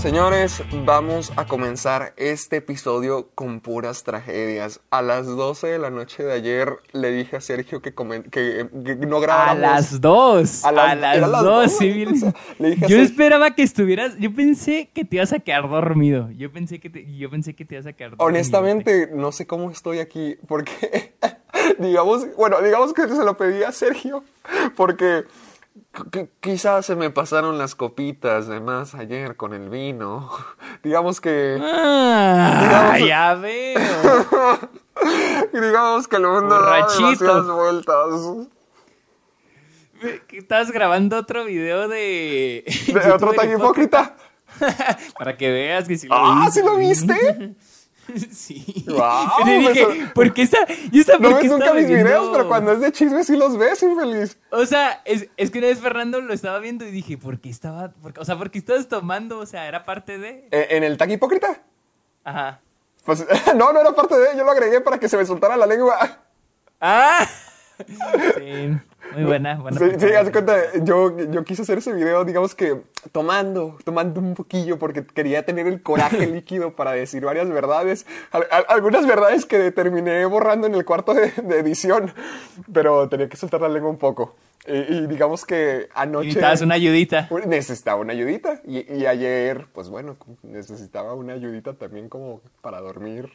Señores, vamos a comenzar este episodio con puras tragedias. A las 12 de la noche de ayer le dije a Sergio que, que, que no A grabáramos. las dos. A A las- las, era las dos, dos, sí, o sea, le dije a Yo esperaba que estuvieras. Yo pensé que te ibas a quedar dormido. Yo pensé que te, yo pensé que te ibas a quedar dormido. Honestamente, no sé cómo estoy aquí, porque, digamos, bueno, digamos que se lo pedí a Sergio, porque qu- quizás se me pasaron las copitas de más ayer con el vino. Digamos que, Ah, Digamos- ya veo. digamos que el mundo da demasiadas vueltas. Estabas grabando otro video de. De otro tan hipócrita. Para que veas que sí lo Ah. ¿sí lo viste? Sí. Yo te dije, ¿por qué está? Yo estaba, No ¿por ves nunca mis videos, pero cuando es de chisme sí los ves, infeliz. O sea, es, es que una vez Fernando lo estaba viendo y dije, ¿por qué estaba? por- o sea, ¿por qué estabas tomando? O sea, era parte de. Eh, ¿En el tag hipócrita? Ajá. Pues no, no era parte de, yo lo agregué para que se me soltara la lengua. ¡Ah! Sí, muy buena, buena. Sí, sí, haz cuenta, yo, yo quise hacer ese video, digamos que tomando, tomando un poquillo porque quería tener el coraje líquido para decir varias verdades, Al- al- algunas verdades que terminé borrando en el cuarto de, de edición, pero tenía que soltar la lengua un poco. Y, y digamos que anoche... Necesitabas una ayudita. Necesitaba una ayudita. Y, y ayer, pues bueno, necesitaba una ayudita también como para dormir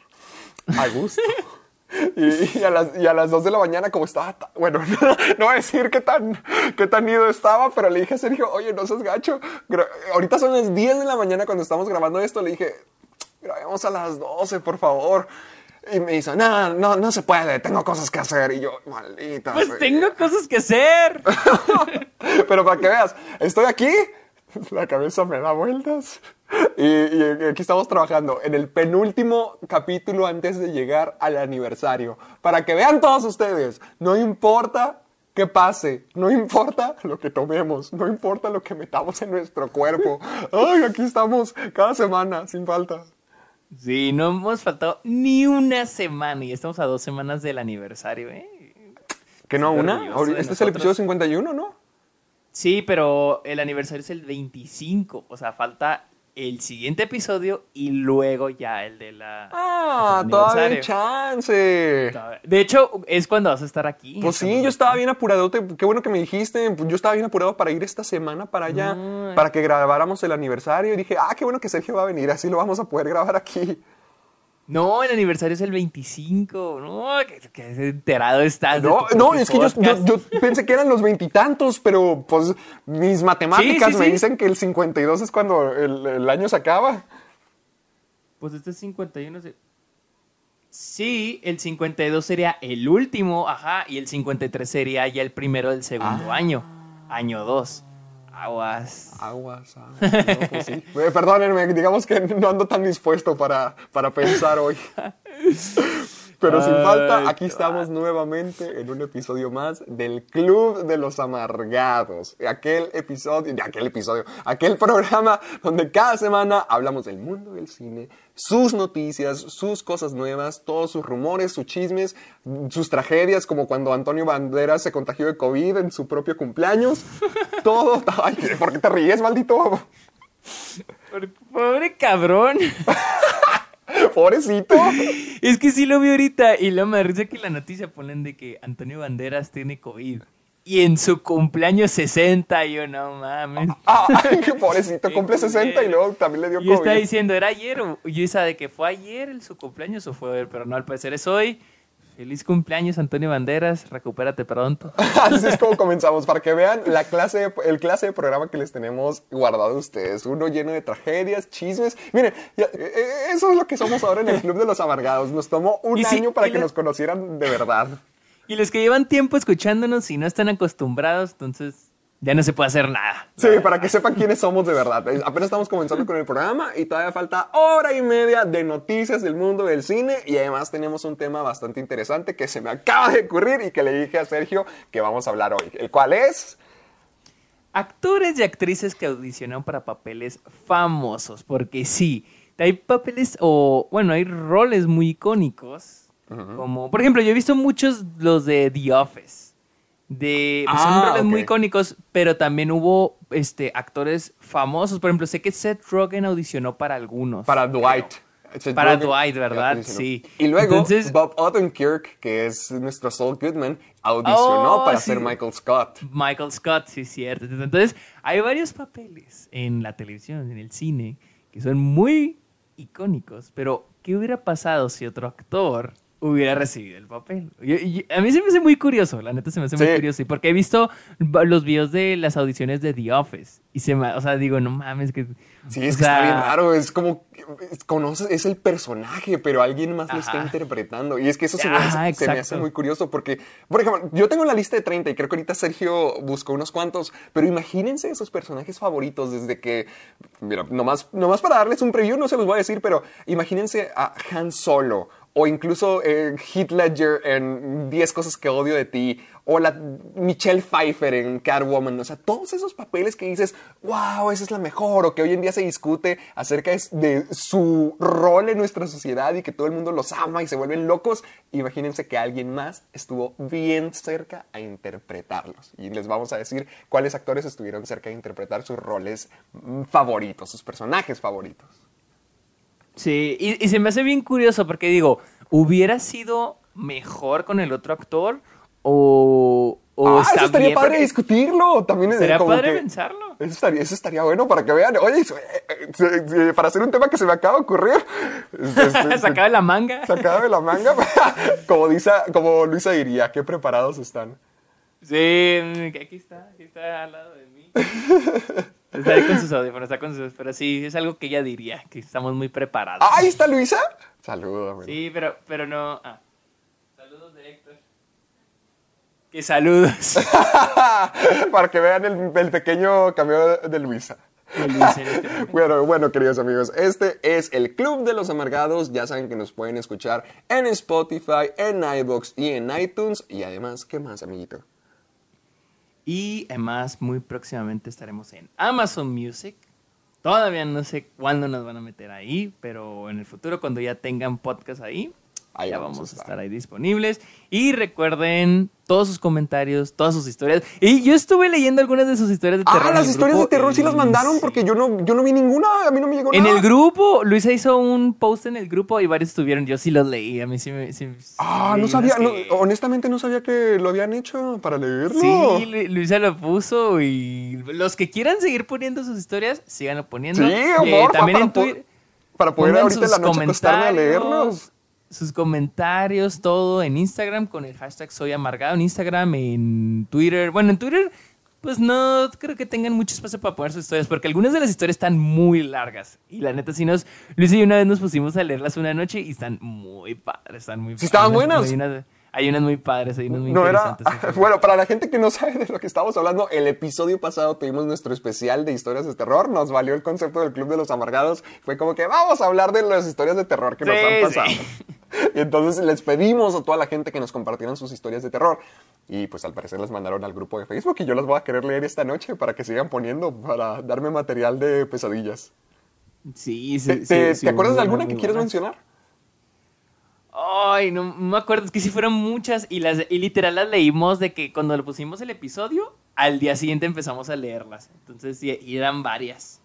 a gusto. Y, y a las, y a las 2 de la mañana, como estaba, ta- bueno, no, voy a decir qué tan, qué tan ido estaba, pero le dije a Sergio, oye, no seas gacho. Ahorita son las 10 de la mañana cuando estamos grabando esto, le dije, grabemos a las 12, por favor. Y me dice, no, no, no se puede, tengo cosas que hacer. Y yo, maldita. Pues sea". tengo cosas que hacer. Pero para que veas, estoy aquí, la cabeza me da vueltas. Y, y aquí estamos trabajando en el penúltimo capítulo antes de llegar al aniversario. Para que vean todos ustedes, no importa qué pase, no importa lo que tomemos, no importa lo que metamos en nuestro cuerpo. Ay, aquí estamos cada semana, sin falta. Sí, no hemos faltado ni una semana y estamos a dos semanas del aniversario, ¿eh? ¿Que no Estoy una? Este es el nosotros. episodio 51, ¿no? Sí, pero el aniversario es el 25, o sea, falta el siguiente episodio y luego ya el de la... Ah, el todavía hay chance. De hecho, es cuando vas a estar aquí. Pues sí, yo estaba bien apurado. Qué bueno que me dijiste. Pues Yo estaba bien apurado para ir esta semana para allá, No, para que grabáramos el aniversario. Y dije, ah, qué bueno que Sergio va a venir, así lo vamos a poder grabar aquí. No, el aniversario es el 25. No, que, que enterado estás. No, no, es que yo, yo- podcast. yo pensé que eran los veintitantos, pero pues mis matemáticas Sí, sí, me sí. dicen que el 52 es cuando el, el año se acaba. Pues este es 51. se- Sí, el 52 sería el último, ajá, y el 53 sería ya el primero del segundo Ah. año. Año 2. Aguas. Aguas, aguas. No, pues sí. Eh, Perdónenme, digamos que no ando tan dispuesto para, para pensar hoy. Pero sin falta, aquí estamos nuevamente en un episodio más del Club de los Amargados. Aquel episodio, aquel episodio, aquel programa donde cada semana hablamos del mundo del cine, sus noticias, sus cosas nuevas, todos sus rumores, sus chismes, sus tragedias, como cuando Antonio Banderas se contagió de COVID en su propio cumpleaños. Todo. Ay, ¿por qué te ríes, maldito? Pobre cabrón. Pobrecito. Es que sí lo vi ahorita y luego me risa que la noticia ponen de que Antonio Banderas tiene COVID. Y en su cumpleaños 60, y yo no mames. Ah, ay, qué pobrecito, cumple 60 y luego también le dio Y está COVID. diciendo, ¿era ayer? O yo esa de que fue ayer el su cumpleaños o fue hoy, pero no, al parecer es hoy. Feliz cumpleaños, Antonio Banderas. Recupérate pronto. Así es como comenzamos, para que vean la clase, el clase de programa que les tenemos guardado a ustedes. Uno lleno de tragedias, chismes. Miren, ya, eh, eh, eso es lo que somos ahora en el Club de los Amargados. Nos tomó un sí, año para que la- nos conocieran de verdad. Y los que llevan tiempo escuchándonos y no están acostumbrados, entonces ya no se puede hacer nada. Sí, para que sepan quiénes somos de verdad. Apenas estamos comenzando con el programa y todavía falta hora y media de noticias del mundo del cine y además tenemos un tema bastante interesante que se me acaba de ocurrir y que le dije a Sergio que vamos a hablar hoy. El cual es... Actores y actrices que audicionaron para papeles famosos, porque sí, hay papeles o, bueno, hay roles muy icónicos, como, por ejemplo, yo he visto muchos los de The Office, de, pues, son Ah, roles muy icónicos, pero también hubo, este, actores famosos, por ejemplo, sé que Seth Rogen audicionó para algunos. Para. Dwight. Seth Para Rogen, Dwight, ¿verdad? Sí. Y luego Entonces- Bob Odenkirk, que es nuestro Saul Goodman, audicionó Oh, para sí. ser Michael Scott. Michael Scott, sí, cierto. Entonces, hay varios papeles en la televisión, en el cine, que son muy icónicos, pero ¿qué hubiera pasado si otro actor hubiera recibido el papel? A mí se me hace muy curioso, la neta se me hace muy curioso, y porque he visto los videos de las audiciones de The Office, y se me, o sea, digo, no mames, que... Sí, es que está bien raro, es como, es, conoces, es el personaje, pero alguien más lo está interpretando. Y es que eso se, me Ajá, hace, se me hace muy curioso porque, por ejemplo, yo tengo la lista de 30 y creo que ahorita Sergio buscó unos cuantos, pero imagínense esos personajes favoritos desde que, mira, nomás, nomás para darles un preview, no se los voy a decir, pero imagínense a Han Solo o incluso eh, Heath Ledger en 10 cosas que odio de ti, o la Michelle Pfeiffer en Catwoman, o sea, todos esos papeles que dices, wow, esa es la mejor, o que hoy en día se discute acerca de, su rol en nuestra sociedad y que todo el mundo los ama y se vuelven locos, imagínense que alguien más estuvo bien cerca a interpretarlos. Y les vamos a decir cuáles actores estuvieron cerca de interpretar sus roles mm, favoritos, sus personajes favoritos. Sí, y, y se me hace bien curioso porque digo, ¿hubiera sido mejor con el otro actor? ¿O, o ah, eso estaría padre Porque- discutirlo. También Sería padre que- pensarlo. Eso estaría, eso estaría bueno para que vean. Oye, eh, eh, se- para hacer un tema que se me acaba de ocurrir. Sacado de la manga. Sacado de la manga. como, dice, como Luisa diría, qué preparados están. Sí, mm, aquí está, aquí está al lado de mí. Está ahí con sus audífonos, está con sus... Pero sí, es algo que ella diría, que estamos muy preparados. Ah, ahí está Luisa. Saludos. Sí, pero, pero no... ah. Saludos de Héctor. Que saludos. para que vean el, el pequeño cambio de Luisa. este. Bueno, bueno, queridos amigos, este es el Club de los Amargados. Ya saben que nos pueden escuchar en Spotify, en iBox y en iTunes. Y además, ¿qué más, amiguito? Y además, muy próximamente estaremos en Amazon Music. Todavía no sé cuándo nos van a meter ahí, pero en el futuro, cuando ya tengan podcast ahí, Ahí ya vamos a estar. estar ahí disponibles. Y recuerden todos sus comentarios, todas sus historias. Y yo estuve leyendo algunas de sus historias de terror. Ah, en las historias de terror sí las mandaron porque yo no, yo no vi ninguna, a mí no me llegó En nada. el grupo, Luisa hizo un post en el grupo y varios estuvieron. Yo sí los leí, a mí sí me. sí- Ah, no sabía, no, honestamente no sabía que lo habían hecho para leerlo. Sí, Lu- Luisa lo puso y los que quieran seguir poniendo sus historias, síganlo poniendo. Sí, Eh, amor, también para, en Twitter. para poder ahorita en la sus noche acostarme a comentarios, leerlos. Sus comentarios, todo en Instagram con el hashtag soy amargado en Instagram, en Twitter. Bueno, en Twitter, pues no creo que tengan mucho espacio para poner sus historias, porque algunas de las historias están muy largas. Y la neta, si nos. Luis y yo una vez nos pusimos a leerlas una noche y están muy padres, están muy ¿Sí estaban padres. buenas? Hay unas, muy padres, hay unas muy No era. Bueno, para la gente que no sabe de lo que estamos hablando, el episodio pasado tuvimos nuestro especial de historias de terror. Nos valió el concepto del Club de los Amargados. Fue como que vamos a hablar de las historias de terror que nos han pasado. sí. Y entonces les pedimos a toda la gente que nos compartieran sus historias de terror. Y pues al parecer las mandaron al grupo de Facebook y yo las voy a querer leer esta noche para que sigan poniendo, para darme material de pesadillas. Sí, sí, ¿Te, sí, te- sí, te acuerdas de alguna que quieres mencionar? Ay, no, no me acuerdo, es que sí fueron muchas y las y literal las leímos de que cuando le pusimos el episodio, al día siguiente empezamos a leerlas. Entonces, sí, y eran varias.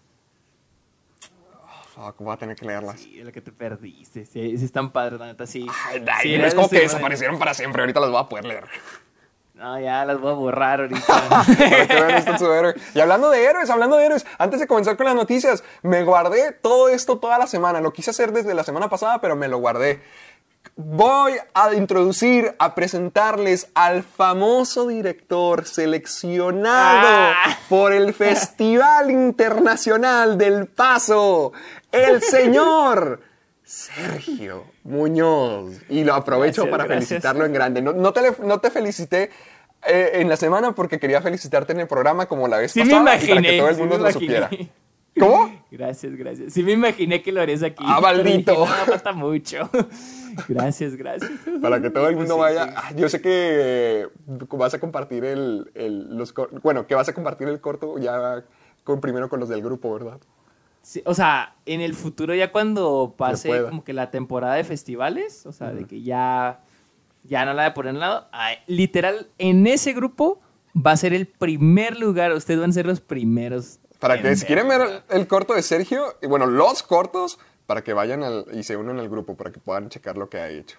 Fuck, voy a tener que leerlas. Sí, de lo que te perdiste. Sí, sí están padres, la neta, sí. Ay, Sí, no es como que desaparecieron para siempre. Ahorita las voy a poder leer. No, ya las voy a borrar ahorita. Y hablando de héroes, hablando de héroes, antes de comenzar con las noticias, me guardé todo esto toda la semana. Lo quise hacer desde la semana pasada, pero me lo guardé. Voy a introducir, a presentarles al famoso director seleccionado Ah. por el Festival Internacional del Paso, el señor Sergio Muñoz. Y lo aprovecho Gracias, para gracias. felicitarlo en grande. No, no te, le- no te felicité. eh, en la semana porque quería felicitarte en el programa como la vez Sí me pasada y para que todo el mundo me lo supiera. ¿Cómo? Gracias, gracias. Sí me imaginé que lo harías aquí. Ah, maldito. No, falta mucho. Gracias, gracias. Para que todo el mundo vaya. Ah, Yo sé que vas a compartir el, el- los bueno, que vas a compartir el corto ya con primero con los del grupo, ¿verdad? Sí, o sea, en el futuro ya cuando pase como que la temporada de festivales, o sea, de que ya, ya no la de poner en lado, ay, literal, en ese grupo va a ser el primer lugar, ustedes van a ser los primeros. Para que si quieren ver el corto de Sergio, y bueno, los cortos, para que vayan al- y se unan al grupo, para que puedan checar lo que ha hecho.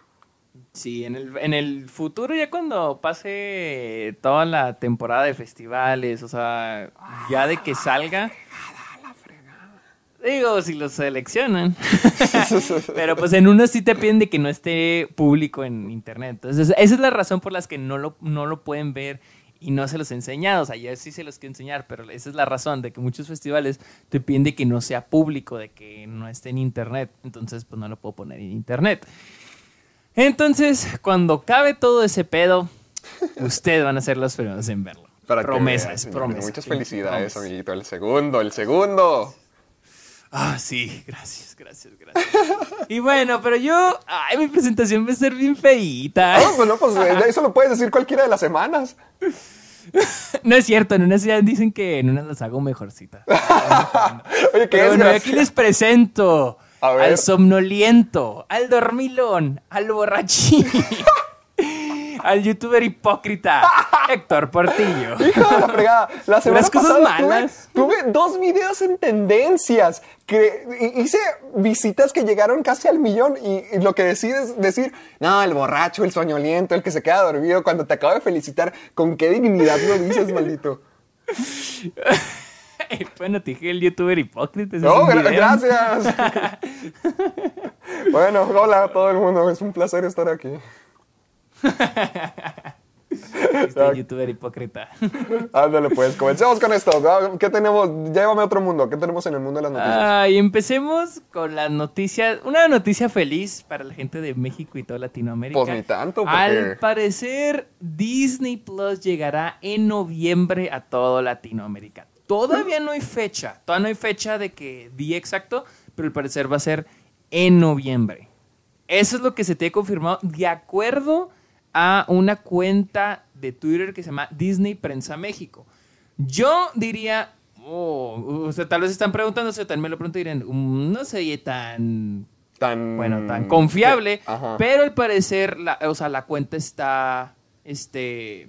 Sí, en el, en el futuro ya cuando pase toda la temporada de festivales, o sea, ya de que salga... Digo, si los seleccionan. Pero pues en uno sí te piden de que no esté público en internet. Entonces, esa es la razón por las que no lo, no lo pueden ver y no se los he enseñado. O sea, yo sí se los quiero enseñar, pero esa es la razón de que muchos festivales te piden de que no sea público, de que no esté en internet. Entonces, pues no lo puedo poner en internet. Entonces, cuando cabe todo ese pedo, ustedes van a ser los primeros en verlo. Para que promesa, vean, es señores. promesa. Muchas felicidades, amiguito. El segundo, el segundo. Ah, sí, gracias, gracias, gracias. y bueno, pero yo, ay, mi presentación va a ser bien feíta. Ah, pues no, pues eso lo puedes decir cualquiera de las semanas. No es cierto, en unas ya dicen que en unas las hago mejorcita. Oye, qué Pero bueno, aquí les presento al somnoliento, al dormilón, al borrachín, al youtuber hipócrita, Héctor Portillo. Hijo de la fregada. La semana Puras cosas pasada malas. tuve dos videos en tendencias. Que hi- hice visitas que llegaron casi al millón. Y, y lo que decides decir, no, el borracho, el soñoliento, el que se queda dormido. Cuando te acabo de felicitar, ¿con qué dignidad lo dices, maldito? bueno, te dije el youtuber hipócrita. No, gra- video. gracias. bueno, hola a todo el mundo. Es un placer estar aquí. Este youtuber hipócrita. Ándale, pues, comencemos con esto. ¿Qué tenemos? Llévame a otro mundo. ¿Qué tenemos en el mundo de las noticias? Ah, y empecemos con las noticias. Una noticia feliz para la gente de México y toda Latinoamérica. Pues ni tanto, porque- Al parecer, Disney Plus llegará en noviembre a toda Latinoamérica. Todavía no hay fecha. Todavía no hay fecha de que día exacto, pero al parecer va a ser en noviembre. Eso es lo que se te ha confirmado de acuerdo a una cuenta de Twitter que se llama Disney Prensa México. Yo diría, oh, o sea, tal vez están preguntándose, también me lo pregunto y dirán, "Mm, no sería tan, tan... bueno, tan confiable, pero al parecer, la, o sea, la cuenta está, este,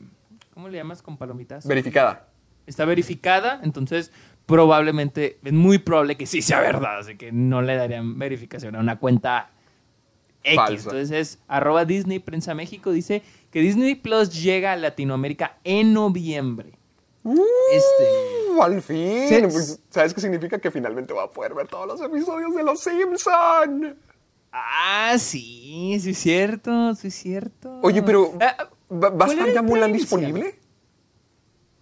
¿cómo le llamas con palomitas? Verificada. está verificada, entonces probablemente, es muy probable que sí sea verdad, así que no le darían verificación a una cuenta X. Falsa. Entonces es arroba Disney Prensa México, dice que Disney Plus llega a Latinoamérica en noviembre. Este, Uh, al fin. Sí. Pues, ¿Sabes qué significa? Que finalmente voy a poder ver todos los episodios de Los Simpson. ah, sí, sí es cierto, sí es cierto. Oye, pero Ah, ¿va, va a ¿cuál estar ya Mulan disponible?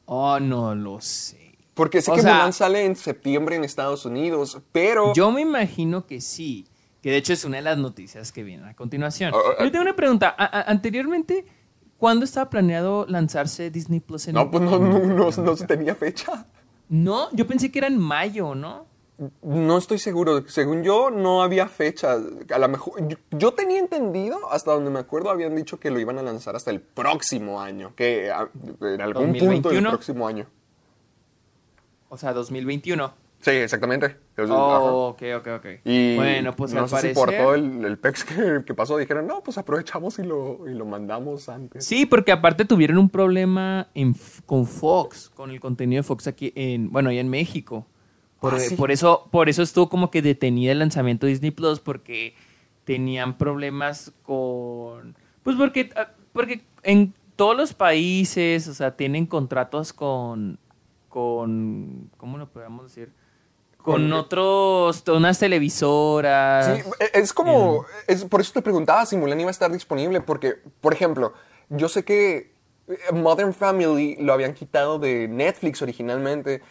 Oh, no lo sé. Porque sé O que sea- Mulan sale en septiembre en Estados Unidos, pero... Yo me imagino que sí. Que de hecho es una de las noticias que vienen a continuación. Ah, ah, Yo tengo una pregunta. A- anteriormente, ¿cuándo estaba planeado lanzarse Disney Plus en No, pues no, no, no, no se tenía fecha. No, yo pensé que era en mayo, ¿no? No estoy seguro. Según yo, no había fecha. A lo mejor. Yo, yo tenía entendido, hasta donde me acuerdo, habían dicho que lo iban a lanzar hasta el próximo año. Que ah, en algún punto del 2021. próximo año. O sea, 2021. Sí, exactamente. Ajá. Oh, ok, ok, ok. Y bueno, pues no al sé parecer... si por todo el, el pex que, que pasó dijeron, no, pues aprovechamos y lo, y lo mandamos antes. Sí, porque aparte tuvieron un problema en con Fox, con el contenido de Fox aquí en, bueno, allá en México. Por, Ah, sí. por eso, por eso estuvo como que detenida el lanzamiento de Disney Plus, porque tenían problemas con. Pues porque, ah, porque en todos los países, o sea, tienen contratos con. con ¿Cómo lo podemos decir? Con Con- otros, unas televisoras. Sí, e- es como, es, por eso te preguntaba si Mulan iba a estar disponible, porque, por ejemplo, yo sé que eh, Modern Family lo habían quitado de Netflix originalmente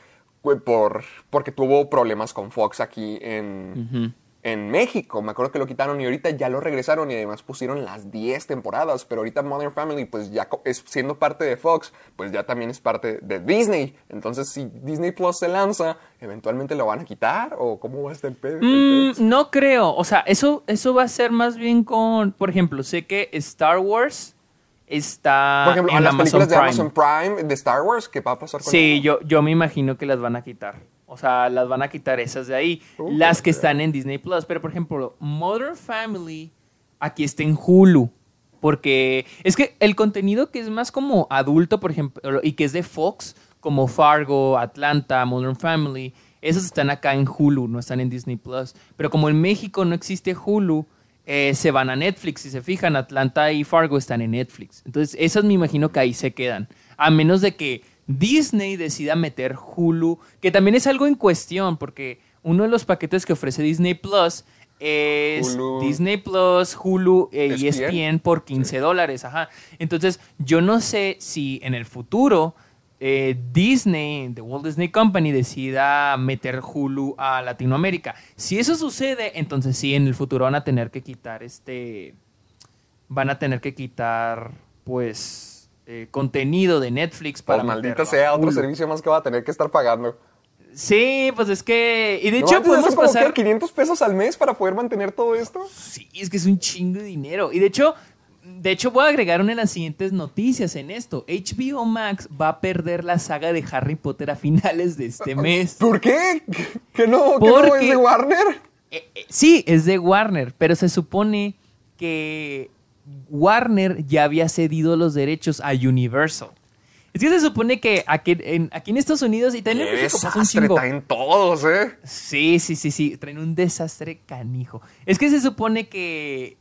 güey, por, porque tuvo problemas con Fox aquí en, en México. Me acuerdo que lo quitaron y ahorita ya lo regresaron y además pusieron las 10 temporadas, pero ahorita Modern Family, pues ya es, siendo parte de Fox, pues ya también es parte de Disney. Entonces, si Disney Plus se lanza, eventualmente lo van a quitar o cómo va a estar el pedo. Mm, no creo. O sea, eso, eso va a ser más bien con. Por ejemplo, sé que Star Wars está Por ejemplo, en en las Amazon películas de Prime. Amazon Prime de Star Wars, ¿qué va a pasar con Sí, eso? yo, yo me imagino que las van a quitar. O sea, las van a quitar esas de ahí. Uh, las que están en Disney Plus. Pero, por ejemplo, Modern Family, aquí está en Hulu. Porque es que el contenido que es más como adulto, por ejemplo, y que es de Fox, como Fargo, Atlanta, Modern Family, esos están acá en Hulu, no están en Disney Plus. Pero como en México no existe Hulu, eh, se van a Netflix. Si se fijan, Atlanta y Fargo están en Netflix. Entonces, esas me imagino que ahí se quedan. A menos de que Disney decida meter Hulu, que también es algo en cuestión, porque uno de los paquetes que ofrece Disney Plus es Hulu. Disney Plus, Hulu e ESPN. ESPN por 15 dólares. Ajá. Entonces, yo no sé si en el futuro eh, Disney, The Walt Disney Company, decida meter Hulu a Latinoamérica. Si eso sucede, entonces sí, en el futuro van a tener que quitar este. Van a tener que quitar, pues, eh, contenido de Netflix para. Pues maldita sea, otro servicio más que va a tener que estar pagando. Sí, pues es que. Y de ¿No hecho, podemos como pasar. que 500 pesos al mes para poder mantener todo esto? Sí, es que es un chingo de dinero. Y de hecho, de hecho voy a agregar una de las siguientes noticias en esto. HBO Max va a perder la saga de Harry Potter a finales de este mes. ¿Por qué? ¿Que no? ¿Que no Porque- es de Warner? Eh, eh, sí, es de Warner, pero se supone que Warner ya había cedido los derechos a Universal. Es que se supone que aquí en, aquí en Estados Unidos y también en Qué México pasa un chingo. traen todos, ¿eh? Sí, sí, sí, sí. Traen un desastre canijo. Es que se supone que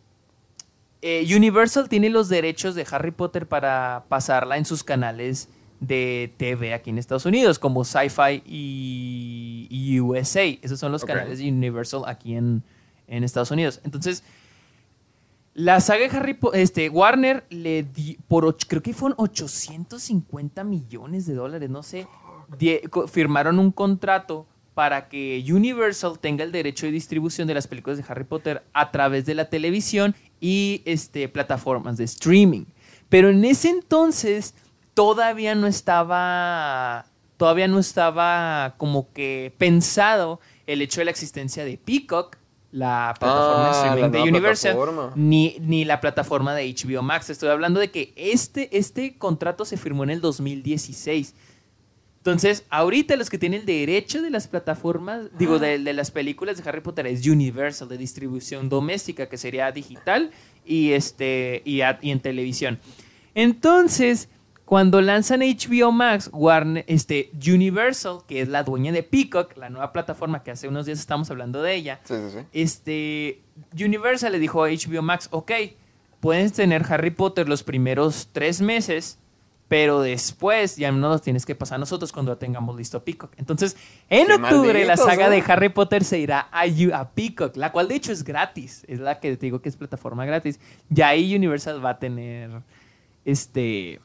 eh, Universal tiene los derechos de Harry Potter para pasarla en sus canales de TV aquí en Estados Unidos, como Sci-Fi y, y USA. Esos son los canales de Universal aquí en, en Estados Unidos. Entonces, la saga de Harry Potter, este, Warner le di, por, och- creo que fueron 850 millones de dólares, no sé, firmaron un contrato para que Universal tenga el derecho de distribución de las películas de Harry Potter a través de la televisión y este, plataformas de streaming. Pero en ese entonces todavía no estaba, todavía no estaba como que pensado el hecho de la existencia de Peacock, la plataforma de Ah, streaming la de Universal, plataforma. ni, ni la plataforma de HBO Max. Estoy hablando de que este, este contrato se firmó en el 2016. Entonces, ahorita los que tienen el derecho de las plataformas, digo, de, de las películas de Harry Potter es Universal, de distribución doméstica, que sería digital y, este, y, a- y en televisión. Entonces, cuando lanzan HBO Max, Warner, este, Universal, que es la dueña de Peacock, la nueva plataforma que hace unos días estamos hablando de ella, Sí, sí, sí. este, Universal le dijo a HBO Max, ok, puedes tener Harry Potter los primeros tres meses, pero después ya no los tienes que pasar a nosotros cuando tengamos listo Peacock. Entonces, en Qué octubre la saga ¿no? de Harry Potter se irá a, a Peacock, la cual de hecho es gratis, es la que te digo que es plataforma gratis. Y ahí Universal va a tener, este,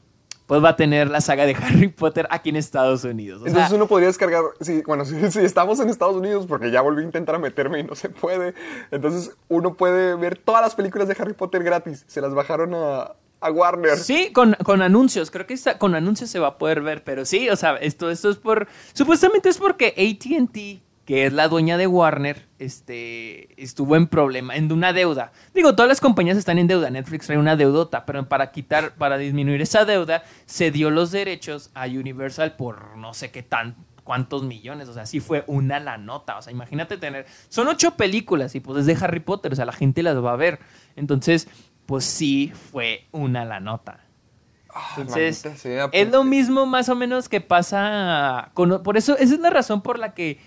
pues va a tener la saga de Harry Potter aquí en Estados Unidos. O sea, Entonces uno podría descargar, sí, bueno, si, si estamos en Estados Unidos, porque ya volví a intentar meterme y no se puede, entonces uno puede ver todas las películas de Harry Potter gratis. Se las bajaron a, a Warner. Sí, con, con anuncios. Creo que está- con anuncios se va a poder ver, pero sí, o sea, esto, esto es por. Supuestamente es porque ATT, que es la dueña de Warner, este, estuvo en problema, en una deuda. Digo, todas las compañías están en deuda. Netflix trae una deudota, pero para quitar, para disminuir esa deuda, se dio los derechos a Universal por no sé qué tan cuántos millones, o sea, sí fue una la nota, o sea, imagínate tener, son ocho películas y pues es de Harry Potter, o sea, la gente las va a ver, entonces, pues sí fue una la nota. Entonces, maldita sea, es lo mismo más o menos que pasa con... Por eso, esa es la razón por la que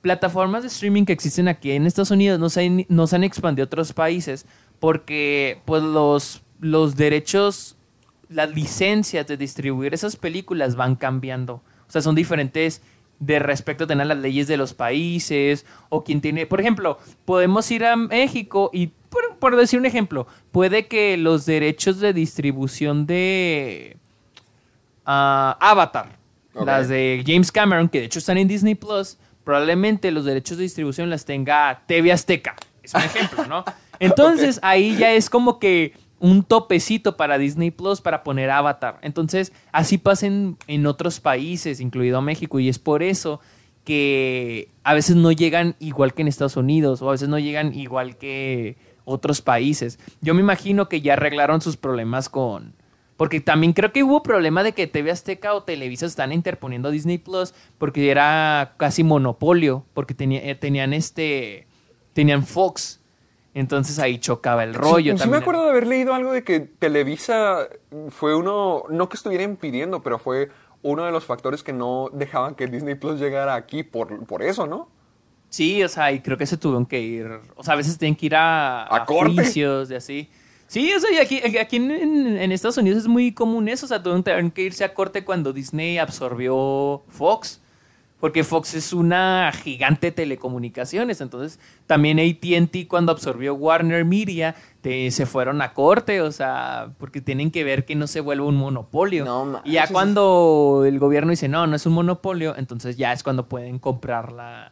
plataformas de streaming que existen aquí en Estados Unidos no se han, no se han expandido a otros países porque pues los, los derechos, las licencias de distribuir esas películas van cambiando. O sea, son diferentes de respecto a tener las leyes de los países o quien tiene, por ejemplo, podemos ir a México y por, por decir un ejemplo, puede que los derechos de distribución de ah, Avatar, las de James Cameron, que de hecho están en Disney Plus, probablemente los derechos de distribución las tenga TV Azteca. Es un ejemplo, ¿no? Entonces ahí ya es como que un topecito para Disney Plus para poner Avatar. Entonces así pasa en, en otros países, incluido México, y es por eso que a veces no llegan igual que en Estados Unidos o a veces no llegan igual que otros países. Yo me imagino que ya arreglaron sus problemas con... Porque también creo que hubo problema de que TV Azteca o Televisa están interponiendo a Disney Plus porque era casi monopolio, porque tenía- eh, tenían este... Tenían Fox. Entonces ahí chocaba el rollo. Sí, sí me también. acuerdo de haber leído algo de que Televisa fue uno, no que estuviera impidiendo, pero fue uno de los factores que no dejaban que Disney Plus llegara aquí por, por eso, ¿no? Sí, o sea, y creo que se tuvieron que ir. O sea, a veces tienen que ir a, ¿A corte? juicios y así. Sí, o sea, y aquí, aquí en, Estados Unidos es muy común eso. O sea, tuvieron que irse a corte cuando Disney absorbió Fox. Porque Fox es una gigante de telecomunicaciones. Entonces, también ATT cuando absorbió Warner Media, te- se fueron a corte. O sea, porque tienen que ver que no se vuelva un monopolio. No y ya cuando el gobierno dice, no, no es un monopolio, entonces ya es cuando pueden comprarla.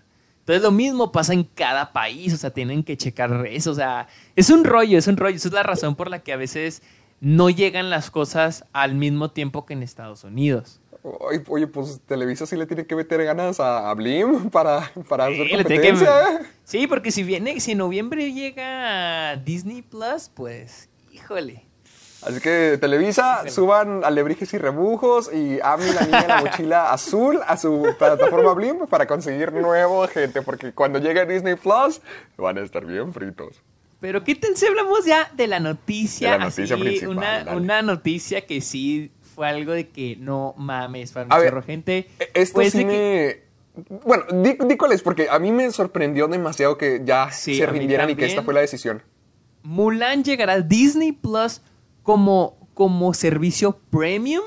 Entonces lo mismo pasa en cada país, o sea, tienen que checar eso, o sea, es un rollo, es un rollo, esa es la razón por la que a veces no llegan las cosas al mismo tiempo que en Estados Unidos. Oye, pues Televisa sí le tiene que meter ganas a, Blim para, para hacer Sí, que- competencia. ¿eh? Sí, porque si viene, si en noviembre llega Disney Plus, pues, híjole. Así que Televisa, suban alebrijes y rebujos y Ami la niña en la mochila azul a su plataforma Blim para conseguir nuevo gente, porque cuando llegue Disney Plus van a estar bien fritos. Pero ¿qué tal si hablamos ya de la noticia? De la noticia así, principal, Una, noticia que sí fue algo de que no mames, A un gente. E- Esto Pues sí que- me... Bueno, di, di cuál es, porque a mí me sorprendió demasiado que ya Sí, se rindieran y que esta fue la decisión. Mulan llegará a Disney Plus como, como servicio premium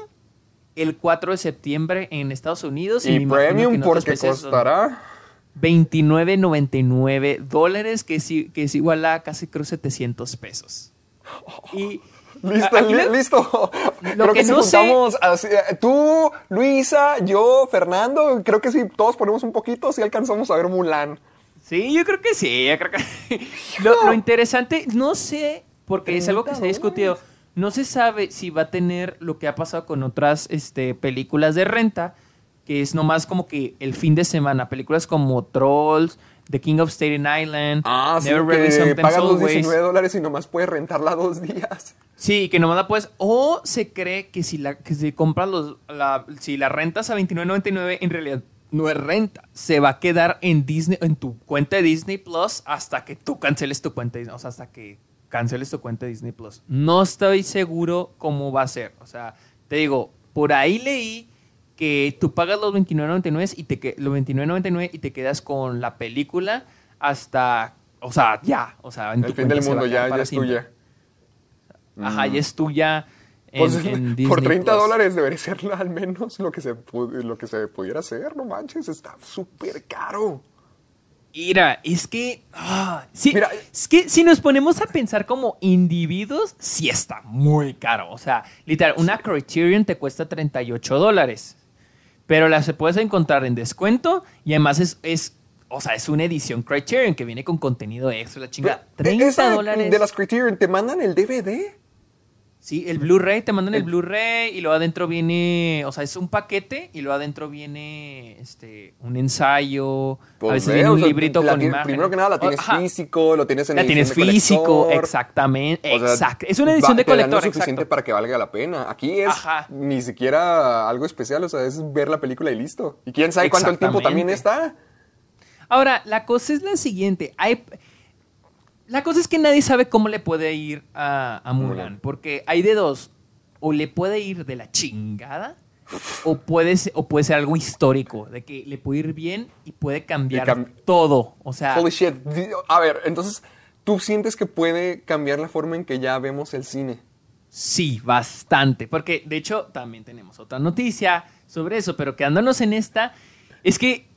el 4 de septiembre en Estados Unidos. Y imagino premium porque costará... 29.99 dólares, que es, que es igual a casi creo 700 pesos. Y Listo, li- lo- listo. lo creo que, que si no sé- juntamos así, eh, tú, Luisa, yo, Fernando, creo que si todos ponemos un poquito, sí alcanzamos a ver Mulan. Sí, yo creo que sí, yo creo que... lo, lo interesante, no sé, porque es algo que se ha discutido, no se sabe si va a tener lo que ha pasado con otras este, películas de renta, que es nomás como que el fin de semana, películas como Trolls, The King of Staten Island, Ah, sí, Never que pagas los Always. 19 dólares y nomás puedes rentarla dos días. Sí, que nomás la puedes. O se cree que si la que si compras los la, si la rentas a $29.99 en realidad no es renta, se va a quedar en Disney en tu cuenta de Disney Plus hasta que tú canceles tu cuenta, de- o sea, hasta que canceles tu cuenta de Disney Plus. No estoy seguro cómo va a ser, o sea, te digo, por ahí leí que tú pagas los $29.99 y te que- los $29.99 y te quedas con la película hasta o sea, ya, o sea, en El tu fin cuenta del mundo ya, ya es siempre. tuya. Ajá, ya es tuya. En, Pues, en Disney por 30 Plus. dólares debería ser al menos lo que, se, lo que se pudiera hacer, no manches, está súper caro. Mira, es que. ah, sí, Mira, es que si nos ponemos a pensar como individuos, sí está muy caro. O sea, literal, una Criterion te cuesta 38 dólares. Pero la se puedes encontrar en descuento y además es. es o sea, es una edición Criterion que viene con contenido extra, la chinga. 30 Esa dólares. De las Criterion, ¿te mandan el DVD? Sí, el Blu-ray, te mandan el El- Blu-ray y luego adentro viene, o sea, es un paquete y luego adentro viene este un ensayo, a Pues veces ve, viene o un sea, librito la con imágenes. Primero que nada la tienes Ajá, físico, lo tienes en La edición tienes de físico, colector. exactamente, O sea, exacto. Es una edición va- de colector, lo suficiente exacto. para que valga la pena. Aquí es Ajá. ni siquiera algo especial, o sea, es ver la película y listo. Y quién sabe cuánto el tiempo también está. Ahora, la cosa es la siguiente. Hay, la cosa es que nadie sabe cómo le puede ir a, a Mulan. Mulan. Porque hay de dos. O le puede ir de la chingada. O puede, ser, o puede ser algo histórico. De que le puede ir bien y puede cambiar cam- todo. O sea, Holy shit. A ver, entonces, ¿tú sientes que puede cambiar la forma en que ya vemos el cine? sí, bastante. Porque de hecho también tenemos otra noticia sobre eso. Pero quedándonos en esta. Es que,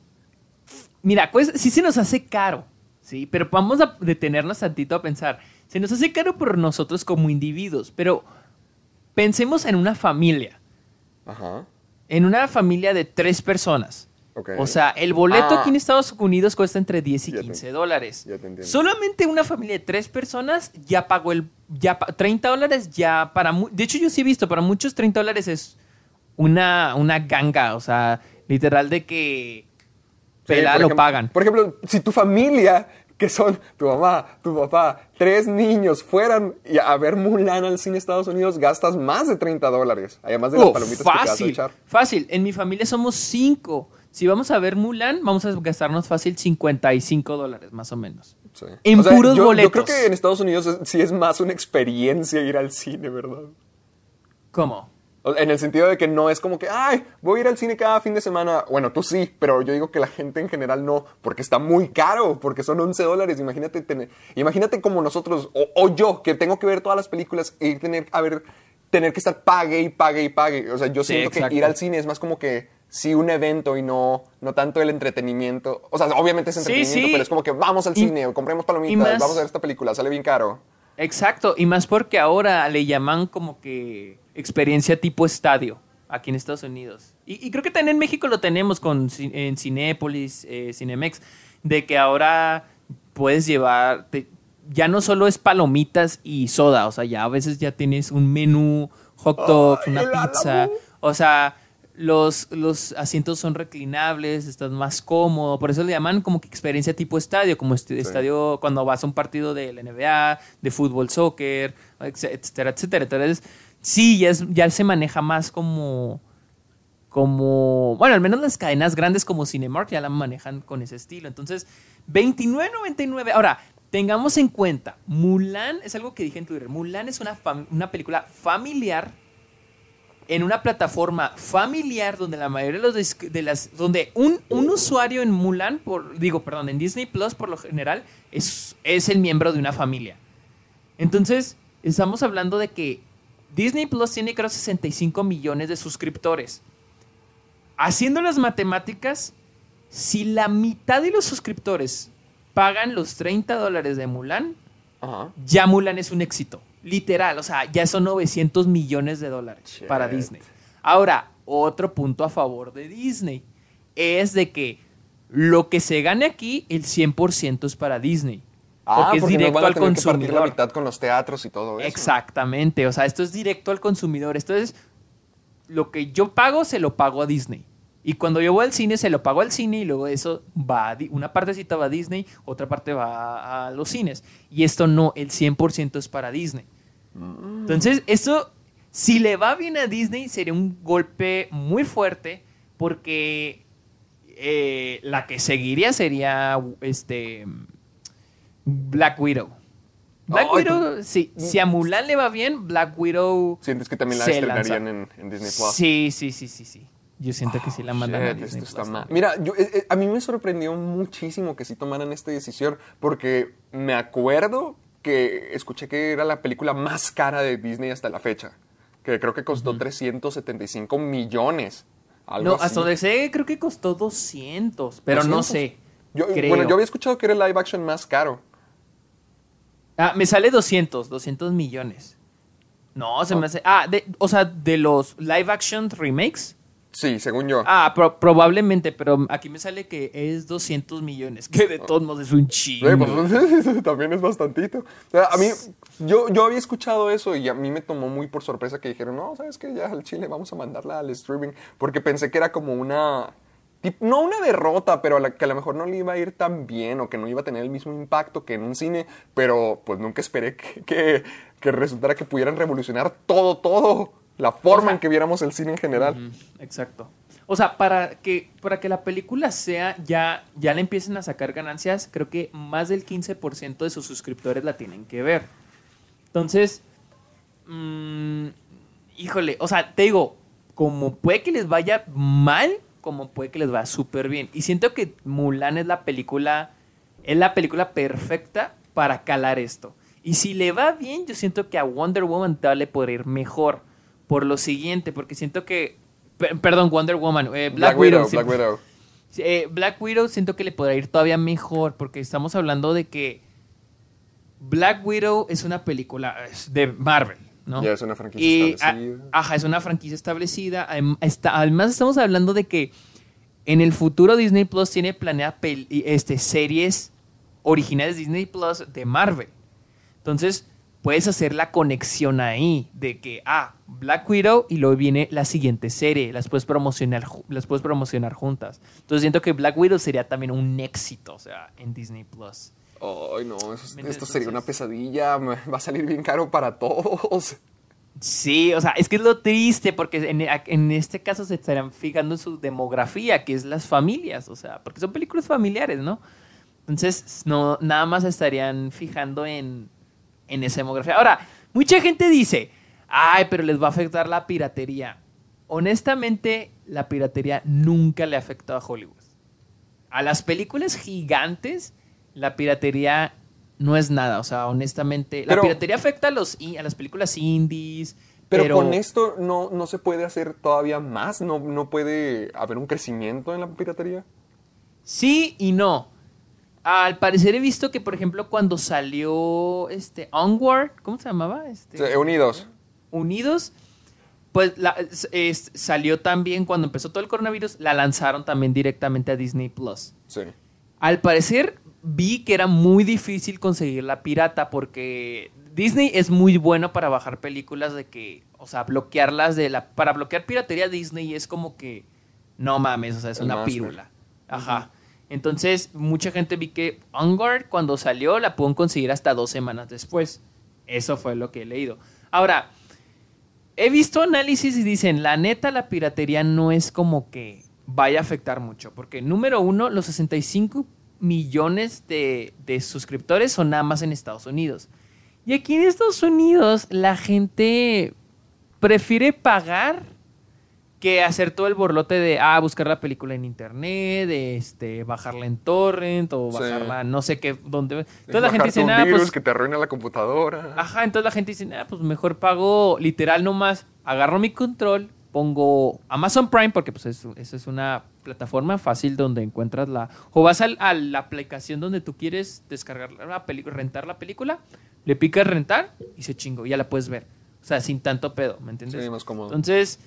mira, pues sí se nos hace caro, ¿sí? Pero vamos a detenernos tantito a pensar. Se nos hace caro por nosotros como individuos, pero pensemos en una familia. Ajá. En una familia de tres personas. Ok. O sea, el boleto Ah. aquí en Estados Unidos cuesta entre 10 y Ya te- 15 dólares. ya te. Solamente una familia de tres personas ya pagó el... Ya, pa- 30 dólares ya para... De hecho, yo sí he visto, para muchos 30 dólares es una, una ganga. O sea, literal de que... Sí, lo ejemplo- pagan. Por ejemplo, si tu familia, que son tu mamá, tu papá, tres niños, fueran a ver Mulan al cine Estados Unidos, gastas más de 30 dólares. Además de las palomitas que te vas a fácil, echar. fácil. En mi familia somos cinco. Si vamos a ver Mulan, vamos a gastarnos fácil 55 dólares, más o menos. Sí. En puros yo, boletos. Yo creo que en Estados Unidos es- sí es más una experiencia ir al cine, ¿verdad? ¿Cómo? En el sentido de que no es como que, ay, voy a ir al cine cada fin de semana. Bueno, tú sí, pero yo digo que la gente en general no, porque está muy caro, porque son 11 dólares. Imagínate tener, imagínate como nosotros, o, o yo, que tengo que ver todas las películas y tener, a ver, tener que estar pague y pague y pague. O sea, yo siento que ir al cine es más como que sí un evento y no, no tanto el entretenimiento. O sea, obviamente es entretenimiento, sí. pero es como que vamos al Y- cine, o compremos palomitas, más- vamos a ver esta película, sale bien caro. Exacto, y más porque ahora le llaman como que experiencia tipo estadio aquí en Estados Unidos. Y, y creo que también en México lo tenemos con en Cinépolis, eh, Cinemex, de que ahora puedes llevar, te- ya no solo es palomitas y soda, o sea, ya a veces ya tienes un menú, hot dogs, Ay, una pizza, o sea, los, los asientos son reclinables, estás más cómodo, por eso le llaman como que experiencia tipo estadio, como este estadio cuando vas a un partido de la NBA, de fútbol, soccer, etc- etcétera, etcétera. Entonces, sí, ya, se maneja más como, como, bueno, al menos las cadenas grandes como Cinemark ya la manejan con ese estilo. Entonces, 29.99. Ahora, tengamos en cuenta, Mulan es algo que dije en Twitter. Mulan es una, una película familiar en una plataforma familiar donde la mayoría de, los de las donde un, un usuario en Mulan por digo perdón en Disney Plus por lo general es, es el miembro de una familia entonces estamos hablando de que Disney Plus tiene creo 65 millones de suscriptores haciendo las matemáticas si la mitad de los suscriptores pagan los 30 dólares de Mulan Ajá. ya Mulan es un éxito. Literal, o sea, ya son 900 millones de dólares Shit. para Disney. Ahora, otro punto a favor de Disney es de que lo que se gane aquí, el 100% es para Disney. Ah, porque es porque directo van a al tener que partir la consumidor. mitad con los teatros y todo eso. Exactamente, o sea, esto es directo al consumidor. Esto es lo que yo pago, se lo pago a Disney. Y cuando yo voy al cine, se lo pago al cine y luego eso va, a una partecita va a Disney, otra parte va a los cines. Y esto no, el 100% es para Disney. Entonces, esto, si le va bien a Disney, sería un golpe muy fuerte porque eh, la que seguiría sería este Black Widow. Black Widow, sí, si a Mulan le va bien, Black Widow ¿Sientes que también la estrenarían en, en Disney Plus? Sí, sí, sí, sí, sí. Yo siento que sí la mandan a Shit, Disney esto está mal. Mira, yo, eh, eh, a mí me sorprendió muchísimo que sí tomaran esta decisión, porque me acuerdo que escuché que era la película más cara de Disney hasta la fecha, que creo que costó 375 millones. Algo No, así. hasta donde sé, creo que costó 200, pero no 200. sé. Yo, creo. bueno, yo había escuchado que era el live action más caro. Ah, me sale 200, 200 millones. No, se me hace... Ah, de- o sea, de los live action remakes. Sí, según yo. Ah, pro- probablemente, pero aquí me sale que es 200 millones, que de todos modos es un Sí, chingo. pues, también es bastantito. O sea, a mí, yo, yo había escuchado eso y a mí me tomó muy por sorpresa que dijeron, no, sabes que ya al Chile vamos a mandarla al streaming, porque pensé que era como una, no una derrota, pero a la, que a lo mejor no le iba a ir tan bien o que no iba a tener el mismo impacto que en un cine, pero pues nunca esperé que, que, resultara que pudieran revolucionar todo, todo, la forma en que viéramos el cine en general. Exacto. O sea, para que, para que la película sea, ya, ya le empiecen a sacar ganancias, creo que más del 15% de sus suscriptores la tienen que ver. Entonces, mm, híjole, o sea, te digo, como puede que les vaya mal, como puede que les vaya súper bien. Y siento que Mulan es la película, es la película perfecta para calar esto. Y si le va bien, yo siento que a Wonder Woman tal le podría ir mejor. Por lo siguiente, porque siento que. per- perdón, Wonder Woman. eh, Black, Widow. Black Widow. Eh, Black Widow siento que le podrá ir todavía mejor porque estamos hablando de que Black Widow es una película de Marvel, ¿no? Ya es una franquicia Y, establecida. a- ajá, es una franquicia establecida. Está- además, estamos hablando de que en el futuro Disney Plus tiene planeada este, series originales de Disney Plus de Marvel. Entonces, puedes hacer la conexión ahí de que, ah, Black Widow y luego viene la siguiente serie. Las puedes promocionar, las puedes promocionar juntas. Entonces, siento que Black Widow sería también un éxito, o sea, en Disney Plus. Ay, no, eso- ¿Me esto sería una pesadilla. me- Va a salir bien caro para todos. Sí, o sea, es que es lo triste porque en, en este caso se estarán fijando en su demografía, que es las familias, o sea, porque son películas familiares, ¿no? Entonces, no, nada más estarían fijando en, en esa demografía. Ahora, mucha gente dice, ay, pero les va a afectar la piratería. Honestamente, la piratería nunca le ha afectado a Hollywood. A las películas gigantes, la piratería no es nada. O sea, honestamente, la piratería afecta a, los, a las películas indies. Pero, Pero, con esto no, no se puede hacer todavía más. No, no puede haber un crecimiento en la piratería. Sí y no. Al parecer he visto que, por ejemplo, cuando salió este Onward, ¿cómo se llamaba? Este, unidos. Unidos, pues la- es- es- salió también cuando empezó todo el coronavirus, la lanzaron también directamente a Disney Plus. Sí. Al parecer vi que era muy difícil conseguir la pirata porque Disney es muy bueno para bajar películas de que, o sea, bloquearlas de la para bloquear piratería Disney es como que no mames, o sea, es El una máster. pírula. Ajá. Entonces, mucha gente vi que Onward cuando salió la pueden conseguir hasta dos semanas después. Eso fue lo que he leído. Ahora, he visto análisis y dicen, la neta, la piratería no es como que vaya a afectar mucho. Porque, número uno, los 65 millones de, de suscriptores son nada más en Estados Unidos. Y aquí en Estados Unidos, la gente prefiere pagar que hacer todo el borlote de ah, buscar la película en internet, de, este, bajarla en torrent o Sí. bajarla no sé qué, dónde. Entonces la gente dice, nada, virus pues que te arruina la computadora. Ajá, entonces la gente dice, ah, pues mejor pago literal nomás, agarro mi control, pongo Amazon Prime, porque pues eso, eso es una plataforma fácil donde encuentras la... O vas al- a la aplicación donde tú quieres descargar la película, rentar la película, le picas rentar y se chingo, ya la puedes ver. O sea, sin tanto pedo, ¿me entiendes? Sí, más cómodo. Entonces,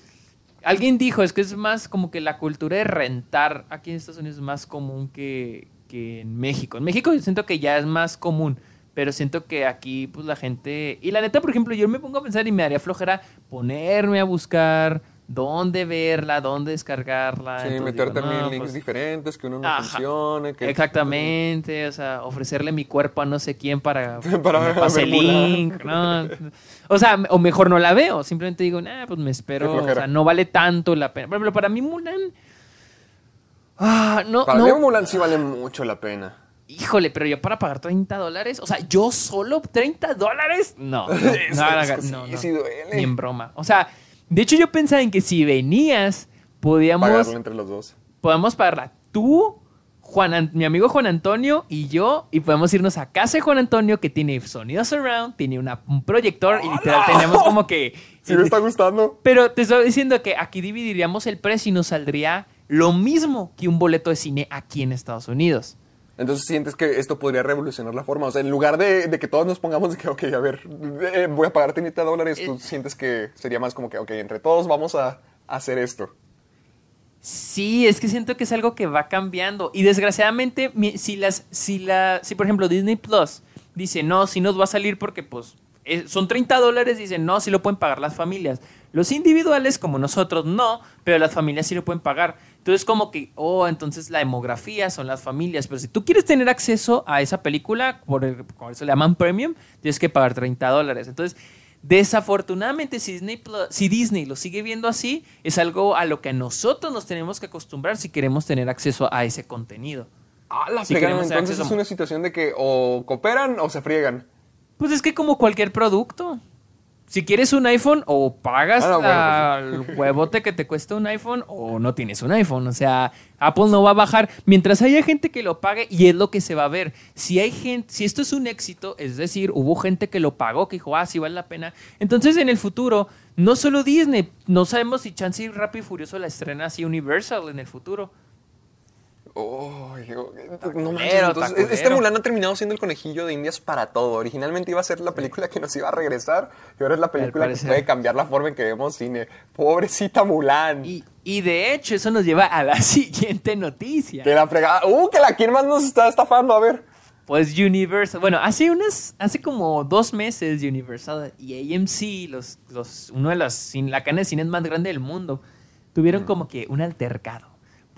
alguien dijo, es que es más como que la cultura de rentar aquí en Estados Unidos es más común que, que en México. En México yo siento que ya es más común, pero siento que aquí pues la gente... Y la neta, por ejemplo, yo me pongo a pensar y me haría flojera ponerme a buscar dónde verla, dónde descargarla. Sí, Entonces meter digo, también no, links pues, diferentes, que uno no Ajá. funcione. Que... Exactamente, o sea, ofrecerle mi cuerpo a no sé quién para, Para que pase el link, ¿no? O sea, o mejor no la veo, simplemente digo, nah, pues me espero, o sea, no vale tanto la pena. Por ejemplo, para mí Mulan, ah, no, Para no, mí Mulan sí vale mucho la pena. híjole, pero yo para pagar 30 dólares, o sea, yo solo 30 dólares, no, no, no, no, no, no, sí duele. De hecho yo pensaba en que si venías, podíamos Pagarlo entre los dos. podemos pagarla tú, Juan, An- mi amigo Juan Antonio y yo, y podemos irnos a casa de Juan Antonio que tiene sonido surround, tiene una- un proyector y literal tenemos como que... Sí me está gustando. Pero te estoy diciendo que aquí dividiríamos el precio y nos saldría lo mismo que un boleto de cine aquí en Estados Unidos. Entonces sientes que esto podría revolucionar la forma. O sea, en lugar de, de que todos nos pongamos de que, ok, a ver, eh, voy a pagar 30 dólares, tú Eh. sientes que sería más como que, ok, entre todos vamos a hacer esto. Sí, es que siento que es algo que va cambiando. Y desgraciadamente, si las, si la, si por ejemplo Disney Plus dice, no, si nos va a salir porque pues eh, son 30 dólares, dicen, no, si lo pueden pagar las familias. Los individuales, como nosotros, no, pero las familias sí lo pueden pagar. Entonces, como que, oh, entonces la demografía son las familias. Pero si tú quieres tener acceso a esa película, por, el- por eso le llaman premium, tienes que pagar 30 dólares. Entonces, desafortunadamente, si Disney, si Disney lo sigue viendo así, es algo a lo que nosotros nos tenemos que acostumbrar si queremos tener acceso a ese contenido. Ah, la Sí pegan, entonces es una situación de que o cooperan o se friegan. Pues es que como cualquier producto. Si quieres un iPhone, o pagas Ah, bueno, el huevote que te cuesta un iPhone, o no tienes un iPhone. O sea, Apple no va a bajar mientras haya gente que lo pague y es lo que se va a ver. Si hay gente, si esto es un éxito, es decir, hubo gente que lo pagó, que dijo, ah, sí vale la pena. Entonces, en el futuro, no solo Disney, no sabemos si Chance y Rápido y Furioso la estrena así Universal en el futuro. Oh, yo- no manches, entonces, este. Mulan ha terminado siendo el conejillo de indias para todo. Originalmente iba a ser la película que nos iba a regresar y ahora es la película que puede cambiar la forma en que vemos cine. Pobrecita Mulan. Y, y de hecho, eso nos lleva a la siguiente noticia. Que la fregada. ¡Uh, que la quién más nos está estafando! A ver. Pues Universal, bueno, hace unas, hace como dos meses Universal y AMC, los, los, uno de cin- la cadena de cines más grande del mundo, tuvieron como que un altercado.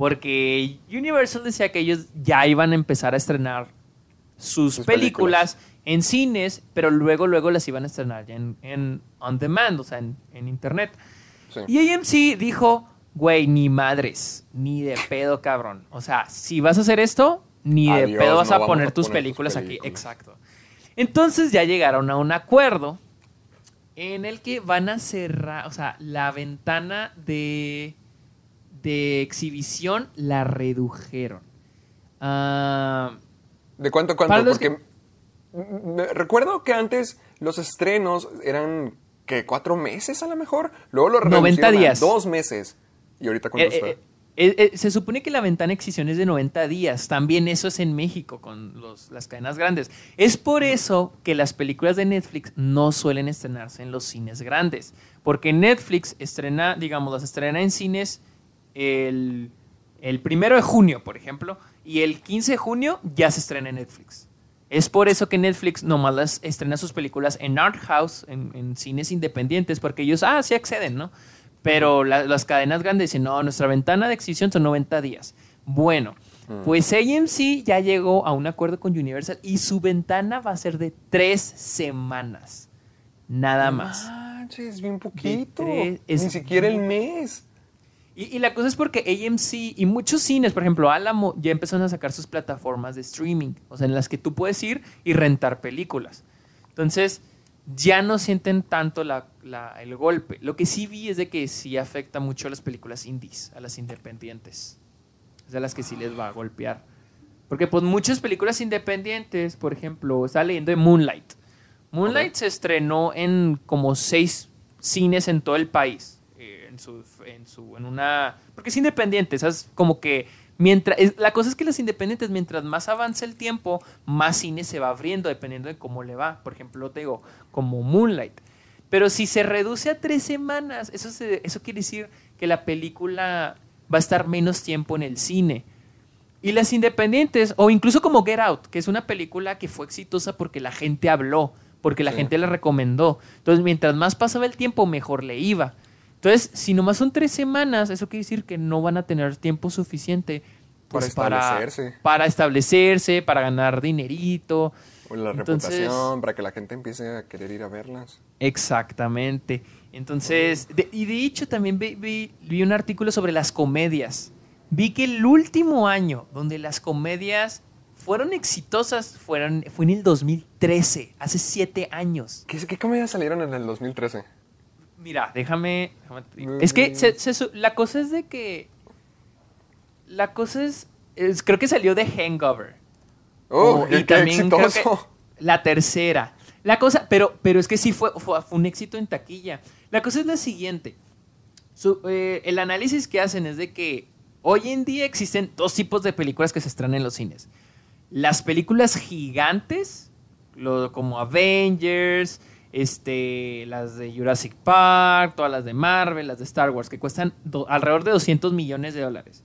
Porque Universal decía que ellos ya iban a empezar a estrenar sus, Sus películas, en cines, pero luego, luego las iban a estrenar ya en, en on demand, o sea, en, en internet. Sí. Y AMC dijo, güey, ni madres, ni de pedo, cabrón. O sea, si vas a hacer esto, ni de pedo vas no a poner a tus poner tus películas aquí. Exacto. Entonces ya llegaron a un acuerdo en el que van a cerrar, o sea, la ventana de, de exhibición la redujeron. Ah, ¿De cuánto, cuánto? Para los Porque recuerdo que antes los estrenos eran, ¿qué? ¿Cuatro meses a lo mejor? Luego lo 90 reducieron a días. dos meses. ¿Y ahorita cuánto Eh, está? eh, eh, eh, se supone que la ventana de exhibición es de 90 días. También eso es en México con los- las cadenas grandes. Es por eso que las películas de Netflix no suelen estrenarse en los cines grandes. Porque Netflix estrena, digamos, las estrena en cines el, el primero de junio, por ejemplo, y el 15 de junio ya se estrena en Netflix. Es por eso que Netflix nomás las estrena sus películas en art house, en, en cines independientes, porque ellos, ah, sí acceden, ¿no? Pero la- las cadenas grandes dicen, no, nuestra ventana de exhibición son 90 días. Bueno, pues AMC ya llegó a un acuerdo con Universal y su ventana va a ser de tres semanas. Nada más. Manches, bien poquito. tres- es Ni siquiera el mes. Y, y la cosa es porque AMC y muchos cines, por ejemplo, Alamo, ya empezaron a sacar sus plataformas de streaming, o sea, en las que tú puedes ir y rentar películas. Entonces, ya no sienten tanto la- la- el golpe. Lo que sí vi es de que sí afecta mucho a las películas indies, a las independientes. Es a las que sí les va a golpear. Porque pues muchas películas independientes, por ejemplo, estaba leyendo de Moonlight. Moonlight se estrenó en como seis cines en todo el país. En su, en su, en una. Porque es independiente, ¿sabes? Como que. Mientras, es- la cosa es que las independientes, mientras más avanza el tiempo, más cine se va abriendo dependiendo de cómo le va. Por ejemplo, te digo, como Moonlight. Pero si se reduce a tres semanas, eso, se- eso quiere decir que la película va a estar menos tiempo en el cine. Y las independientes, o incluso como Get Out, que es una película que fue exitosa porque la gente habló, porque la Sí. gente la recomendó. Entonces, mientras más pasaba el tiempo, mejor le iba. Entonces, si nomás son tres semanas, eso quiere decir que no van a tener tiempo suficiente pues, Para para, establecerse. para establecerse, para ganar dinerito. O la Entonces- reputación, para que la gente empiece a querer ir a verlas. Exactamente. Entonces, de- y de hecho también vi, vi- vi un artículo sobre las comedias. Vi que el último año donde las comedias fueron exitosas fueron, fue en el 2013, hace siete años. ¿Qué, qué comedias salieron en el 2013? Mira, déjame... déjame te digo. Es que se- se la cosa es de que... La cosa es, es- Creo que salió de Hangover. ¡Oh, O- qué, qué creo que exitoso! la tercera. La cosa, pero, pero es que sí fue, fue, fue un éxito en taquilla. La cosa es la siguiente. Su- eh, el análisis que hacen es de que hoy en día existen dos tipos de películas que se estrenan en los cines. Las películas gigantes, lo- como Avengers, este, las de Jurassic Park, todas las de Marvel, las de Star Wars, que cuestan do- alrededor de 200 millones de dólares.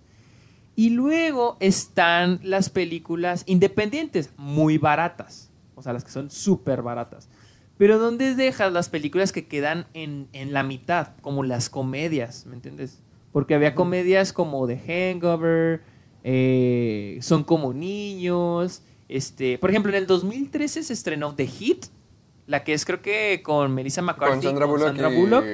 Y luego están las películas independientes, muy baratas. O sea, las que son súper baratas. Pero ¿dónde dejas las películas que quedan en, en la mitad? Como las comedias, ¿me entiendes? Porque había comedias como The Hangover, eh, Son como niños. Este, por ejemplo, en el 2013 se estrenó The Hit, la que es creo que con Melissa McCarthy. Con Sandra Bullock Sandra y Bullock.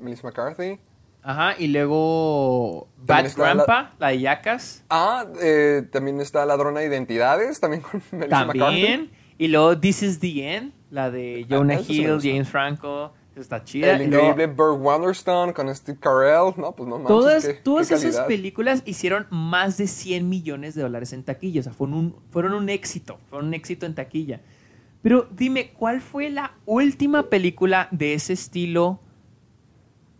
Melissa McCarthy. Ajá, y luego Bad la- Grandpa, la, de Yacas. Ah, eh, también está Ladrona de Identidades, también con Melissa McCarthy. También. Y luego This is the End, la de Jonah sí me Hill. James Franco. Está chida. El Y luego, increíble Burt Wonderstone con Steve Carell. No, pues no manches, todas qué- todas qué esas películas hicieron más de 100 millones de dólares en taquilla. O sea, fueron un, fueron un éxito. Fueron un éxito en taquilla. Pero dime, ¿cuál fue la última película de ese estilo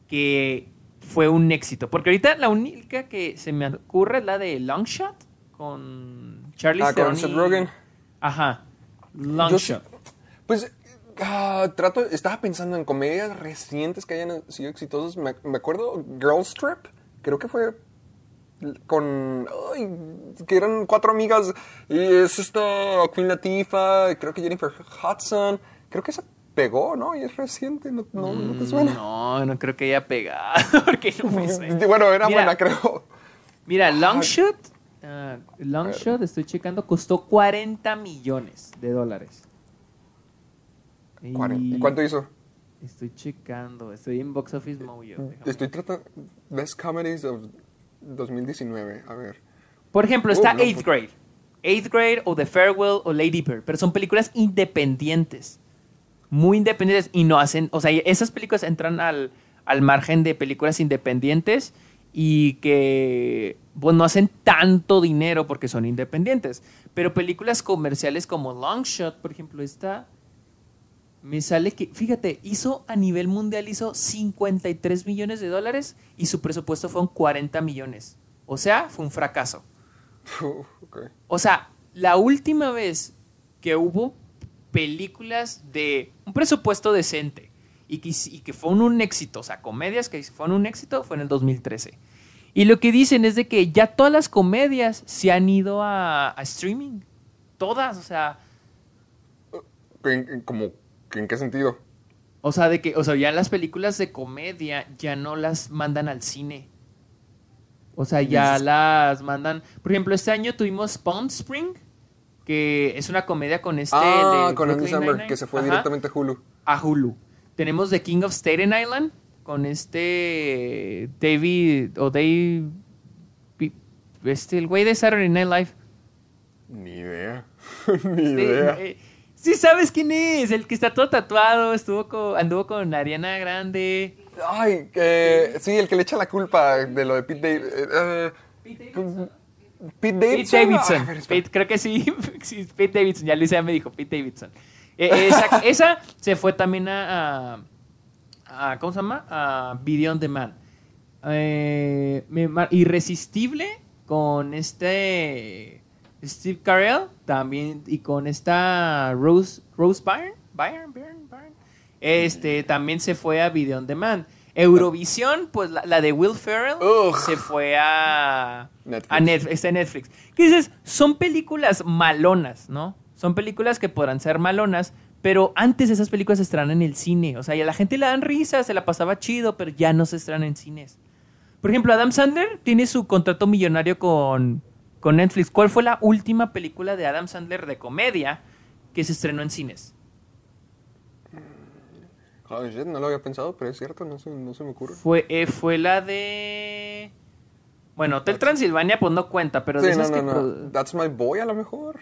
que fue un éxito? Porque ahorita la única que se me ocurre es la de Longshot con Charlie Ah, con Theron y- Rogen. Ajá. Long Yo Shot. sí- Pues ah, trato, estaba pensando en comedias recientes que hayan sido exitosas. Me, me acuerdo Girls Trip, creo que fue con ay, que eran cuatro amigas y es esta Queen Latifah, creo que Jennifer Hudson, creo que esa pegó, ¿no? Y es reciente, ¿no, no, no te suena? No, no creo que haya pegado. Porque no me suena. Bueno, era Mira, buena, creo. Mira, Longshot, ah, Longshot, estoy checando, costó 40 millones de dólares. Y ¿Cuánto hizo? Estoy checando, estoy en Box Office Mojo. déjame Estoy tratando Best Comedies of 2019, a ver. Por ejemplo, Uh, está no, Eighth pues- Grade. Eighth Grade o The Farewell o Lady Bird. Pero son películas independientes. Muy independientes. Y no hacen. O sea, esas películas entran al, al margen de películas independientes y que pues, no hacen tanto dinero porque son independientes. Pero películas comerciales como Long Shot, por ejemplo, esta. Me sale que, fíjate, hizo a nivel mundial, hizo 53 millones de dólares y su presupuesto fueron 40 millones. O sea, fue un fracaso. O sea, la última vez que hubo películas de un presupuesto decente y que, y que fueron un éxito, o sea, comedias que fueron un éxito, fue en el 2013. Y lo que dicen es de que ya todas las comedias se han ido a, a streaming. Todas, o sea, ¿En, en- como, ¿En qué sentido? o sea, de que, o sea, ya las películas de comedia ya no las mandan al cine. O sea, ya las mandan. Por ejemplo, este año tuvimos Palm Spring, que es una comedia con este. ah, de con Andy Samberg, que se fue Ajá, directamente a Hulu. a Hulu. Tenemos The King of Staten Island con este David o Dave este el güey de Saturday Night Live. Ni idea. Ni Este, idea. eh, sí sabes quién es, el que está todo tatuado, estuvo con, anduvo con Ariana Grande. Ay, eh, sí, el que le echa la culpa de lo de Pete Davidson. Pete Davidson. Pete Davidson. ver, espera. Pete- creo que sí, sí, Pete Davidson. Ya Luisa me dijo, Pete Davidson. Eh, esa, esa se fue también a, a- a- ¿Cómo se llama? A Video on Demand. Eh, Irresistible con este. Steve Carell también. Y con esta Rose, Rose Byrne. Byrne, Byrne, Byrne. Este también se fue a Video on Demand. Eurovisión, pues la, la de Will Ferrell Ugh. se fue a Netflix. a Netflix, está en Netflix. ¿Qué dices? Son películas malonas, ¿no? Son películas que podrán ser malonas, pero antes esas películas se estrenan en el cine. O sea, y a la gente le dan risa, se la pasaba chido, pero ya no se estrenan en cines. Por ejemplo, Adam Sandler tiene su contrato millonario con, con Netflix. ¿Cuál fue la última película de Adam Sandler de comedia que se estrenó en cines? Ay, shit, no lo había pensado, pero es cierto, no se, no se me ocurre. Fue, eh, fue la de... Bueno, Hotel Transilvania pues no cuenta, pero de Sí, no, esas no, que... no. That's my boy, a lo mejor.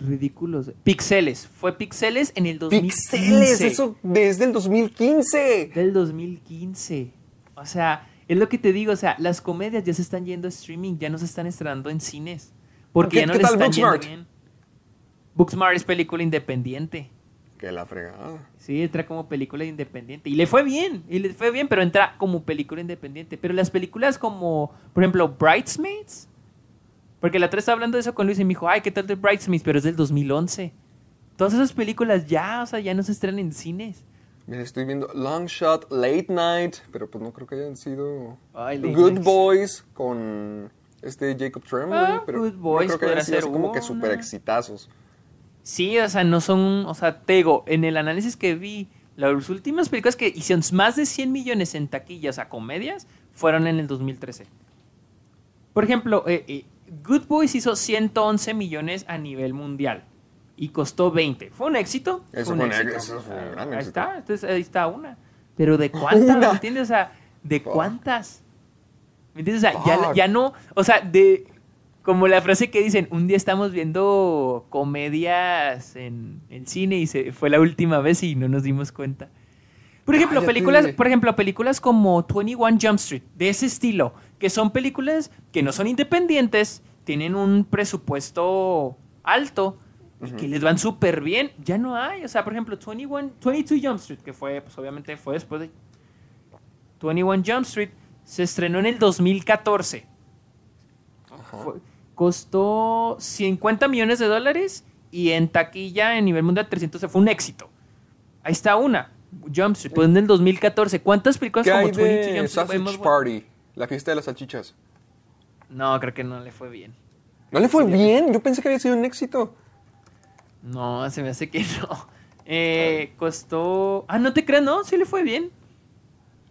Ridículos. Pixeles. Fue Pixeles en el 2015. Pixeles, eso desde el 2015. Del 2015. O sea, es lo que te digo. O sea, las comedias ya se están yendo a streaming. Ya no se están estrenando en cines. Porque ¿Qué- ya no qué les tal están yendo Booksmart? bien. Booksmart es película independiente. Que la fregada. Sí, entra como película independiente. Y le fue bien. Y le fue bien, pero entra como película independiente. Pero las películas como, por ejemplo, Bridesmaids. Porque la otra estaba hablando de eso con Luis y me dijo, ay, ¿qué tal de Bridesmaids? Pero es del 2011. Todas esas películas ya, o sea, ya no se estrenan en cines. Mira, estoy viendo Long Shot, Late Night, pero pues no creo que hayan sido Ay, Good. Boys con este Jacob Tremblay, Ah, pero Good no Boys creo que hayan sido así como que super exitazos. Sí, o sea, no son, o sea, te digo, en el análisis que vi, las últimas películas que hicieron más de 100 millones en taquillas a comedias fueron en el 2013. Por ejemplo, eh, eh, Good Boys hizo 111 millones a nivel mundial y costó 20. ¿Fue un éxito? Eso fue un éxito, eso fue un gran Ahí éxito. está, entonces ahí está una. Pero ¿de cuántas? ¿Me entiendes? O sea, ¿de Fuck. cuántas? ¿Me entiendes? O sea, ya, ya no, o sea, de como la frase que dicen, un día estamos viendo comedias en el cine y se fue la última vez y no nos dimos cuenta. Por ejemplo, películas, por ejemplo, películas como 21 Jump Street, de ese estilo, que son películas que no son independientes, tienen un presupuesto alto y que les van súper bien, ya no hay. O sea, por ejemplo, 21, 22 Jump Street, que fue, pues obviamente fue después de 21 Jump Street, se estrenó en el 2014. Fue- costó 50 millones de dólares y en taquilla en nivel mundial 300 fue un éxito. Ahí está una. Jump Street, pues en el 2014. ¿Cuántas películas ¿Qué como hay 22 de Jump Street? Party? La fiesta de las salchichas. No, creo que no le fue bien. ¿No le fue bien? Yo pensé que había sido un éxito. No, se me hace que no. Eh, costó... Ah, no te creas, no, sí le fue bien.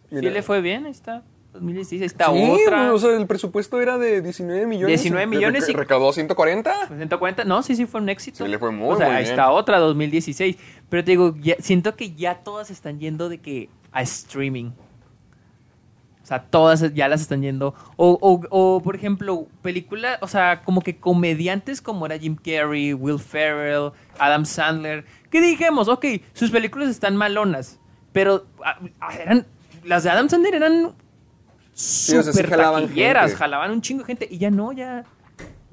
Sí Mira. le fue bien, ahí está. 2016, ahí está Sí, otra. o sea, el presupuesto era de 19 millones. 19 y millones y- Recaudó 140. 140, no, sí, sí fue un éxito. Sí, le fue muy, O sea, muy ahí bien. está otra, 2016. Pero te digo, ya- siento que ya todas están yendo de que a streaming. O sea, todas ya las están yendo. O, o, o, por ejemplo, películas, o sea, como que comediantes como era Jim Carrey, Will Ferrell, Adam Sandler. Que dijimos, ok, sus películas están malonas. Pero ah, ah, eran. Las de Adam Sandler eran o sea, sí súper jalaban jalaban un chingo de gente. Y ya no, ya.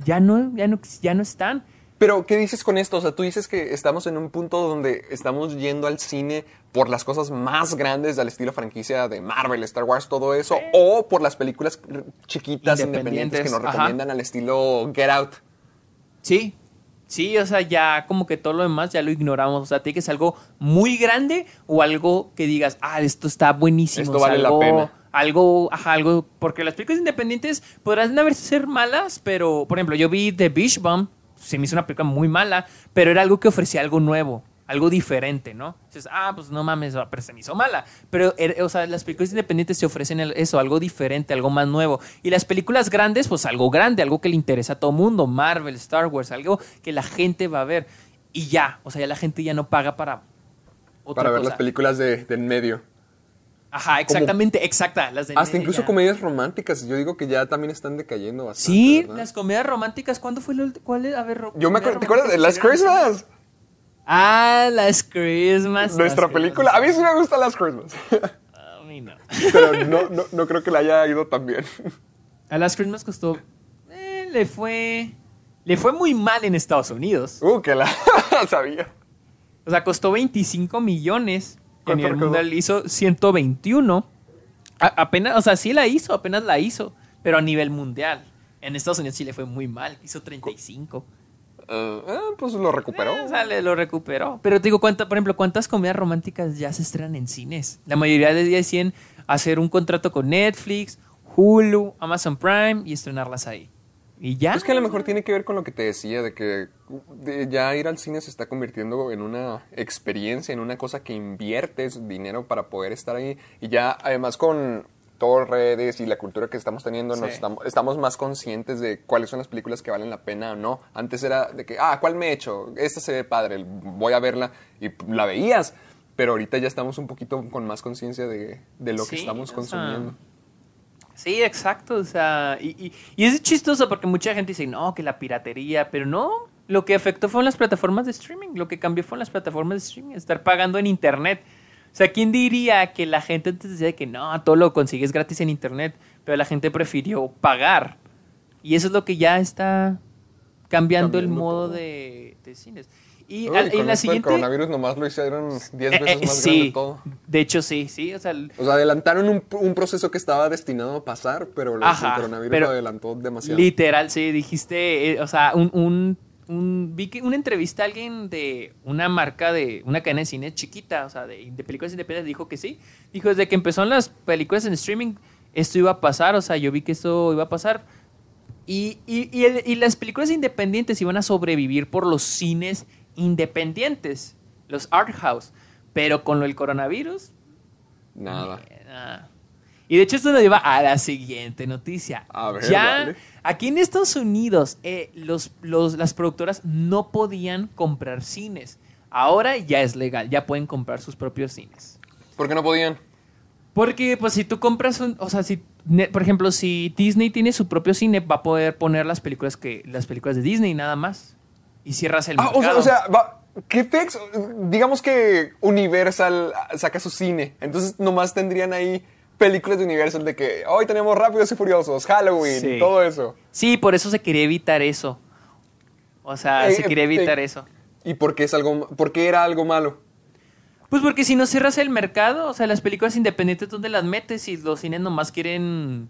Ya no, ya no, ya no están. Pero, ¿qué dices con esto? O sea, tú dices que estamos en un punto donde estamos yendo al cine por las cosas más grandes del estilo franquicia de Marvel, Star Wars, todo eso, o por las películas chiquitas, independientes, que nos Ajá. recomiendan al estilo Get Out. Sí, sí, o sea, ya como que todo lo demás ya lo ignoramos. O sea, tiene que ser algo muy grande o algo que digas, ah, esto está buenísimo. Esto o sea, vale la algo- pena. Algo, ajá, algo, porque las películas independientes podrán ser malas, pero, por ejemplo, yo vi The Beach Bomb, se me hizo una película muy mala, pero era algo que ofrecía algo nuevo, algo diferente, ¿no? Dices, ah, pues no mames, pero se me hizo mala. Pero, er- o sea, las películas independientes te ofrecen eso, algo diferente, algo más nuevo. Y las películas grandes, pues algo grande, algo que le interesa a todo mundo, Marvel, Star Wars, algo que la gente va a ver. Y ya, o sea, ya la gente ya no paga para otra Para ver cosa. las películas de, de en medio. Ajá, exactamente, exacta. Las de Hasta incluso ya. comedias románticas. Yo digo que ya también están decayendo bastante. Sí, ¿verdad? las comedias románticas, ¿cuándo fue la ulti- ¿Cuál es? A ver, Yo me acuerdo, ¿te acuerdas de se Christmas? Ah, Last Christmas. Nuestra película. A mí sí me gusta Last Christmas. Christmas. A mí no. Pero no, no, no creo que le haya ido tan bien. A Last Christmas costó. eh, le fue. Le fue muy mal en Estados Unidos. Uh, que la sabía. O sea, costó 25 millones. Y a ¿Cuánto nivel recaudó? mundial hizo 121. A- apenas, o sea, sí la hizo, apenas la hizo. Pero a nivel mundial. En Estados Unidos sí le fue muy mal. Hizo 35. Ah, ah, pues lo recuperó. Eh, o sea, le lo recuperó. Pero te digo, ¿cuánta, por ejemplo, ¿cuántas comedias románticas ya se estrenan en cines? La mayoría de ellas deciden hacer un contrato con Netflix, Hulu, Amazon Prime y estrenarlas ahí. Y ya. Es que a lo mejor tiene que ver con lo que te decía, de que de ya ir al cine se está convirtiendo en una experiencia, en una cosa que inviertes dinero para poder estar ahí. Y ya además con todas redes y la cultura que estamos teniendo, nos estamos, estamos más conscientes de cuáles son las películas que valen la pena o no. Antes era de que, ah, ¿cuál me he hecho? Esta se ve padre, voy a verla. Y la veías. Pero ahorita ya estamos un poquito con más conciencia de, de lo que estamos sea, consumiendo. Sí, exacto. O sea, y, y- y es chistoso porque mucha gente dice, no, que la piratería, pero no. Lo que afectó fueron las plataformas de streaming. Lo que cambió fueron las plataformas de streaming. Estar pagando en internet. O sea, ¿quién diría que la gente antes decía que no, todo lo consigues gratis en internet? Pero la gente prefirió pagar. Y eso es lo que ya está cambiando, el Cambiando modo todo. de, de cines. Y Uy, al- con en la siguiente... coronavirus nomás lo hicieron 10 Eh, veces eh, más sí, grande todo. de hecho sí, sí. O sea, O sea, adelantaron un, un proceso que estaba destinado a pasar, pero Ajá, el coronavirus pero lo adelantó demasiado. Literal, sí, dijiste, eh, o sea, un, un, un- vi que una entrevista a alguien de una marca de una cadena de cine chiquita, o sea, de, de películas independientes, dijo que sí. Dijo, desde que empezaron las películas en streaming, esto iba a pasar, o sea, yo vi que esto iba a pasar. Y, y, y, el- y las películas independientes iban a sobrevivir por los cines independientes, los art house. Pero con lo del coronavirus, Nada. Y de hecho esto nos lleva a la siguiente noticia. A ver, ya aquí en Estados Unidos eh, los, los- las productoras no podían comprar cines. Ahora ya es legal, ya pueden comprar sus propios cines. ¿Por qué no podían? Porque pues si tú compras un, o sea, si por ejemplo, si Disney tiene su propio cine, va a poder poner las películas que las películas de Disney nada más. Y cierras el Ah, o sea, mercado. o sea, va- ¿qué pex? Digamos que Universal saca su cine, entonces nomás tendrían ahí películas de Universal de que hoy tenemos Rápidos y Furiosos, Halloween, Sí. todo eso. Sí, por eso se quería evitar eso. O sea, Eh, se quería eh, evitar eh, eso. ¿Y por qué, es algo, por qué era algo malo? Pues porque si no cierras el mercado, o sea, las películas independientes, ¿dónde las metes? Si los cines nomás quieren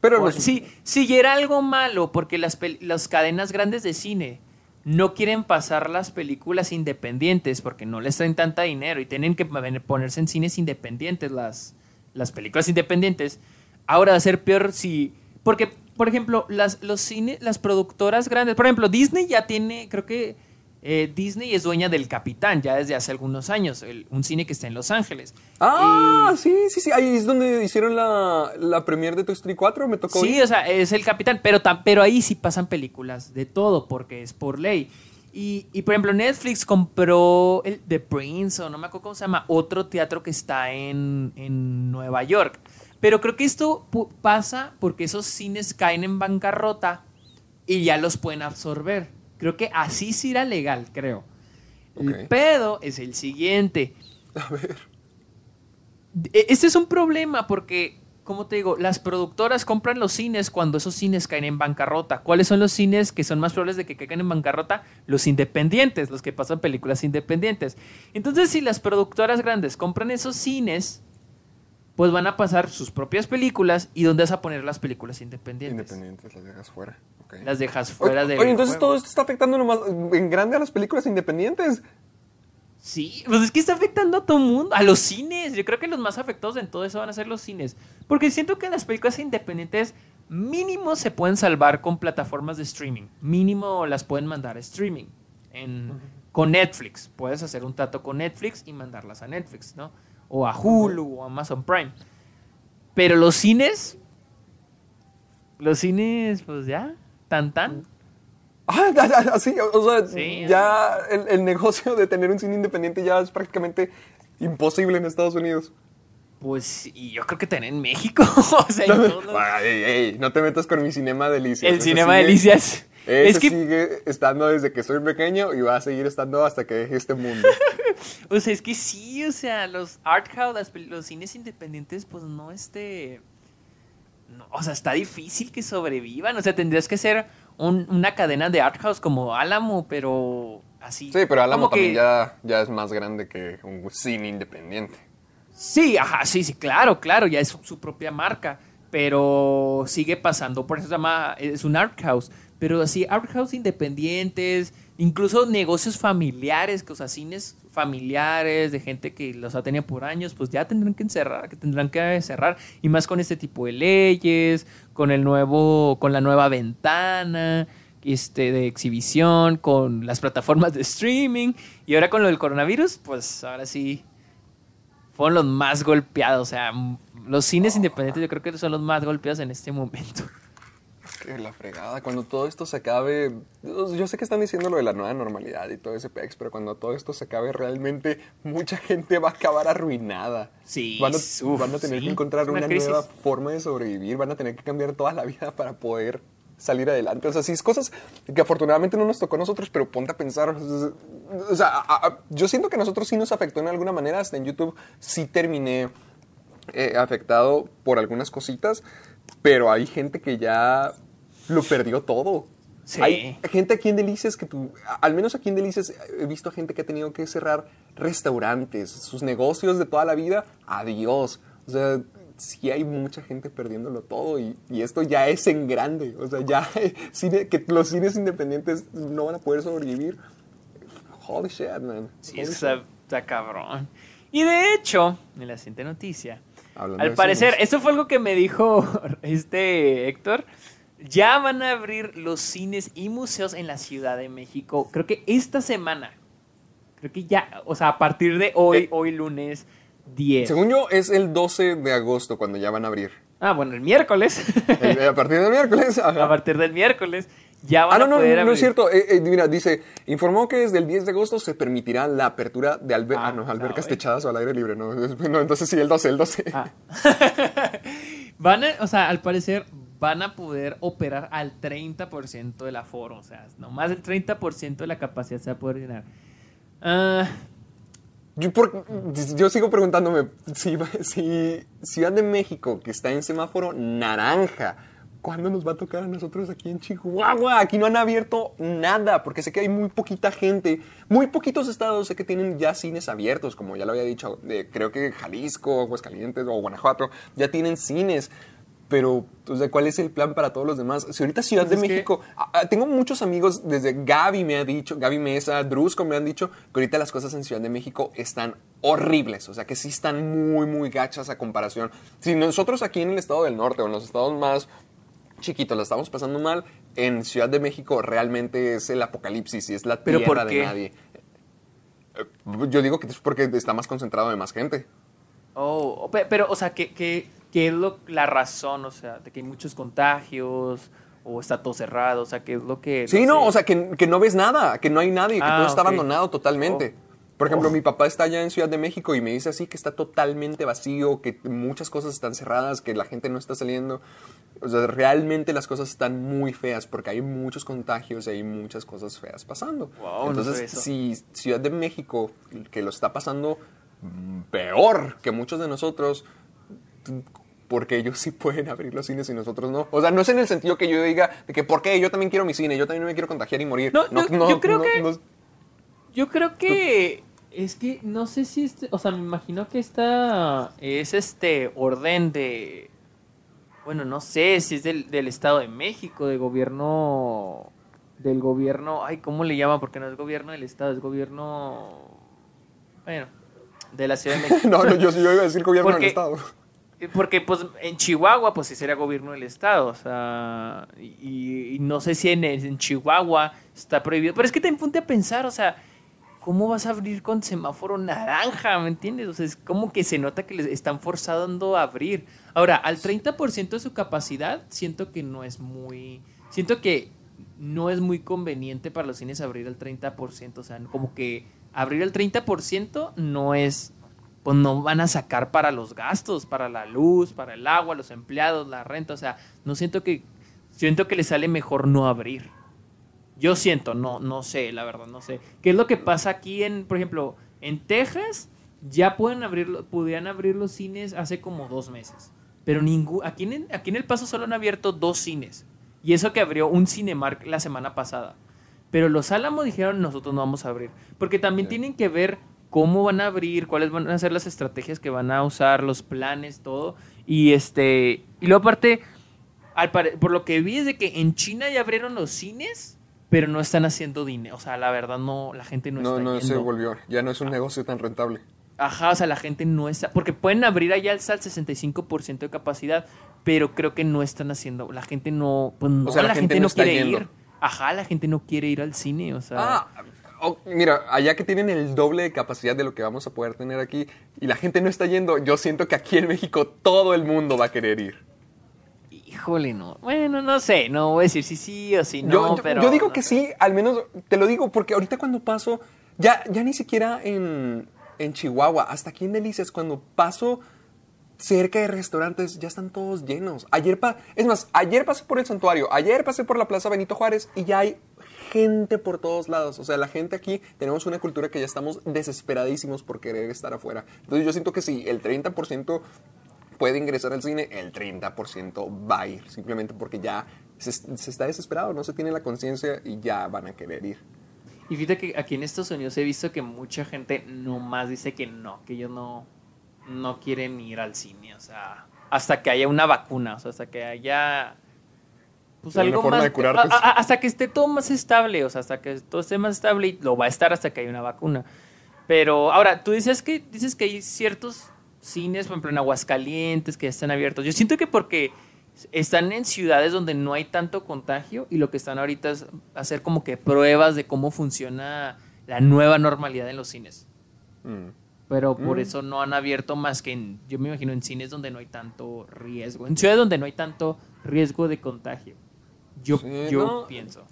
Pero O- los- si, si ya era algo malo, porque las, las cadenas grandes de cine no quieren pasar las películas independientes porque no les traen tanta dinero y tienen que ponerse en cines independientes las, las películas independientes. Ahora va a ser peor si... Porque, por ejemplo, las, los cines, las productoras grandes... Por ejemplo, Disney ya tiene, creo que eh, Disney es dueña del Capitán ya desde hace algunos años, el- un cine que está en Los Ángeles. Ah, sí, sí, sí. Ahí es donde hicieron la, la premiere de Toy Story 4. Me tocó. Sí, ir. o sea, es el capitán, pero, tam- pero ahí sí pasan películas de todo, porque es por ley. Y, y, por ejemplo, Netflix compró el The Prince, o no me acuerdo cómo se llama, otro teatro que está en, en Nueva York. Pero creo que esto pasa porque esos cines caen en bancarrota y ya los pueden absorber. Creo que así sí era legal, creo. El pedo es el siguiente. A ver. Este es un problema porque, como te digo, las productoras compran los cines cuando esos cines caen en bancarrota. ¿Cuáles son los cines que son más probables de que caigan en bancarrota? Los independientes, los que pasan películas independientes. Entonces, si las productoras grandes compran esos cines, pues van a pasar sus propias películas y ¿dónde vas a poner las películas independientes? Independientes, las dejas fuera. Las dejas fuera del oye, entonces juego. todo esto está afectando nomás en grande a las películas independientes. Sí, pues es que está afectando a todo el mundo, a los cines. Yo creo que los más afectados en todo eso van a ser los cines. Porque siento que las películas independientes mínimo se pueden salvar con plataformas de streaming. Mínimo las pueden mandar a streaming. En, Con Netflix. Puedes hacer un trato con Netflix y mandarlas a Netflix, ¿no? O a Hulu o Amazon Prime. Pero los cines... Los cines, pues ya, tan tan. Ah, así, o sea, Sí, ya el, el negocio de tener un cine independiente ya es prácticamente imposible en Estados Unidos. Pues, y yo creo que también en México. o sea, lados. Ay, ey, ey, no te metas con mi cinema delicias. El Cinema sigue- Delicias. Ese Es que, sigue estando desde que soy pequeño y va a seguir estando hasta que deje este mundo. o sea, es que sí, o sea, los art house, los cines independientes, pues no este, no, o sea, está difícil que sobrevivan. O sea, tendrías que ser un- una cadena de art house como Álamo, pero así. Sí, pero Álamo como que- también ya, ya es más grande que un cine independiente. Sí, ajá, sí, sí, claro, claro, ya es su, su propia marca, pero sigue pasando, por eso se llama, es un art house, pero así, art house independientes, incluso negocios familiares, que, o sea, cines familiares de gente que los ha tenido por años, pues ya tendrán que encerrar, que tendrán que cerrar, y más con este tipo de leyes, con el nuevo, con la nueva ventana, este, de exhibición, con las plataformas de streaming, y ahora con lo del coronavirus, pues ahora sí, fueron los más golpeados. O sea, los cines independientes yo creo que son los más golpeados en este momento. Que la fregada, cuando todo esto se acabe, yo sé que están diciendo lo de la nueva normalidad y todo ese pex, pero cuando todo esto se acabe realmente mucha gente va a acabar arruinada. Sí, Van a, uf, van a tener sí, que encontrar una nueva forma de sobrevivir, van a tener que cambiar toda la vida para poder salir adelante. O sea, sí es cosas que afortunadamente no nos tocó a nosotros, pero ponte a pensar. O sea, a- a- yo siento que a nosotros sí nos afectó en alguna manera, hasta en YouTube sí terminé eh, afectado por algunas cositas, pero hay gente que ya lo perdió todo. Sí. Hay gente aquí en Delicias que tú, al menos aquí en Delicias he visto a gente que ha tenido que cerrar restaurantes, sus negocios de toda la vida, adiós. O sea, sí hay mucha gente perdiéndolo todo y, y esto ya es en grande. O sea, ya cine- que los cines independientes no van a poder sobrevivir. Holy shit, man. Sí, está, cabrón. Y de hecho, en la siguiente noticia, Hablando al parecer, cines. esto fue algo que me dijo este Héctor. Ya van a abrir los cines y museos en la Ciudad de México. Creo que esta semana. Creo que ya, o sea, a partir de hoy, Eh, hoy lunes 10. Según yo, es el 12 de agosto cuando ya van a abrir. Ah, bueno, el miércoles. El- a partir del miércoles. ajá. a partir del miércoles ya van Ah, no, a no, poder no abrir. es cierto. Eh, eh, mira, dice, informó que desde el 10 de agosto se permitirá la apertura de alber Ah, ah, no, albercas techadas o al aire libre. No, entonces sí, el 12, el 12. Ah. van a, o sea, al parecer van a poder operar al 30% del aforo, o sea, nomás el 30% de la capacidad se va a poder llenar. Ah, Yo, por- yo sigo preguntándome si, si Ciudad de México, que está en semáforo naranja, ¿cuándo nos va a tocar a nosotros aquí en Chihuahua? Aquí no han abierto nada, porque sé que hay muy poquita gente, muy poquitos estados sé que tienen ya cines abiertos, como ya lo había dicho, creo que Jalisco, Aguascalientes o Guanajuato ya tienen cines. Pero, o sea, ¿cuál es el plan para todos los demás? Si ahorita Ciudad de Pues que- México, tengo muchos amigos, desde Gaby me ha dicho, Gaby Mesa, Drusco me han dicho que ahorita las cosas en Ciudad de México están horribles, o sea, que sí están muy, muy gachas a comparación. Si nosotros aquí en el estado del norte o en los estados más chiquitos la estamos pasando mal, en Ciudad de México realmente es el apocalipsis y es la ¿Pero tierra por de nadie. Eh, Yo digo que es porque está más concentrado de más gente. Oh, pe- pero, o sea, ¿qué, qué, qué es lo, la razón? O sea, de que hay muchos contagios o está todo cerrado, o sea, ¿qué es lo que... Sí, no, sé? o sea, que, que no ves nada, que no hay nadie, que Ah, todo está ok. abandonado totalmente. Oh. Por ejemplo, Oh. mi papá está allá en Ciudad de México y me dice así que está totalmente vacío, que muchas cosas están cerradas, que la gente no está saliendo. O sea, realmente las cosas están muy feas porque hay muchos contagios y hay muchas cosas feas pasando. Wow, Entonces, si Ciudad de México, que lo está pasando mm, peor que muchos de nosotros, porque ellos sí pueden abrir los cines y nosotros no. O sea, no es en el sentido que yo diga de que, ¿por qué? Yo también quiero mi cine, yo también me quiero contagiar y morir. No, yo- yo creo que- no- Yo creo que es que no sé si este, o sea, me imagino que esta es este orden de bueno, no sé si es del, del Estado de México, de gobierno del gobierno, ay, ¿cómo le llaman? Porque no es gobierno del Estado, es gobierno bueno, de la Ciudad de México. no, no, yo iba a decir gobierno Porque- del Estado. Eh, Porque pues en Chihuahua pues sí sería gobierno del estado, o sea, y, no sé si en, en Chihuahua está prohibido, pero es que te ponte a pensar, o sea, ¿cómo vas a abrir con semáforo naranja? ¿Me entiendes? O sea, es como que se nota que les están forzando a abrir. Ahora, al 30% de su capacidad, siento que no es muy, siento que no es muy conveniente para los cines abrir al 30%, o sea, como que abrir al 30% no es pues no van a sacar para los gastos, para la luz, para el agua, los empleados, la renta, o sea, no siento que siento que les sale mejor no abrir. Yo siento, no no sé, la verdad, no sé. ¿Qué es lo que pasa aquí en, por ejemplo, en Texas ya pueden abrir podían abrir los cines hace como dos meses, pero ningún aquí en aquí en El Paso solo han abierto dos cines y eso que abrió un Cinemark la semana pasada. Pero los Álamos dijeron nosotros no vamos a abrir. Porque también tienen que ver cómo van a abrir, cuáles van a ser las estrategias que van a usar, los planes, todo. Y este. Y luego aparte, al pare- por lo que vi es de que en China ya abrieron los cines, pero no están haciendo dinero. O sea, la verdad no, la gente no, No, está no se yendo. volvió, ya no es un negocio tan rentable. Ajá, o sea, la gente no está. Porque pueden abrir allá hasta el 65% de capacidad, pero creo que no están haciendo. La gente no. Pues no, sea, la la, gente gente, no no quiere yendo. ir. Ajá, la gente no quiere ir al cine, o sea. Ah, oh, mira, allá que tienen el doble de capacidad de lo que vamos a poder tener aquí y la gente no está yendo, yo siento que aquí en México todo el mundo va a querer ir. Híjole, no. Bueno, no sé, no voy a decir si sí o si no, yo, yo- pero. yo digo no que sé. sí, al menos te lo digo porque ahorita cuando paso, ya, ya ni siquiera en, en Chihuahua, hasta aquí en Delicias, cuando paso cerca de restaurantes, ya están todos llenos. Ayer, pa es más, ayer pasé por el santuario, ayer pasé por la Plaza Benito Juárez y ya hay gente por todos lados. O sea, la gente aquí tenemos una cultura que ya estamos desesperadísimos por querer estar afuera. Entonces yo siento que si el 30% puede ingresar al cine, el 30% va a ir, simplemente porque ya se, se está desesperado, no se tiene la conciencia y ya van a querer ir. Y fíjate que aquí en Estados Unidos he visto que mucha gente nomás dice que no, que ellos no, no quieren ir al cine, o sea, hasta que haya una vacuna, o sea, hasta que haya pues algo forma más de curarte. a- a- hasta que esté todo más estable, o sea, hasta que todo esté más estable y lo va a estar hasta que haya una vacuna. Pero ahora, tú dices que dices que hay ciertos cines, por ejemplo, en Aguascalientes que ya están abiertos. Yo siento que porque están en ciudades donde no hay tanto contagio y lo que están ahorita es hacer como que pruebas de cómo funciona la nueva normalidad en los cines. Mm. Pero por Mm. eso no han abierto más que en, yo me imagino, en cines donde no hay tanto riesgo, en ciudades donde no hay tanto riesgo de contagio. Yo, Sí, yo no. pienso.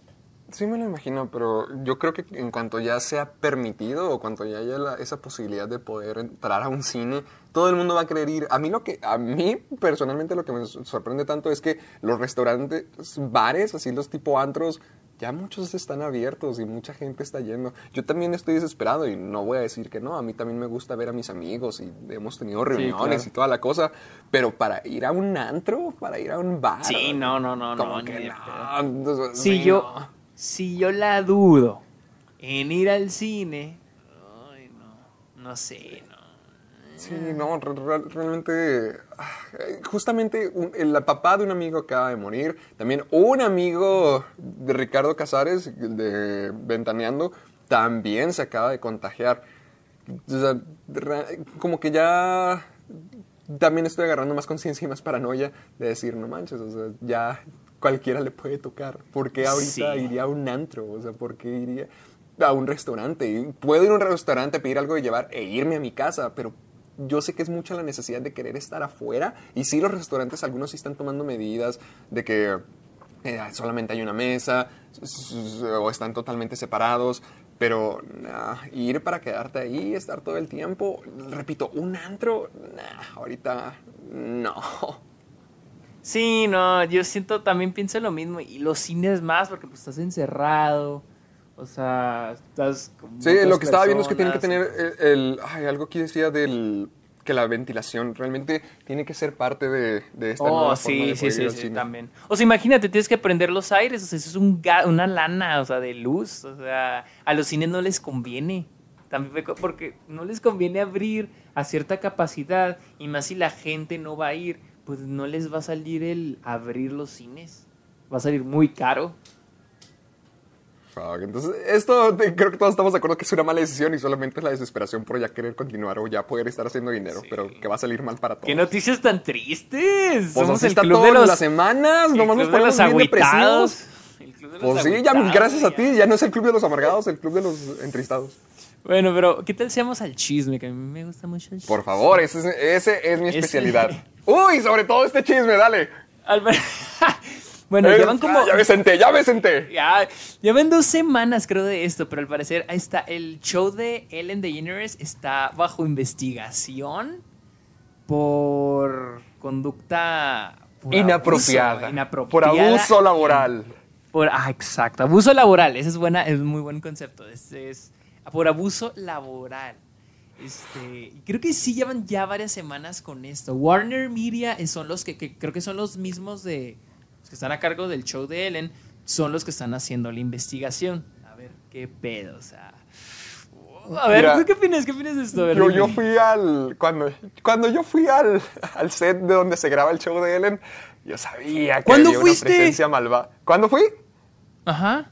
Sí me lo imagino, pero yo creo que en cuanto ya sea permitido o cuanto ya haya la- esa posibilidad de poder entrar a un cine, todo el mundo va a querer ir. A mí lo que a mí personalmente lo que me sorprende tanto es que los restaurantes, bares, así los tipo antros, ya muchos están abiertos y mucha gente está yendo. Yo también estoy desesperado y no voy a decir que no, a mí también me gusta ver a mis amigos y hemos tenido reuniones claro. y toda la cosa, pero para ir a un antro, para ir a un bar. Sí, no, no, no, no, que no, Si sí, yo, no. si yo la dudo en ir al cine, ay, no, no sé, no. Sí, no, re- re- realmente, justamente un- el papá de un amigo acaba de morir, también un amigo de Ricardo Casares, de Ventaneando, también se acaba de contagiar. O sea, re- como que ya también estoy agarrando más conciencia y más paranoia de decir, no manches, o sea, ya cualquiera le puede tocar. ¿Por qué ahorita Sí. iría a un antro? O sea, ¿por qué iría a un restaurante? Puedo ir a un restaurante, pedir algo de llevar e irme a mi casa, pero yo sé que es mucha la necesidad de querer estar afuera. Y sí, los restaurantes, algunos sí están tomando medidas de que eh, solamente hay una mesa o están totalmente separados. Pero nah, ir para quedarte ahí, estar todo el tiempo, repito, un antro, nah, ahorita no. Sí, no, yo siento, también pienso lo mismo. Y los cines más, porque pues estás encerrado. O sea, estás con Sí, lo que estaba viendo es que tiene que tener el, el- ay, algo que decía del que la ventilación realmente tiene que ser parte de, de esta Oh, nueva forma sí, de sí, sí, sí, también. O sea, imagínate, tienes que prender los aires, o sea, eso es un ga- una lana, o sea, de luz, o sea, a los cines no les conviene. También porque no les conviene abrir a cierta capacidad y más si la gente no va a ir, pues no les va a salir el abrir los cines. Va a salir muy caro. Fuck, Entonces, esto creo que todos estamos de acuerdo que es una mala decisión y solamente es la desesperación por ya querer continuar o ya poder estar haciendo dinero, pero que va a salir mal para todos. ¡Qué noticias tan tristes! Pues Somos así el está club todo de los las semanas, nomás nos de los ponemos bien depresivos. El club de los Pues sí, ya gracias a ti, ya no es el club de los amargados, el club de los entristados. Bueno, pero ¿qué tal si vamos al chisme? Que a mí me gusta mucho el chisme. Por favor, ese es, ese es mi Ese- especialidad. Uy, sobre todo este chisme, dale. Albert- bueno, Eh, llevan como... ah, ya me senté, ya me senté. Ya, llevan dos semanas creo de esto, pero al parecer ahí está el show de Ellen DeGeneres está bajo investigación por conducta por Inapropiada. abuso, inapropiada. Por abuso laboral. Por, ah, exacto, abuso laboral, ese es buena, es muy buen concepto. Este es por abuso laboral. Este, creo que sí llevan ya varias semanas con esto. Warner Media eh, son los que, que creo que son los mismos de que están a cargo del show de Ellen, son los que están haciendo la investigación. A ver, qué pedo, o sea. A ver, Mira, ¿tú qué opinas? ¿Qué opinas de esto? Ver, Yo, yo fui al. Cuando, cuando yo fui al, al set de donde se graba el show de Ellen, yo sabía que ¿Cuándo había fuiste? una presencia malvada. ¿Cuándo fui? Ajá.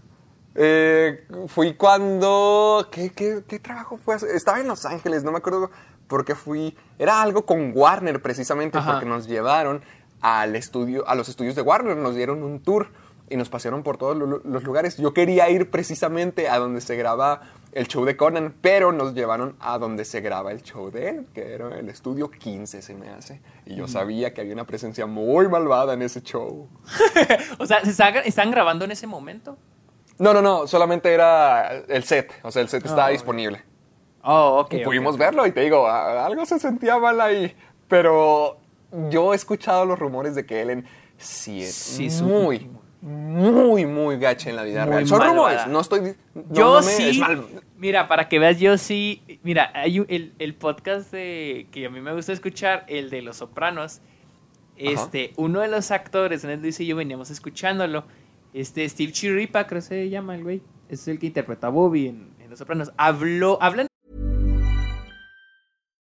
Eh, fui cuando. ¿qué, qué, qué trabajo fue? Estaba en Los Ángeles, no me acuerdo por qué fui. Era algo con Warner precisamente, Ajá. porque nos llevaron al estudio, a los estudios de Warner, nos dieron un tour y nos pasearon por todos lo- los lugares. Yo quería ir precisamente a donde se graba el show de Conan, pero nos llevaron a donde se graba el show de él, que era el estudio 15, se me hace. Y yo sabía que había una presencia muy malvada en ese show. O sea, ¿se está- ¿están grabando en ese momento? No, no, no, solamente era el set, o sea, el set estaba Ah, disponible. Oh, ok. Y pudimos ok. verlo y te digo, algo se sentía mal ahí. Pero yo he escuchado los rumores de que Ellen sí es Sí, es muy, muy, muy gacha en la vida Muy real. Son rumores, no estoy... no- Yo no me- es sí. mal- Mira, para que veas, yo sí. Mira, hay un- el, el podcast de, que a mí me gusta escuchar, el de Los Sopranos. Este, uno de los actores, en Luis y yo veníamos escuchándolo. Este, Steve Chiripa, creo que se llama el güey. Es el que interpreta a Bobby en, en Los Sopranos. Habló, hablan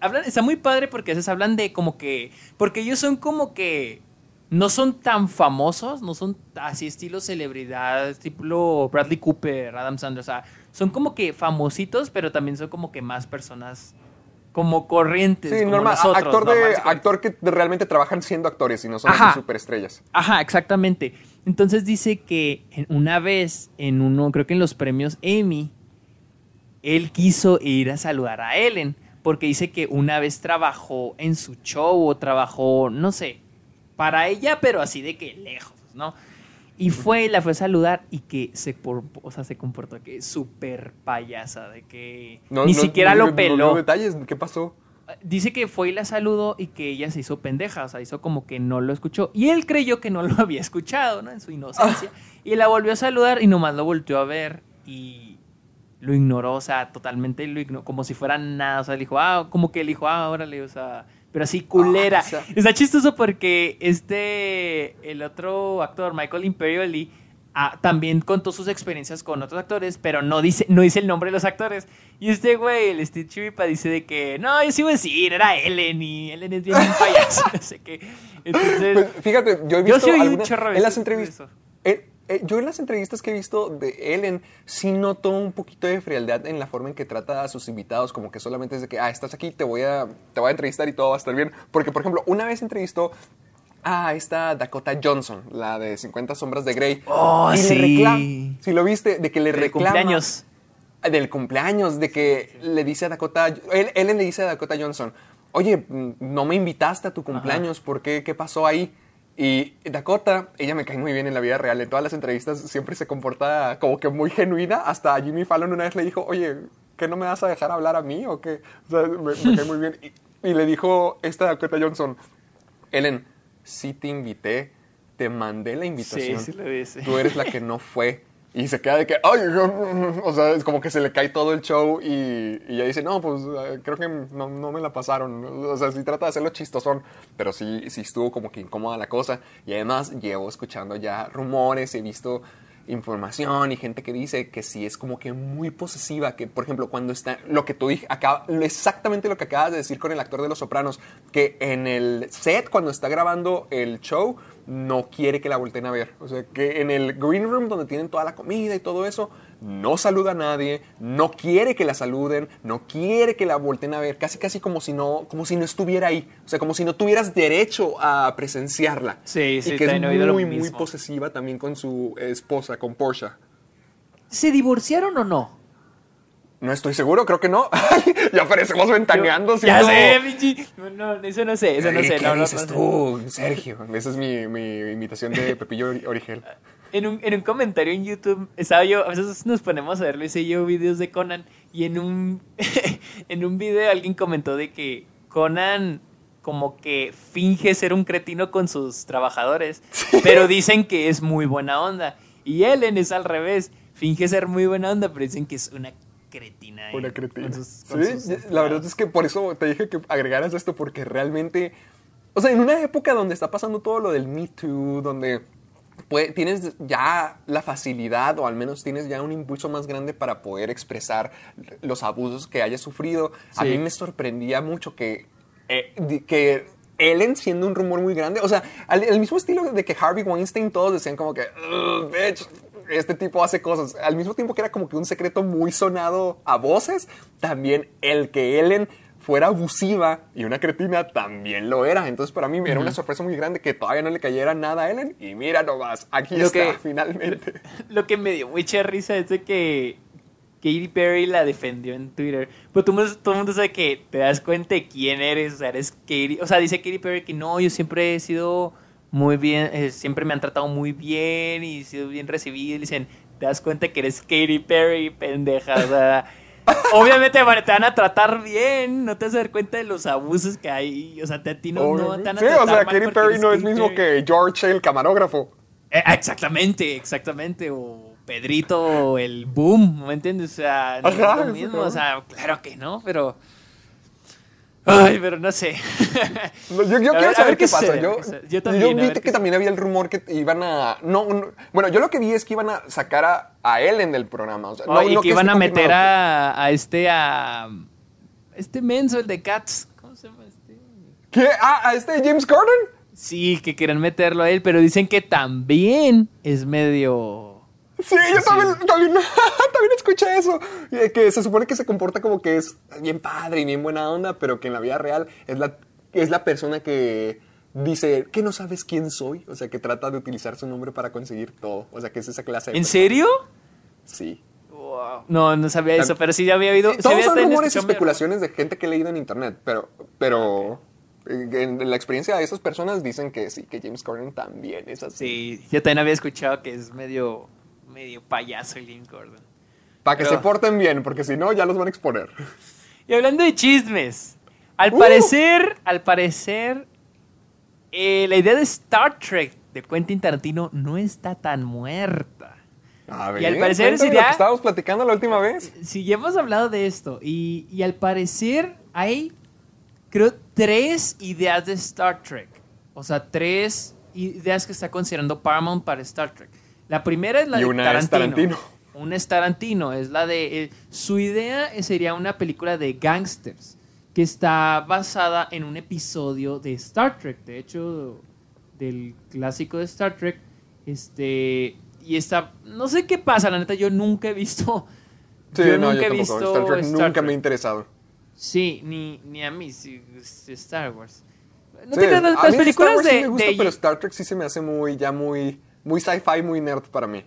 Hablan, está muy padre porque a veces hablan de como que, porque ellos son como que no son tan famosos, no son así estilo celebridad, tipo Bradley Cooper, Adam Sandler, o sea, son como que famositos, pero también son como que más personas como corrientes, Sí, como normal, nosotros, actor, de, actor que realmente trabajan siendo actores y no son Ajá. así superestrellas. Ajá, exactamente. Entonces dice que una vez en uno, creo que en los premios Emmy, él quiso ir a saludar a Ellen, porque dice que una vez trabajó en su show o trabajó, no sé, para ella, pero así de que lejos, ¿no? Y fue y la fue a saludar y que se, por, o sea, se comportó que súper payasa, de que No- ni no- siquiera no- lo no- no peló. dio detalles, ¿qué pasó? Dice que fue y la saludó y que ella se hizo pendeja, o sea, hizo como que no lo escuchó. Y él creyó que no lo había escuchado, ¿no? En su inocencia. Y la volvió a saludar y nomás lo volteó a ver y lo ignoró, o sea, totalmente lo ignoró, como si fuera nada. O sea, le dijo, ah, como que le dijo, ah, órale, o sea, pero así culera. Ah, o sea. Está chistoso porque este, el otro actor, Michael Imperioli, ah, también contó sus experiencias con otros actores, pero no dice, no dice el nombre de los actores. Y este güey, el Steve Chiripa, dice de que, no, yo sí iba a decir, era Ellen y Ellen es bien un payaso, no sé qué. Entonces, Pues fíjate, yo he Yo visto sí oí un algunas- chorro en las entrevistas. Eh, yo en las entrevistas que he visto de Ellen sí noto un poquito de frialdad en la forma en que trata a sus invitados, como que solamente es de que, ah, estás aquí, te voy a, te voy a entrevistar y todo va a estar bien. Porque, por ejemplo, una vez entrevistó a esta Dakota Johnson, la de 50 sombras de Grey. Oh, y sí. le reclama, si lo viste, de que le Del reclama... cumpleaños. Del cumpleaños, de que le dice a Dakota, él, Ellen le dice a Dakota Johnson, oye, mm, no me invitaste a tu cumpleaños, ¿por qué? ¿Qué pasó ahí? Y Dakota, ella me cae muy bien en la vida real, en todas las entrevistas siempre se comporta como que muy genuina, hasta Jimmy Fallon una vez le dijo, oye, ¿qué no me vas a dejar hablar a mí o qué? O sea, me, me cae muy bien. Y, y le dijo esta Dakota Johnson, Ellen, sí te invité, te mandé la invitación. sí lo dice. Tú eres la que no fue. Y se queda de que, ay, o sea, es como que se le cae todo el show y, y ella dice, no, pues eh, creo que no, no me la pasaron. O sea, sí trata de hacerlo chistosón, pero sí, sí estuvo como que incómoda la cosa. Y además llevo escuchando ya rumores, he visto información y gente que dice que sí es como que muy posesiva, que por ejemplo cuando está, lo que tú dij- acaba, exactamente lo que acabas de decir con el actor de Los Sopranos, que en el set cuando está grabando el show no quiere que la volteen a ver, o sea que en el green room donde tienen toda la comida y todo eso, no saluda a nadie, no quiere que la saluden, no quiere que la volteen a ver, casi casi como si no, como si no estuviera ahí, o sea como si no tuvieras derecho a presenciarla. Sí, sí, y que es lo muy muy posesiva también con su esposa, con Porsche. ¿Se divorciaron o no? No estoy seguro, creo que no. ya parecemos ventaneando. Ya sé, Michi. No, no, eso no sé, eso no sé. ¿Qué no, dices no tú, Sergio? Esa es mi, mi imitación de Pepillo Ori- Origel. En un, en un comentario en YouTube, estaba yo, a veces nos ponemos a ver Luis y yo videos de Conan, y en un, en un video alguien comentó de que Conan como que finge ser un cretino con sus trabajadores, pero dicen que es muy buena onda. Y Ellen es al revés, finge ser muy buena onda, pero dicen que es una cretina. Una cretina. con sus- con Sí, sus la verdad es que por eso te dije que agregaras esto, porque realmente. O sea, en una época donde está pasando todo lo del Me Too, donde tienes ya la facilidad, o al menos tienes ya un impulso más grande para poder expresar los abusos que hayas sufrido, a mí me sorprendía mucho que, eh, que Ellen siendo un rumor muy grande, o sea, al, el mismo estilo de que Harvey Weinstein, todos decían como que, "Ugh, bitch, este tipo hace cosas. Al mismo tiempo que era como que un secreto muy sonado a voces, también el que Ellen fuera abusiva y una cretina también lo era. Entonces para mí era una sorpresa muy grande que todavía no le cayera nada a Ellen. Y mira nomás, aquí Lo está que- finalmente. Lo que me dio mucha risa es de que Katy Perry la defendió en Twitter. Pero mundo, todo el mundo sabe que te das cuenta de quién eres. O sea, eres Katy. O sea, dice Katy Perry que no, yo siempre he sido muy bien, eh, siempre me han tratado muy bien y he sido bien recibido. Y dicen, te das cuenta que eres Katy Perry, pendeja. O sea, obviamente van- te van a tratar bien. No te vas a dar cuenta de los abusos que hay. O sea, te, a ti no, no te van a sí, tratar o sea, Katy Perry no es mismo que George el camarógrafo. Eh, exactamente, exactamente. O Pedrito, el boom, ¿me entiendes? O sea, no Ajá, es lo mismo. O sea, claro que no, pero. Ay, pero no sé. Yo, yo A quiero ver- a saber qué qué pasa. Yo. Yo también, a vi que, también había el rumor que iban a. No, no- bueno, yo lo que vi es que iban a sacar a, a Ellen del programa. O sea, no- Oh, y no que esté iban a meter a, a este, a. Este menso, el de Cats. ¿Cómo se llama este? ¿Qué? Ah, a este James Corden. Sí, que quieren meterlo a él, pero dicen que también es medio. Sí, yo también, también, también escuché eso. Y Que se supone que se comporta como que es bien padre y bien buena onda, pero que en la vida real es la, es la persona que dice que no sabes quién soy. O sea, que trata de utilizar su nombre para conseguir todo. O sea, que es esa clase de. ¿En persona. serio? Sí. No, no sabía eso, pero sí ya había oído. sí Todos había son rumores y especulaciones de gente que he leído en internet, pero, pero En, en la experiencia de esas personas dicen que sí, que James Corden también es así. Sí, yo también había escuchado que es medio, medio payaso James Gordon. Para que Pero- se porten bien, porque si no, ya los van a exponer. Y hablando de chismes, al Uh. parecer, al parecer, eh, la idea de Star Trek de Quentin Tarantino no está tan muerta. A Y al ver, parecer sería- lo que estábamos platicando la última vez. Si ya hemos hablado de esto, y, y al parecer hay, creo, tres ideas de Star Trek. O sea, tres ideas que está considerando Paramount para Star Trek. La primera es la Y de una Tarantino. es Tarantino. Una es Tarantino, es la de... eh, su idea sería una película de gangsters que está basada en un episodio de Star Trek. De hecho, del clásico de Star Trek. Este... Y está... No sé qué pasa, la neta, yo nunca he visto... Sí, yo no, nunca yo he visto Star Trek Star nunca Trek. me ha interesado. Sí, ni, ni a mí, sí, Star Wars. ¿No Sí, te las, películas Star Wars de, sí me gusta, de- pero Star Trek sí se me hace muy, ya muy, muy sci-fi, muy nerd para mí.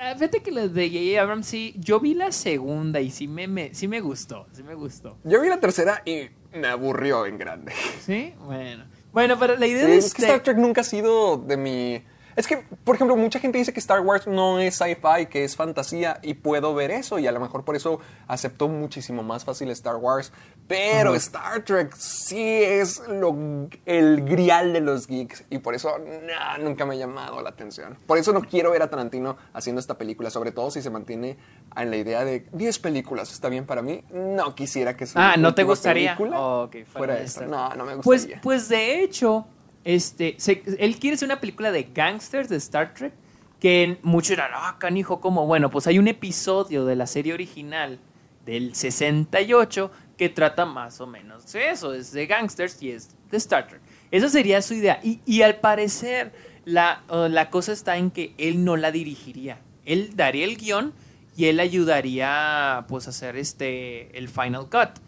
Ah, Fíjate que las de J.J. Abrams sí, yo vi la segunda y sí me, me- sí me gustó, sí me gustó. Yo vi la tercera y me aburrió en grande. ¿Sí? Bueno. Bueno, pero la idea Sí, de es que este- Star Trek nunca ha sido de mi... Es que, por ejemplo, mucha gente dice que Star Wars no es sci-fi, que es fantasía, y puedo ver eso, y a lo mejor por eso aceptó muchísimo más fácil Star Wars. Pero Star Trek sí es lo, el grial de los geeks, y por eso nah, nunca me ha llamado la atención. Por eso no quiero ver a Tarantino haciendo esta película, sobre todo si se mantiene en la idea de 10 películas, está bien para mí. No quisiera que su Ah, ¿no te gustaría? película Oh, ok, fuera de No, no me Pues, gustaría. pues de hecho, este, él quiere hacer una película de gangsters de Star Trek que muchos dirán, ah, canijo, ¿cómo? Bueno, pues hay un episodio de la serie original del 68 que trata más o menos eso, es de gangsters y es de Star Trek. Esa sería su idea. Y, y al parecer, la, la cosa está en que él no la dirigiría. Él daría el guion y él ayudaría pues a hacer este el final cut.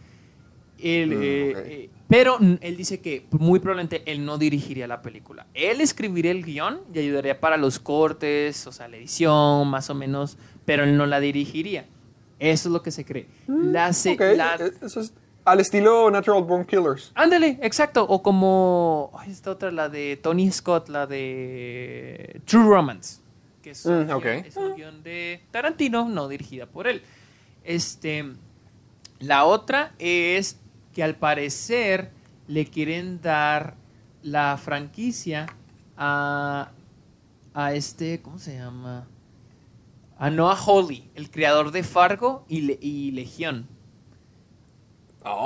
Él, Mm, eh, eh, pero mm, él dice que muy probablemente él no dirigiría la película. Él escribiría el guion y ayudaría para los cortes, o sea, la edición, más o menos, pero él no la dirigiría. Eso es lo que se cree. La se- Ok, la- eso es al estilo Natural Born Killers. Ándale, exacto. O como esta otra, la de Tony Scott, la de True Romance. Que es, un Mm, guion de Tarantino, no dirigida por él. Este, la otra es que al parecer le quieren dar la franquicia a, a este, ¿cómo se llama? A Noah Hawley, el creador de Fargo y, Le- y Legión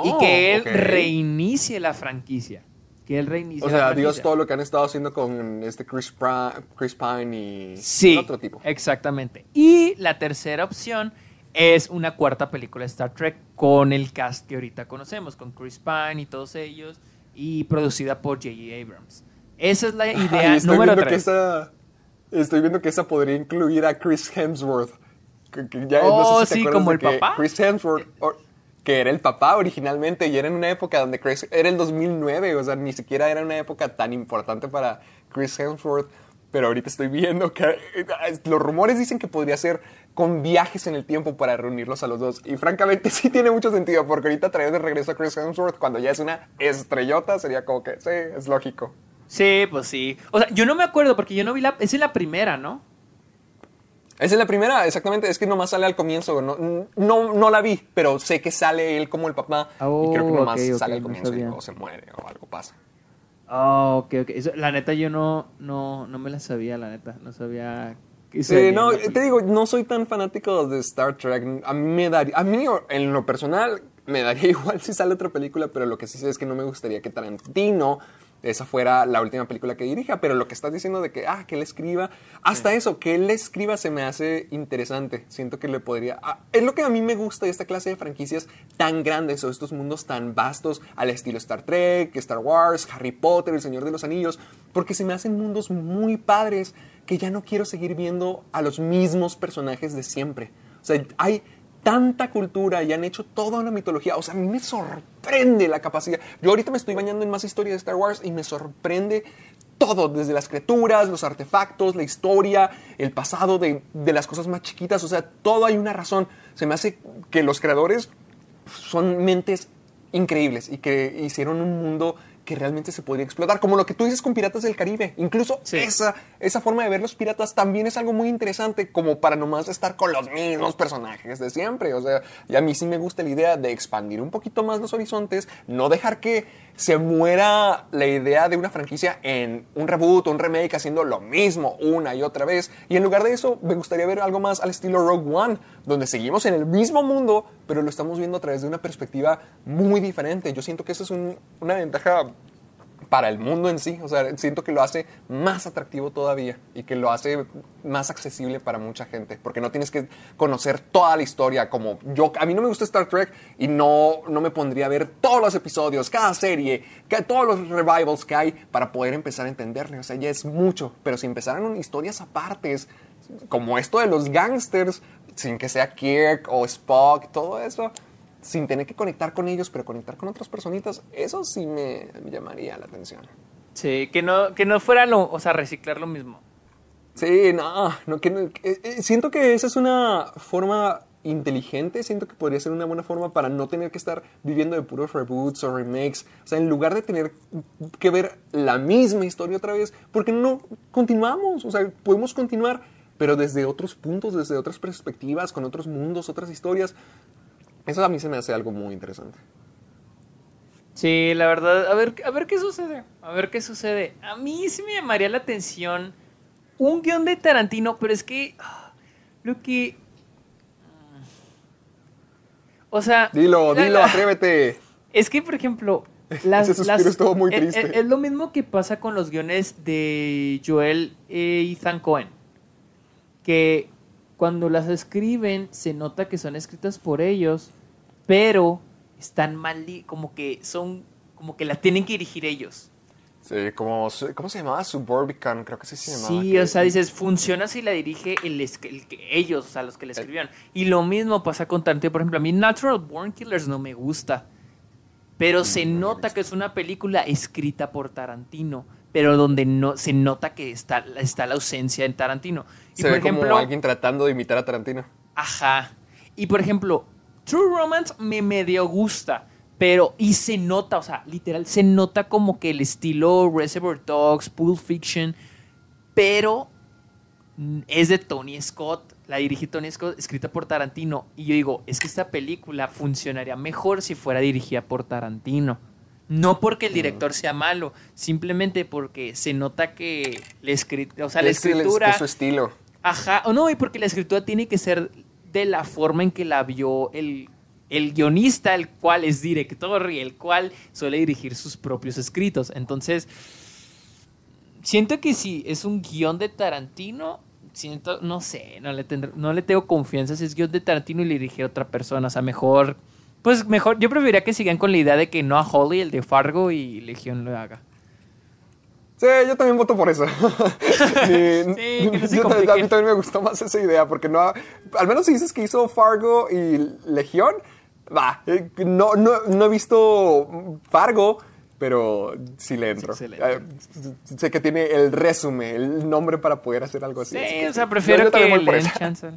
y que él Oh, ok. reinicie la franquicia. Que él reinicie O sea. Dios, todo lo que han estado haciendo con este Chris, Pra- Chris Pine y Sí, otro tipo. exactamente. Y la tercera opción es una cuarta película de Star Trek con el cast que ahorita conocemos, con Chris Pine y todos ellos, y producida por J.J. Abrams. Esa es la Ay, idea estoy número viendo que tres. esa, estoy viendo que esa podría incluir a Chris Hemsworth. Que- que ya- Oh, no sé si te sí, como el papá. Chris Hemsworth, or- que era el papá originalmente, y era en una época donde Chris, era el 2009, o sea, ni siquiera era una época tan importante para Chris Hemsworth. Pero ahorita estoy viendo que eh, los rumores dicen que podría ser con viajes en el tiempo para reunirlos a los dos. Y francamente sí tiene mucho sentido, porque ahorita traer de regreso a Chris Hemsworth cuando ya es una estrellota sería como que, sí, es lógico. Sí, pues sí. O sea, yo no me acuerdo porque yo no vi la... Es en la primera, ¿no? Esa es la primera, exactamente. Es que nomás sale al comienzo. No, no, no la vi, pero sé que sale él como el papá. Oh, y creo que nomás ok, ok, sale al no comienzo y sabía. luego se muere o algo pasa. Ah, ok, ok. Eso- la neta yo no, no, no me la sabía, la neta. No sabía... que Sí, no, la te digo, no soy tan fanático de Star Trek. A mí me daría, a mí en lo personal me daría igual si sale otra película, pero lo que sí sé es que no me gustaría que Tarantino esa fuera la última película que dirija, pero lo que estás diciendo de que, ah, que él escriba, hasta eso, que él escriba se me hace interesante. Siento que le podría... ah, es lo que a mí me gusta de esta clase de franquicias tan grandes o estos mundos tan vastos al estilo Star Trek, Star Wars, Harry Potter, El Señor de los Anillos, porque se me hacen mundos muy padres que ya no quiero seguir viendo a los mismos personajes de siempre. O sea, hay tanta cultura y han hecho toda una mitología. O sea, a mí me sorprende la capacidad. Yo ahorita me estoy bañando en más historia de Star Wars y me sorprende todo, desde las criaturas, los artefactos, la historia, el pasado de, de las cosas más chiquitas. O sea, todo hay una razón. Se me hace que los creadores son mentes increíbles y que hicieron un mundo que realmente se podría explotar, como lo que tú dices con Piratas del Caribe. Incluso Sí. esa, esa forma de ver los piratas también es algo muy interesante, como para nomás estar con los mismos personajes de siempre. O sea, y a mí sí me gusta la idea de expandir un poquito más los horizontes, no dejar que se muera la idea de una franquicia en un reboot o un remake haciendo lo mismo una y otra vez. Y en lugar de eso, me gustaría ver algo más al estilo Rogue One, donde seguimos en el mismo mundo, pero lo estamos viendo a través de una perspectiva muy diferente. Yo siento que eso es un- una ventaja para el mundo en sí. O sea, siento que lo hace más atractivo todavía y que lo hace más accesible para mucha gente. Porque no tienes que conocer toda la historia. Como yo, a mí no me gusta Star Trek y no, no me pondría a ver todos los episodios, cada serie, todos los revivals que hay para poder empezar a entenderle. O sea, ya es mucho. Pero si empezaran historias apartes, como esto de los gangsters, sin que sea Kirk o Spock, todo eso, sin tener que conectar con ellos, pero conectar con otras personitas, eso sí me llamaría la atención. Sí, que no, que no fuera lo, o sea, reciclar lo mismo. Sí, no, no, que no- eh, eh, siento que esa es una forma inteligente, siento que podría ser una buena forma para no tener que estar viviendo de puros reboots o remakes, o sea, en lugar de tener que ver la misma historia otra vez, porque no continuamos, o sea, podemos continuar, pero desde otros puntos, desde otras perspectivas, con otros mundos, otras historias. Eso a mí se me hace algo muy interesante. Sí, la verdad, a ver, a ver qué sucede. A ver qué sucede. A mí sí me llamaría la atención un guion de Tarantino, pero es que ah, lo que o sea, Dilo, la- dilo, la- atrévete. Es que, por ejemplo, las, Ese suspiro estuvo muy es- triste. Es, es lo mismo que pasa con los guiones de Joel e Ethan Cohen. Que cuando las escriben, se nota que son escritas por ellos, pero están mal, como que son, como que las tienen que dirigir ellos. Sí, como, ¿cómo se llamaba? Suburbican, creo que sí se llamaba. Sí, que- o sea, dices, funciona si la dirige el, que ellos, o sea, los que la escribieron. Y lo mismo pasa con Tarantino. Por ejemplo, a mí Natural Born Killers no me gusta. Pero se nota que es una película escrita por Tarantino. Pero donde no se nota que está, está la ausencia en Tarantino. Y Se por ve como alguien tratando de imitar a Tarantino. Ajá. Y por ejemplo, True Romance me medio gusta. Pero, y se nota, o sea, literal, se nota como que el estilo Reservoir Dogs, Pulp Fiction, pero es de Tony Scott, la dirige Tony Scott, escrita por Tarantino. Y yo digo, es que esta película funcionaría mejor si fuera dirigida por Tarantino. No porque el director sea malo, simplemente porque se nota que la, escri- o sea, la escritura... es su estilo. Ajá, o no, y porque la escritura tiene que ser de la forma en que la vio el, el guionista, el cual es director y el cual suele dirigir sus propios escritos. Entonces, siento que si es un guion de Tarantino, siento, no sé, no le, tendré- no le tengo confianza si es guion de Tarantino y le dirige a otra persona. O sea, mejor, pues mejor, yo preferiría que sigan con la idea de que no a Holly, el de Fargo y Legión lo haga. Sí, yo también voto por eso. Ni- Sí, que no se yo a mí también me gustó más esa idea, porque no, al menos si dices que hizo Fargo y Legión, va, eh, no, no, no he visto Fargo, pero sí le entro. Sí, sí le entro. Eh, sé que tiene el resumen, el nombre para poder hacer algo así. Sí, así o sea, yo- prefiero yo también que le den chance.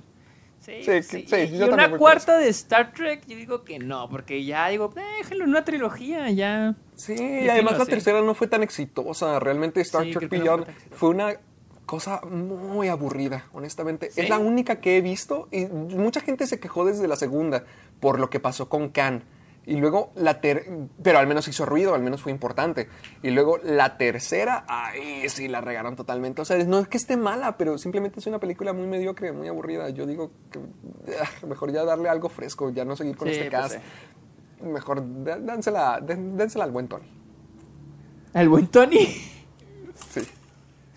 Sí, Sí, sí, sí, Y- yo y también una cuarta de Star Trek, yo digo que no, porque ya digo, déjenlo en una trilogía, ya. Sí, y además la tercera no fue tan exitosa. Realmente Star Trek no fue Beyond fue una cosa muy aburrida, honestamente. ¿Sí? Es la única que he visto y mucha gente se quejó desde la segunda por lo que pasó con Khan. Y luego la ter pero al menos hizo ruido, al menos fue importante. Y luego la tercera, ahí sí la regaron totalmente. O sea, no es que esté mala, pero simplemente es una película muy mediocre, muy aburrida. Yo digo que ah, mejor ya darle algo fresco, ya no seguir con Sí, este pues cast. sí. Mejor dé- dénsela al buen Tony. El buen Tony. Sí.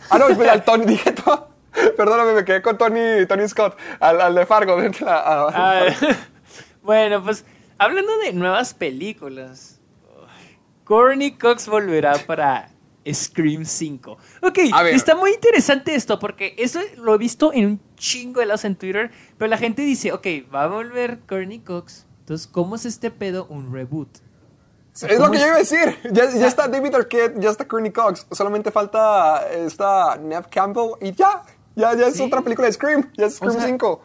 Ah, no, espera, al Tony, dije todo. Perdóname, me quedé con Tony, Tony Scott, al, al de Fargo. vente a- a- Ah, bueno, pues hablando de nuevas películas, Courtney Cox volverá para Scream 5. Ok, está muy interesante esto porque eso lo he visto en un chingo de lados en Twitter, pero la gente dice, ok, va a volver Courtney Cox, entonces, ¿cómo es este pedo un reboot? es lo que yo iba a decir. Ya, ya está David Arquette, ya está Courtney Cox. Solamente falta esta Nev Campbell y ya. Ya, ya es Sí. otra película de Scream. Ya es Scream sea, 5.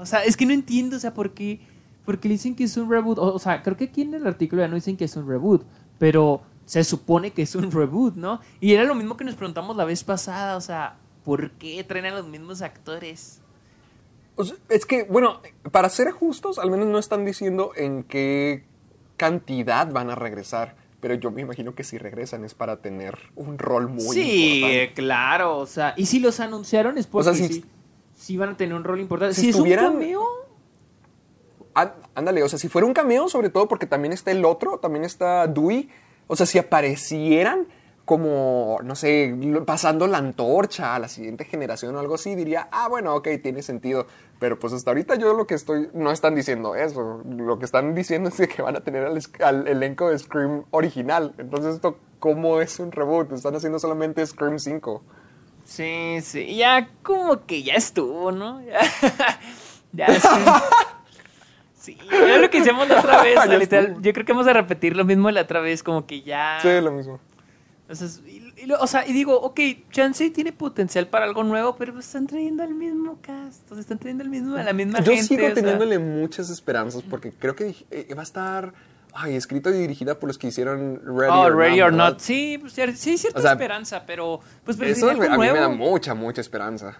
O sea, es que no entiendo, o sea, por qué, por qué le dicen que es un reboot. O, o sea, creo que aquí en el artículo ya no dicen que es un reboot, pero se supone que es un reboot, ¿no? Y era lo mismo que nos preguntamos la vez pasada, o sea, ¿por qué traen a los mismos actores? O sea, es que, bueno, para ser justos, al menos no están diciendo en qué cantidad van a regresar. Pero yo me imagino que si regresan es para tener un rol muy sí, importante. eh, claro, o sea, y si los anunciaron es porque O sea, si- sí, sí van a tener un rol importante. si Si, estuvieran- es un cameo, Ándale, o sea, si fuera un cameo, sobre todo porque también está el otro, también está Dewey. O sea, si aparecieran como, no sé, pasando la antorcha a la siguiente generación o algo así, diría, ah, bueno, ok, tiene sentido. Pero pues hasta ahorita yo lo que estoy, no están diciendo eso. Lo que están diciendo es que van a tener al elenco de Scream original. Entonces, esto, ¿cómo es un reboot? Están haciendo solamente Scream 5. Sí, sí, ya como que ya estuvo, ¿no? Ya, ya es- Sí, era lo que hicimos la otra vez, Ya literal. Yo creo que vamos a repetir lo mismo la otra vez, como que ya... Sí, lo mismo. O sea, es- y- o sea, y digo, ok, Chance tiene potencial para algo nuevo, pero están trayendo al mismo cast, están trayendo al mismo, a la misma Yo gente. sigo o sea. teniéndole muchas esperanzas porque creo que eh, va a estar ay, escrito y dirigida por los que hicieron Ready Oh, or Ready Not. or. Not. Sí, pues, sí, cierta O sea, esperanza, pero pues Eso preferiría a algo mí me da nuevo. mucha, mucha esperanza.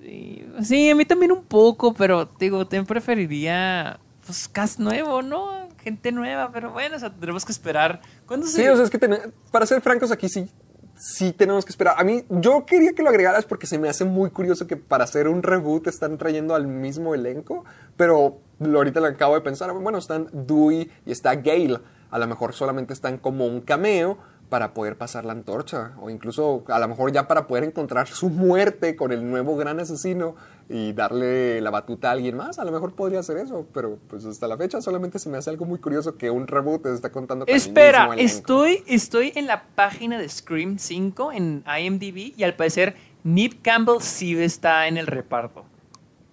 Sí, sí, a mí también un poco, pero digo, también preferiría pues cast nuevo, ¿no? Gente nueva, pero bueno, o sea, tendremos que esperar. ¿Cuándo se Sí, o sea, es que ten- para ser francos aquí sí, sí tenemos que esperar. A mí, yo quería que lo agregaras porque se me hace muy curioso que para hacer un reboot están trayendo al mismo elenco, pero ahorita lo acabo de pensar. Bueno, están Dewey y está Gale. A lo mejor solamente están como un cameo para poder pasar la antorcha o incluso a lo mejor ya para poder encontrar su muerte con el nuevo gran asesino y darle la batuta a alguien más. A lo mejor podría hacer eso, pero pues hasta la fecha solamente se me hace algo muy curioso que un reboot está contando con el Espera, mismo estoy, estoy en la página de Scream 5 en IMDb y al parecer Nip Campbell sí está en el reparto.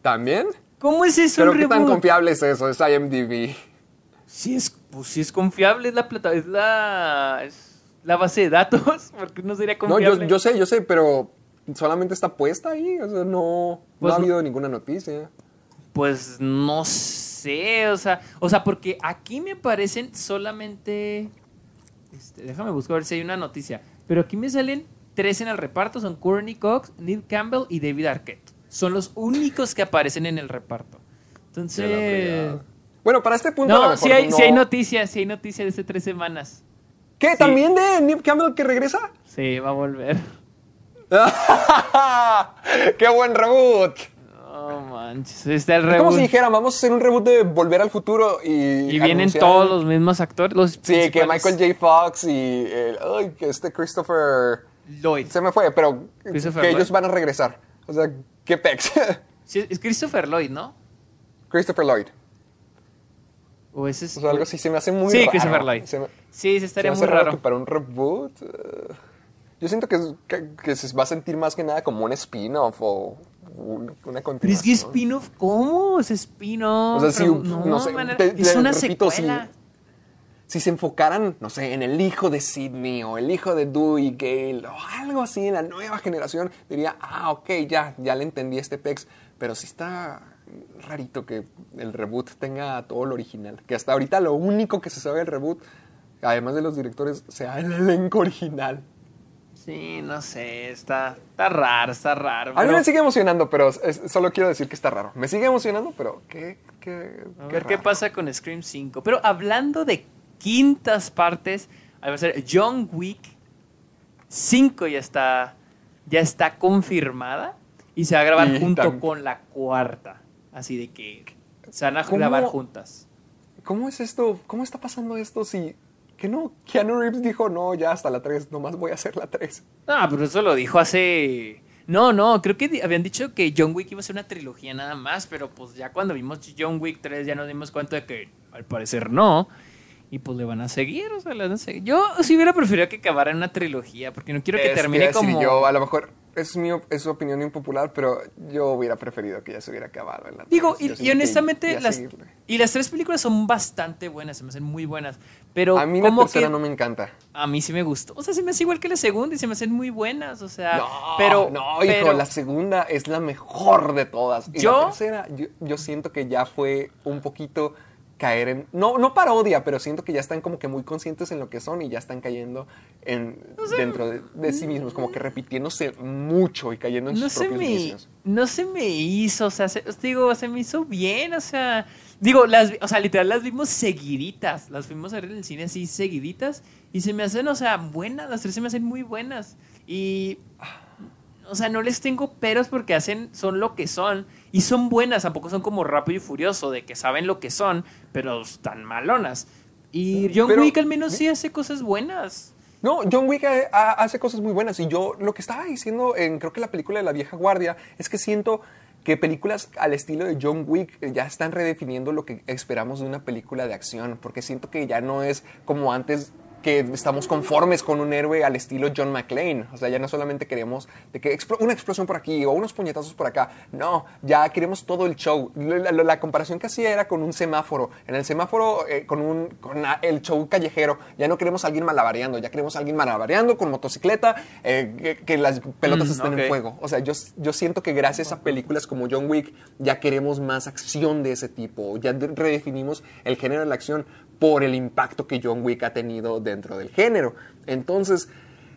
¿También? ¿Cómo es eso Pero un qué tan confiable es eso, es IMDb. Sí es, pues sí es confiable, es la plata, es la, es la base de datos, porque no sería No, confiable. yo, yo sé, yo sé, pero solamente está puesta ahí, o sea, no, Pues no ha no- habido ninguna noticia. Pues no sé, o sea, o sea, porque aquí me aparecen solamente, este, déjame buscar a ver si hay una noticia, pero aquí me salen tres en el reparto, son Courtney Cox, Neil Campbell y David Arquette. Son los únicos que aparecen en el reparto. Entonces, Bueno, para este punto a lo no, mejor si hay, no- sí hay noticias, sí hay noticias de hace tres semanas. ¿Qué? sí. ¿También de Nip Campbell que regresa? Sí, va a volver. ¡Qué buen reboot! No manches, está el Es como reboot. si dijera, vamos a hacer un reboot de Volver al Futuro y... Y vienen todos los mismos actores. Los Sí, que. Michael J. Fox y... el- ay, que este Christopher... Lloyd. Se me fue, pero Christopher que ellos Lloyd. van a regresar. O sea, qué pex. Sí, es Christopher Lloyd, ¿no? Christopher Lloyd. O ese es... O sea, algo así se me hace muy Sí, raro. Christopher Lloyd. Se me- Sí, se se estaría me muy hace raro raro. que para un reboot... eh, yo siento que, que, que se va a sentir más que nada como un spin-off o un- una continuación. Pero es que spin-off, ¿cómo? Es spin-off. O sea, si, Pero no, sé, man, te- es te una repito, secuela. Si, se enfocaran, no sé, en el hijo de Sidney o el hijo de Dewey Gale o algo así en la nueva generación, diría, ah, ok, ya, ya le entendí este pex. Pero sí está rarito que el reboot tenga todo lo original. Que hasta ahorita lo único que se sabe del reboot, además de los directores, sea el elenco original. Sí, no sé, está, está raro, está raro. A mí me sigue emocionando, pero es- solo quiero decir que está raro. Me sigue emocionando, pero qué, qué, A qué ver qué raro. pasa con Scream 5. Pero hablando de quintas partes, va a ser John Wick 5 ya está, ya está confirmada y se va a grabar Y junto con la cuarta. Así de que se van a ¿Cómo? grabar juntas. ¿Cómo es esto? ¿Cómo está pasando esto si... Que no, Keanu Reeves dijo, no, ya hasta la 3, nomás voy a hacer la 3. Ah, pero eso lo dijo hace... No, no, creo que habían dicho que John Wick iba a ser una trilogía nada más, pero pues ya cuando vimos John Wick 3 ya nos dimos cuenta de que al parecer no. Y pues le van a seguir, o sea, le van a seguir. Yo sí hubiera preferido que acabara en una trilogía, porque no quiero que Es termine decir, como... Yo, a lo mejor, es mi es opinión impopular, pero yo hubiera preferido que ya se hubiera acabado en la Digo, 3. Yo y, y que honestamente, las, seguirle. y las tres películas son bastante buenas, se me hacen muy buenas. Pero A mí la tercera que no me encanta. a mí sí me gustó. O sea, se me hace igual que la segunda y se me hacen muy buenas, o sea... No, pero, no, hijo, pero- la segunda es la mejor de todas. Y ¿Yo? la tercera, yo, yo siento que ya fue un poquito caer en... No, no parodia, pero siento que ya están como que muy conscientes en lo que son y ya están cayendo en, dentro de, de sí mismos, como que repitiéndose mucho y cayendo en no sus se propios me vicios. no se me hizo, o sea, se- digo, se me hizo bien, o sea, digo, las, o sea, literal las vimos seguiditas, las fuimos a ver en el cine así seguiditas y se me hacen, o sea, buenas, las tres se me hacen muy buenas y o sea, no les tengo peros porque hacen, son lo que son. Y son buenas, tampoco son como rápido y furioso, de que saben lo que son, pero están malonas. Y John Pero- Wick al menos sí hace cosas buenas. No, John Wick ha- hace cosas muy buenas y yo lo que estaba diciendo en creo que la película de la vieja guardia es que siento que películas al estilo de John Wick eh, ya están redefiniendo lo que esperamos de una película de acción, porque siento que ya no es como antes que estamos conformes con un héroe al estilo John McClane. O sea, ya no solamente queremos de que explo- una explosión por aquí o unos puñetazos por acá. No, ya queremos todo el show. La, la- la comparación que hacía era con un semáforo. En el semáforo, eh, con, un, con el show callejero, ya no queremos a alguien malabareando, ya queremos a alguien malabareando con motocicleta, eh, que, que las pelotas Mm, estén ok. en fuego. O sea, yo, yo siento que gracias a películas como John Wick ya queremos más acción de ese tipo. Ya de- redefinimos el género de la acción por el impacto que John Wick ha tenido dentro del género. Entonces,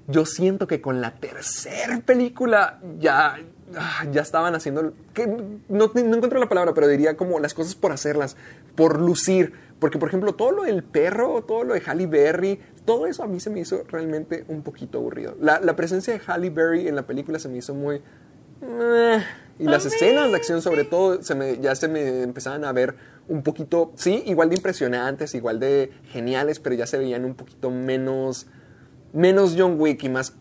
yo siento que con la tercera película ya, ah, ya estaban haciendo... Que no, no encuentro la palabra, pero diría como las cosas por hacerlas, por lucir. Porque, por ejemplo, todo lo del perro, todo lo de Halle Berry, todo eso a mí se me hizo realmente un poquito aburrido. La, la presencia de Halle Berry en la película se me hizo muy... eh, y las escenas de acción, sobre todo, se me, ya se me empezaban a ver un poquito, sí, igual de impresionantes, igual de geniales, pero ya se veían un poquito menos, menos John Wick y más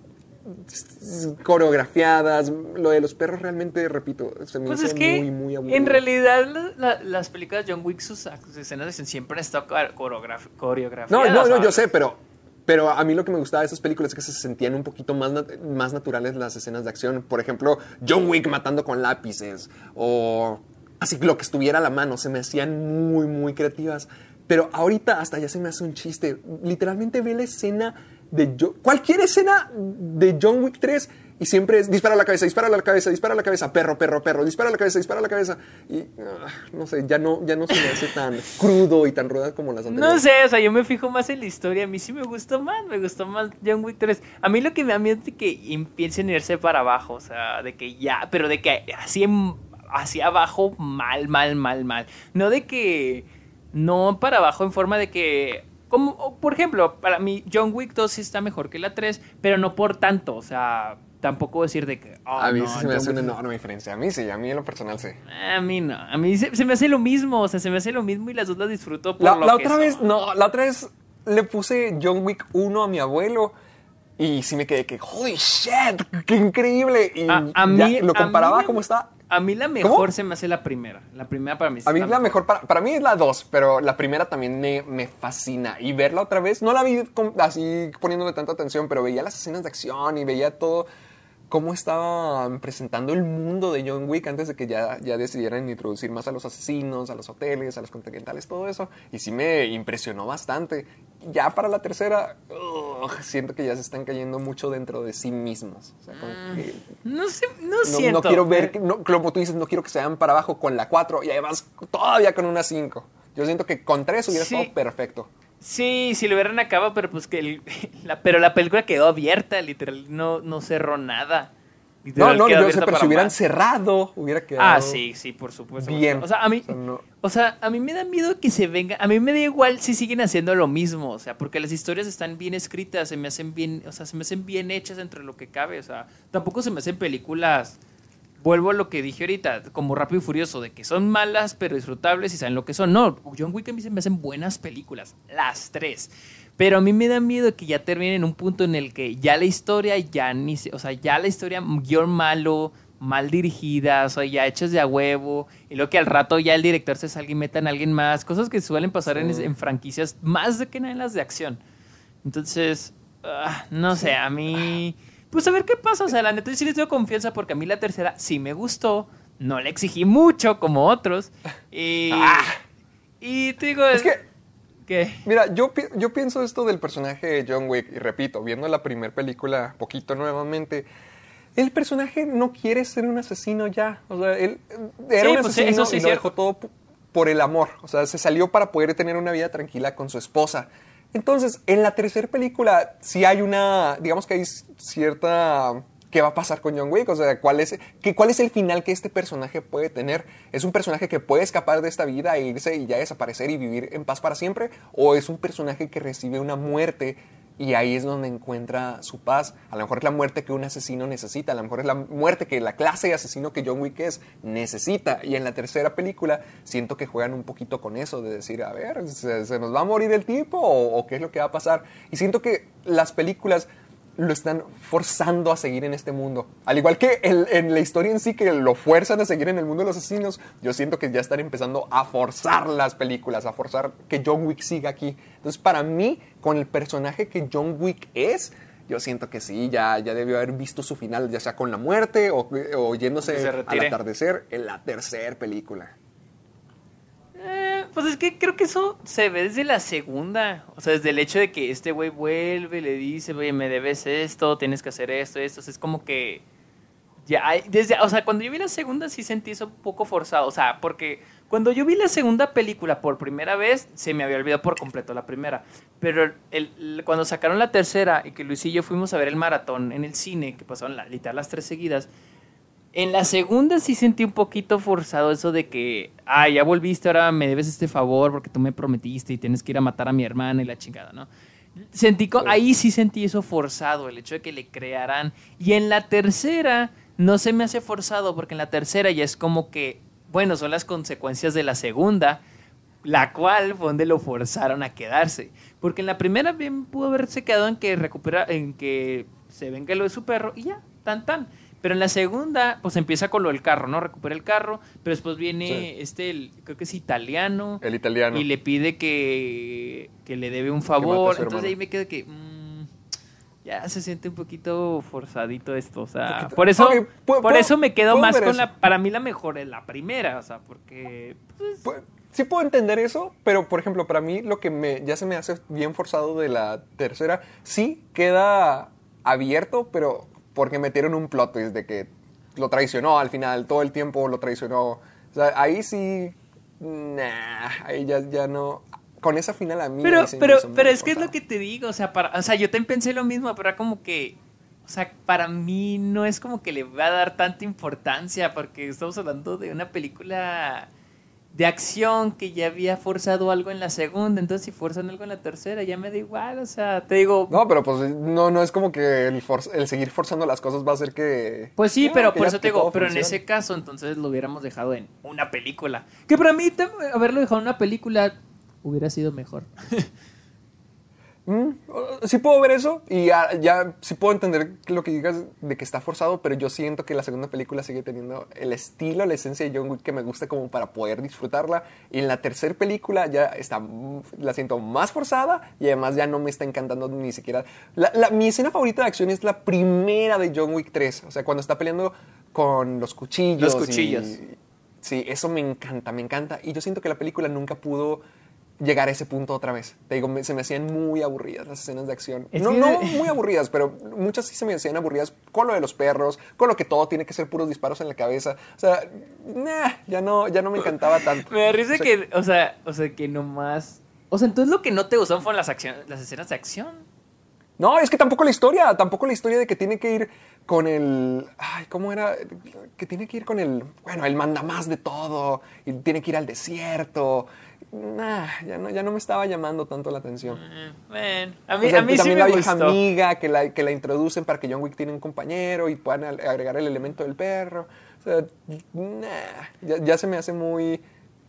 coreografiadas. Lo de los perros realmente, repito, se me Pues hizo es que muy, muy aburrido. en realidad la- la- las películas de John Wick, sus, escenas de acción siempre han estado coreograf- coreografiadas. No, no, no, yo sé, pero, pero a mí lo que me gustaba de esas películas es que se sentían un poquito más, nat- más naturales las escenas de acción. Por ejemplo, John Wick matando con lápices o así lo que estuviera a la mano. Se me hacían muy, muy creativas. Pero ahorita hasta ya se me hace un chiste. Literalmente ve la escena de Jo- cualquier escena de John Wick 3 y siempre es dispara a la cabeza, dispara a la cabeza, dispara a la cabeza, perro, perro, perro, dispara a la cabeza, dispara a la cabeza. Y ah, no sé, ya no, ya no se me hace tan crudo y tan ruda como las anteriores. No sé, o sea, yo me fijo más en la historia. A mí sí me gustó más, me gustó más John Wick 3. A mí lo que me da miedo es de que empiecen a irse para abajo, o sea, de que ya, pero de que así en- hacia abajo, mal, mal, mal, mal. No de que, no para abajo en forma de que, como, por ejemplo, para mí John Wick 2 sí está mejor que la 3, pero no por tanto, o sea, tampoco decir de que... oh, A mí no, sí se me hace una enorme diferencia. A mí sí, a mí en lo personal sí. A mí no, a mí se, se me hace lo mismo, o sea, se me hace lo mismo y las dos las disfruto por La, lo la que otra vez, no, la otra vez le puse John Wick 1 a mi abuelo y sí me quedé que, holy shit, qué increíble. Y A, a mí, lo a comparaba mí- como está. A mí la mejor se me hace la primera. La primera para mí A mí la mejor, para, para mí es la 2, pero la primera también me, me fascina. Y verla otra vez, no la vi con- así poniéndole tanta atención, pero veía las escenas de acción y veía todo, cómo estaban presentando el mundo de John Wick antes de que ya, ya decidieran introducir más a los asesinos, a los hoteles, a los continentales, todo eso. Y sí me impresionó bastante. Ya para la tercera, ugh, siento que ya se están cayendo mucho dentro de sí mismos. O sea, como que No sé, no, no, siento. no quiero ver, no, como tú dices, no quiero que se vayan para abajo con la 4 y además todavía con una 5. Yo siento que con 3 hubiera Sí. estado perfecto. Sí, si lo hubieran acabado, pero pues que el- la, pero la película quedó abierta, literal, no, no cerró nada. No, Literal, no, yo sé, pero si hubieran más. cerrado, hubiera quedado. Ah, sí, sí, por supuesto. Bien. O sea, a mí, O sea, no- o sea, a mí me da miedo que se venga. A mí me da igual si siguen haciendo lo mismo, o sea, porque las historias están bien escritas, se me hacen bien, o sea, se me hacen bien hechas entre lo que cabe, o sea, tampoco se me hacen películas. Vuelvo a lo que dije ahorita, como Rápido y Furioso, de que son malas pero disfrutables y saben lo que son. No, John Wick a mí se me hacen buenas películas, las tres. Pero a mí me da miedo que ya terminen en un punto en el que ya la historia ya ni se, o sea, ya la historia guion malo, mal dirigida, o sea, ya hechas de a huevo, y luego que al rato ya el director se salga y metan a alguien más, cosas que suelen pasar en, en franquicias más de que nada en las de acción. Entonces, ah, no sé, a mí, pues a ver qué pasa, o sea, la neta yo sí les doy confianza porque a mí la tercera sí me gustó, no le exigí mucho como otros, y, y te digo, Ah. Es que, mira, yo, pi- yo pienso esto del personaje de John Wick, y repito, viendo la primera película poquito nuevamente, el personaje no quiere ser un asesino ya. O sea, él era Sí, un pues asesino sí y lo dejó todo. por el amor, o sea, se salió para poder tener una vida tranquila con su esposa. Entonces, en la tercera película sí hay una, digamos que hay cierta qué va a pasar con John Wick, o sea, cuál es, qué, cuál es el final que este personaje puede tener. ¿Es un personaje que puede escapar de esta vida e irse y ya desaparecer y vivir en paz para siempre? ¿O es un personaje que recibe una muerte y ahí es donde encuentra su paz? A lo mejor es la muerte que un asesino necesita, a lo mejor es la muerte que la clase de asesino que John Wick es necesita. Y en la tercera película siento que juegan un poquito con eso, de decir, a ver, ¿se, se nos va a morir el tipo o, o qué es lo que va a pasar? Y siento que las películas lo están forzando a seguir en este mundo. Al igual que el- en la historia en sí, que lo fuerzan a seguir en el mundo de los asesinos, yo siento que ya están empezando a forzar las películas, a forzar que John Wick siga aquí. Entonces, para mí, con el personaje que John Wick es, yo siento que sí, ya, ya debió haber visto su final, ya sea con la muerte o, o yéndose al atardecer en la tercera película. Pues es que creo que eso se ve desde la segunda. O sea, desde el hecho de que este güey vuelve, le dice, oye, me debes esto, tienes que hacer esto, esto. O sea, es como que. Ya desde, o sea, cuando yo vi la segunda sí sentí eso un poco forzado. O sea, porque cuando yo vi la segunda película por primera vez, se me había olvidado por completo la primera. Pero cuando sacaron la tercera y que Luis y yo fuimos a ver el maratón en el cine, que pasaron la, literal las tres seguidas, en la segunda sí sentí un poquito forzado eso de que, ah, ya volviste, ahora me debes este favor porque tú me prometiste y tienes que ir a matar a mi hermana y la chingada, ¿no? Sentí, ahí sí sentí eso forzado, el hecho de que le crearan. Y en la tercera no se me hace forzado porque en la tercera ya es como que, bueno, son las consecuencias de la segunda, la cual fue donde lo forzaron a quedarse. Porque en la primera bien pudo haberse quedado en que recupera, en que se venga lo de su perro y ya, tan tan. Pero en la segunda, pues empieza con lo del carro, ¿no? Recupera el carro, pero después viene Sí. este, el- creo que es italiano, El italiano. y le pide que, que le debe un favor. Entonces hermano. ahí me quedo que mm, ya se siente un poquito forzadito esto. O sea, por eso, por eso me quedo más con eso. la. Para mí la mejor es la primera, o sea, porque. pues, Pu- Sí puedo entender eso, pero por ejemplo, para mí lo que me, ya se me hace bien forzado de la tercera, sí queda abierto, pero porque metieron un plot twist de que lo traicionó al final, todo el tiempo lo traicionó. O sea, ahí sí, nah, ahí ya, ya no. Con esa final a mí Pero, pero, pero es que es lo que te digo, o sea, para, o sea, yo también pensé lo mismo, pero era como que, o sea, para mí no es como que le va a dar tanta importancia, porque estamos hablando de una película de acción que ya había forzado algo en la segunda, entonces si forzan algo en la tercera, ya me da igual, o sea, te digo, No, pero pues no, no es como que el, for- el seguir forzando las cosas va a hacer que... Pues sí, pero por eso te digo, pero en ese caso entonces lo hubiéramos dejado en una película. Que para mí haberlo dejado en una película hubiera sido mejor. Mm, sí puedo ver eso y ya, ya sí puedo entender lo que digas de que está forzado, pero yo siento que la segunda película sigue teniendo el estilo, la esencia de John Wick que me gusta como para poder disfrutarla. Y en la tercera película ya está, mm, la siento más forzada y además ya no me está encantando ni siquiera. La- la- mi escena favorita de acción es la primera de John Wick 3, o sea, cuando está peleando con los cuchillos. Los cuchillos. y- sí, eso me encanta, me encanta. Y yo siento que la película nunca pudo llegar a ese punto otra vez. Te digo, me- se me hacían muy aburridas las escenas de acción. Es no, que- no muy aburridas, pero muchas sí se me hacían aburridas con lo de los perros, con lo que todo tiene que ser puros disparos en la cabeza. O sea, nah, ya no, ya no me encantaba tanto. Me da risa O sea, que, o sea, o sea, que nomás... O sea, entonces lo que no te gustaron fueron las, acciones, las escenas de acción. No, es que tampoco la historia, tampoco la historia de que tiene que ir con el, ay, ¿cómo era? Que tiene que ir con el, bueno, el manda más de todo y tiene que ir al desierto. Nah, ya no, ya no me estaba llamando tanto la atención. Eh, bueno, a mí, O sea, a mí sí también me la vieja gustó. amiga que la, que la introducen para que John Wick tiene un compañero y puedan agregar el elemento del perro. O sea, nah, ya, ya se me hace muy...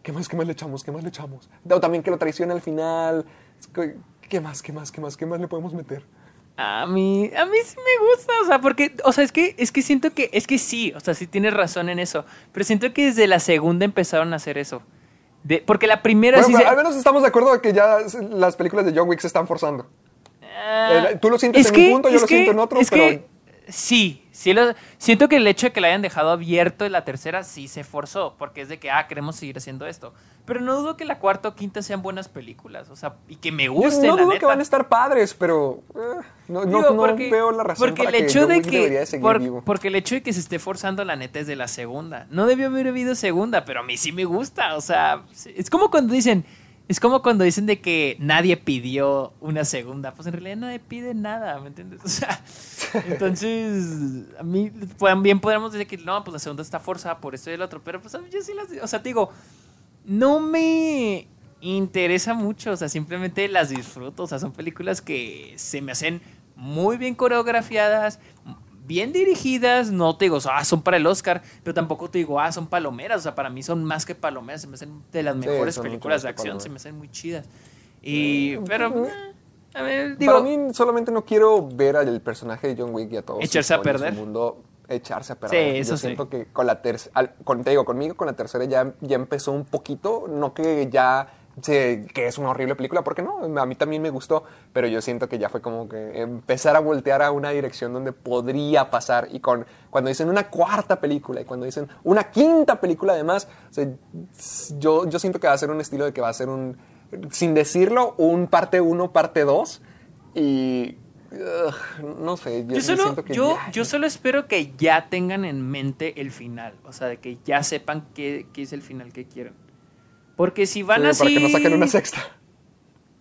¿Qué más, qué más le echamos? ¿Qué más le echamos? O también que lo traiciona al final. ¿Qué más, qué más, qué más, qué más le podemos meter? A mí, a mí sí me gusta, o sea, porque, o sea, es que, es que siento que, es que sí, o sea, sí tienes razón en eso, pero siento que desde la segunda empezaron a hacer eso. De, porque la primera Bueno, sí pero se- al menos estamos de acuerdo de que ya las películas de John Wick se están forzando. Eh, tú lo sientes es en un punto, yo lo siento en otro, pero- que sí, sí lo- siento que el hecho de que la hayan dejado abierto en la tercera sí se forzó, porque es de que, ah, queremos seguir haciendo esto. Pero no dudo que la cuarta o quinta sean buenas películas, o sea, y que me gusten, no la dudo neta. que van a estar padres, pero eh, no, Digo, no porque- veo la razón porque para el que hecho de que de seguir por- vivo. porque el hecho de que se esté forzando la neta es de la segunda no debió haber habido segunda pero a mí sí me gusta o sea es como cuando dicen es como cuando dicen de que nadie pidió una segunda pues en realidad nadie pide nada ¿me entiendes? o sea entonces a mí también podríamos decir que no pues la segunda está forzada por esto y el otro pero pues yo sí las o sea te digo no me interesa mucho, o sea, simplemente las disfruto, o sea, son películas que se me hacen muy bien coreografiadas, bien dirigidas, no te digo, ah, son para el Oscar, pero tampoco te digo, ah, son palomeras, o sea, para mí son más que palomeras, se me hacen de las mejores películas de acción, se me hacen muy chidas. Y, pero, eh, a ver, digo, Para mí solamente no quiero ver al personaje de John Wick y a todos. su Echarse a historia, su perder. mundo echarse a perder. Sí, eso Yo sí. siento que con la tercera, con, te digo, conmigo con la tercera ya, ya empezó un poquito, no que ya que es una horrible película, porque no, a mí también me gustó, pero yo siento que ya fue como que empezar a voltear a una dirección donde podría pasar y con cuando dicen una cuarta película y cuando dicen una quinta película además, o sea, yo, yo siento que va a ser un estilo de que va a ser un, sin decirlo, un parte 1, parte 2 y ugh, no sé, yo, Yo solo, siento que yo, ya- yo solo espero que ya tengan en mente el final. O sea, de que ya sepan qué, qué es el final que quieren. Porque si van Sí, así. para que no saquen una sexta.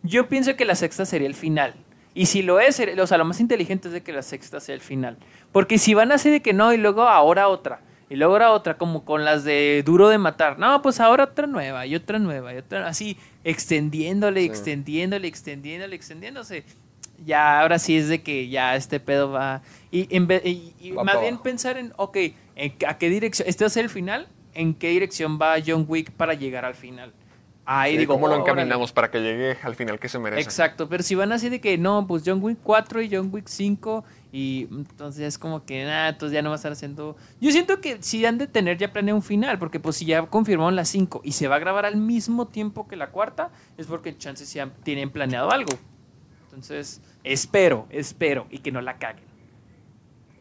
Yo pienso que la sexta sería el final. Y si lo es, o sea, lo más inteligente es de que la sexta sea el final. Porque si van así de que no, y luego ahora otra, y luego ahora otra, como con las de Duro de Matar. No, pues ahora otra nueva, y otra nueva, y otra, así, extendiéndole, extendiéndole, extendiéndole, extendiéndose. Ya, ahora sí es de que ya este pedo va. Y, en vez- y- y Va más bien pensar en, ok, ¿en ¿a qué dirección? ¿Este va a ser el final? ¿En qué dirección va John Wick para llegar al final? Ahí Sí, digo, ¿Cómo lo órale. encaminamos para que llegue al final que se merece? Exacto, pero si van así de que no, pues John Wick 4 y John Wick 5 y entonces es como que nada, entonces ya no va a estar haciendo... Yo siento que sí han de tener ya planeado un final, porque pues si ya confirmaron la 5 y se va a grabar al mismo tiempo que la cuarta, es porque chances ya tienen planeado algo. Entonces, espero, espero y que no la caguen.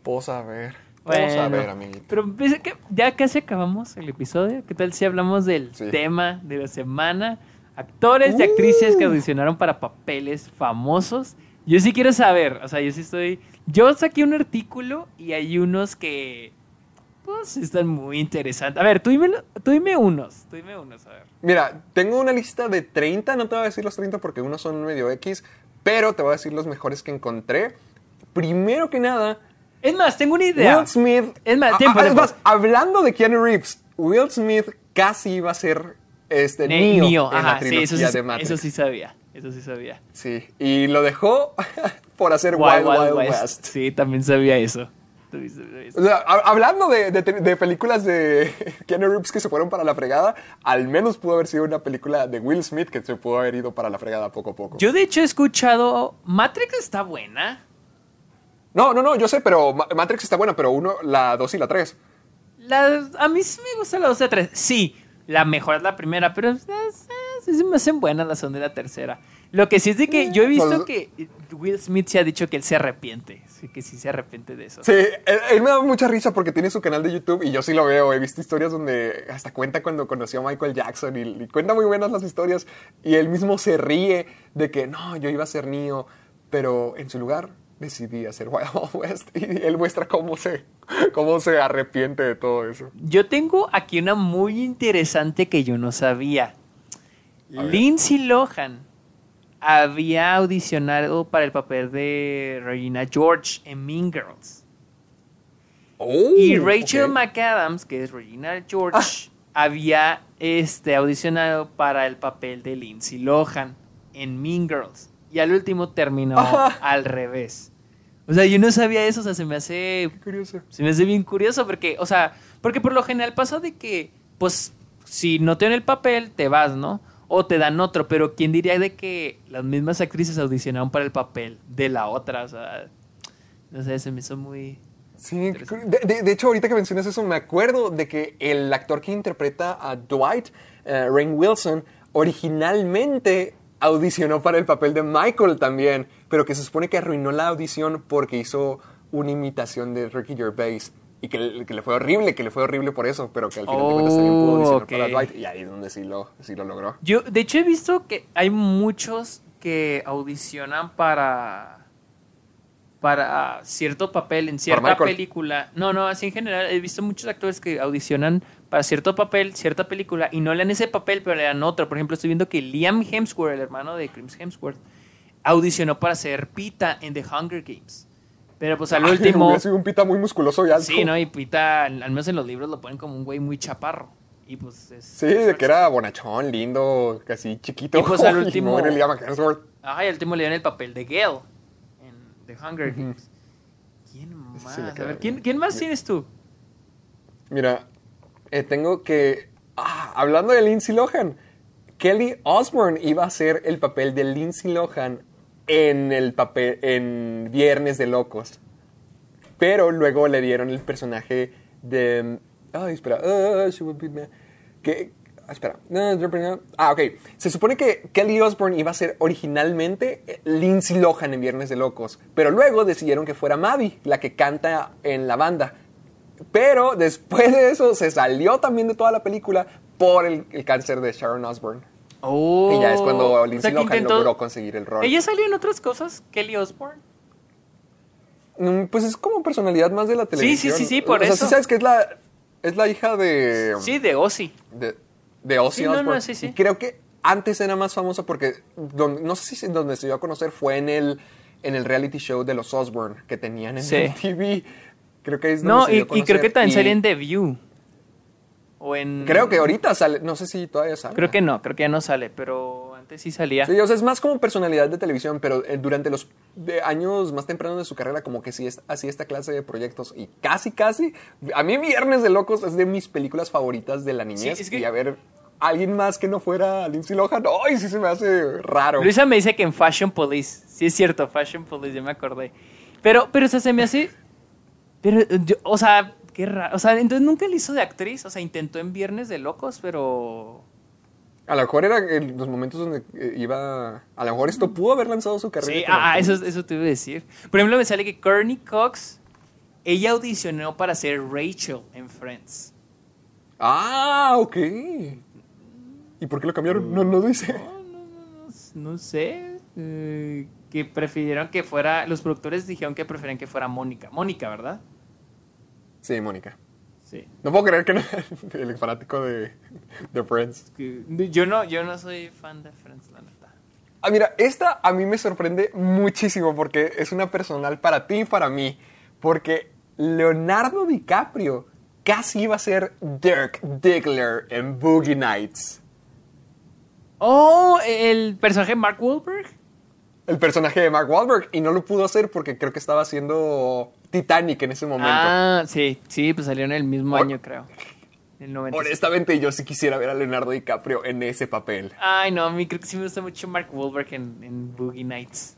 Vos a ver. Vos a ver, amiguito. Pero que ya casi acabamos el episodio. ¿Qué tal si hablamos del Sí. tema de la semana? Actores y actrices Uh. que audicionaron para papeles famosos. Yo sí quiero saber, o sea, yo sí estoy... Yo saqué un artículo y hay unos que... Pues están muy interesantes. A ver, tú dime, tú dime unos, tú dime unos, a ver. Mira, tengo una lista de 30, no te voy a decir los 30 porque unos son medio X, pero te voy a decir los mejores que encontré. Primero que nada, Es más, tengo una idea. Will Smith. Es más, Ah, tiempo, ah, es tiempo. más, hablando de Keanu Reeves, Will Smith casi iba a ser este, Ne- Neo, Neo, en ajá, la sí, trilogía eso sí, de Matrix. eso sí sabía, eso sí sabía. Sí, y lo dejó por hacer Wild Wild, West. Sí, también sabía eso. También sabía eso. O sea, ha- hablando de, de- de películas de Keanu Reeves que se fueron para la fregada, al menos pudo haber sido una película de Will Smith que se pudo haber ido para la fregada poco a poco. Yo de hecho he escuchado. Matrix está buena. No, no, no, yo sé, pero Ma- Matrix está buena, pero uno, la 2 y la 3. La- a mí sí me gusta la 2 y la 3. Sí, la mejor es la primera, pero sí se me hacen buenas la segunda y la tercera. Lo que sí es de que yo he visto que Will Smith se ha dicho que él se arrepiente. Sí, que sí se arrepiente de eso. Sí, él, él me da mucha risa porque tiene su canal de YouTube y yo sí lo veo. He visto historias donde hasta cuenta cuando conoció a Michael Jackson y, y cuenta muy buenas las historias y él mismo se ríe de que no, yo iba a ser Neo, pero en su lugar decidí hacer Wild Wild West y él muestra cómo se, cómo se arrepiente de todo eso. Yo tengo aquí una muy interesante que yo no sabía. Lindsay Lohan había audicionado para el papel de Regina George en Mean Girls. Y Rachel. McAdams, que es Regina George, había este, audicionado para el papel de Lindsay Lohan en Mean Girls. Y al último terminó al revés. O sea, yo no sabía eso, o sea, se me hace Curioso. se me hace bien curioso porque, o sea, porque por lo general pasa de que, pues, si no te dan el papel, te vas, ¿no? O te dan otro, pero ¿quién diría de que las mismas actrices audicionaron para el papel de la otra? O sea, no sé, se me hizo muy... Sí, de, de- de hecho, ahorita que mencionas eso, me acuerdo de que el actor que interpreta a Dwight, eh, Rainn Wilson, originalmente audicionó para el papel de Michael también, pero que se supone que arruinó la audición porque hizo una imitación de Ricky Gervais y que, le- que le fue horrible, que le fue horrible por eso, pero que al final de cuentas también pudo Oh, audicionar para ok. Dwight y ahí es donde sí lo, sí lo logró. Yo, de hecho, he visto que hay muchos que audicionan para para cierto papel en cierta película. No, no, así en general he visto muchos actores que audicionan para cierto papel, cierta película y no le dan ese papel, pero le dan otro. Por ejemplo, estoy viendo que Liam Hemsworth, el hermano de Chris Hemsworth, audicionó para ser Pita en The Hunger Games. Pero pues al Ay, último sido un pita muy musculoso y alto. Sí, ¿no? Y Pita, al menos en los libros lo ponen como un güey muy chaparro. Y pues es Sí, de que era bonachón, lindo, casi chiquito. Y pues al último- Liam Hemsworth. Ajá, y al último le dieron el papel de Gale en The Hunger Games. ¿Quién más? A ver. ¿quién, quién más tienes tú? Mira, eh, tengo que. ah, hablando de Lindsay Lohan, Kelly Osbourne iba a hacer el papel de Lindsay Lohan en el papel en Viernes de Locos. Pero luego le dieron el personaje de. Ay, espera. que, espera. Ah, ok. Se supone que Kelly Osbourne iba a ser originalmente eh, Lindsay Lohan en Viernes de Locos. Pero luego decidieron que fuera Maddie, la que canta en la banda. Pero después de eso se salió también de toda la película por el, el cáncer de Sharon Osbourne. Oh. Y ya es cuando O sea, Lindsay Lohan intentó- logró conseguir el rol. ¿Ella salió en otras cosas? ¿Kelly Osbourne? Mm, Pues es como personalidad más de la Sí, televisión. sí, sí, sí, por o sea, eso. sí sabes que es la, es la hija de... Sí, de Ozzy. de, de Ozzy Sí, no, no, Osbourne. sí, sí. Y creo que antes era más famosa porque no sé si donde se dio a conocer fue en el en el reality show de los Osbourne que tenían en Sí. TV. Creo que es No, y, creo que también Y salía en The View. O en... Creo que ahorita sale, no sé si todavía sale. Creo que no, creo que ya no sale, pero antes sí salía. Sí, o sea, es más como personalidad de televisión, pero eh, durante los de años más tempranos de su carrera, como que sí es, hacía esta clase de proyectos. Y casi, casi, a mí Viernes de Locos es de mis películas favoritas de la niñez. es que- Y a ver, alguien más que no fuera Lindsay Lohan, ¡ay! Sí se me hace raro. Luisa me dice que en Fashion Police. Sí, es cierto, Fashion Police, ya me acordé. Pero, pero, o sea, se me hace. Pero, eh, yo- o sea, qué raro. O sea, entonces nunca le hizo de actriz. O sea, intentó en Viernes de Locos, pero. A lo mejor era en los momentos donde eh, iba. A lo mejor esto pudo haber lanzado su carrera. Sí, ah, eso, eso te iba a decir. Por ejemplo, me sale que Courtney Cox. Ella audicionó para ser Rachel en Friends. Ah, ok. ¿Y por qué lo cambiaron? No, no dice. No sé. eh, que prefirieron que fuera. Los productores dijeron que preferían que fuera Mónica. Mónica, ¿verdad? Sí, Mónica. Sí. No puedo creer que no- el fanático de, de Friends. Yo no, yo no soy fan de Friends, la neta. Ah, mira, esta a mí me sorprende muchísimo porque es una personal para ti y para mí. Porque Leonardo DiCaprio casi iba a ser Dirk Diggler en Boogie Nights. Oh, el personaje Mark Wahlberg. El personaje de Mark Wahlberg. Y no lo pudo hacer porque creo que estaba haciendo Titanic en ese momento. Ah, sí, sí, pues salió en el mismo año, creo. El 90. Honestamente, yo sí quisiera ver a Leonardo DiCaprio en ese papel. Ay, no, a mí creo que sí me gusta mucho Mark Wahlberg en, en Boogie Nights.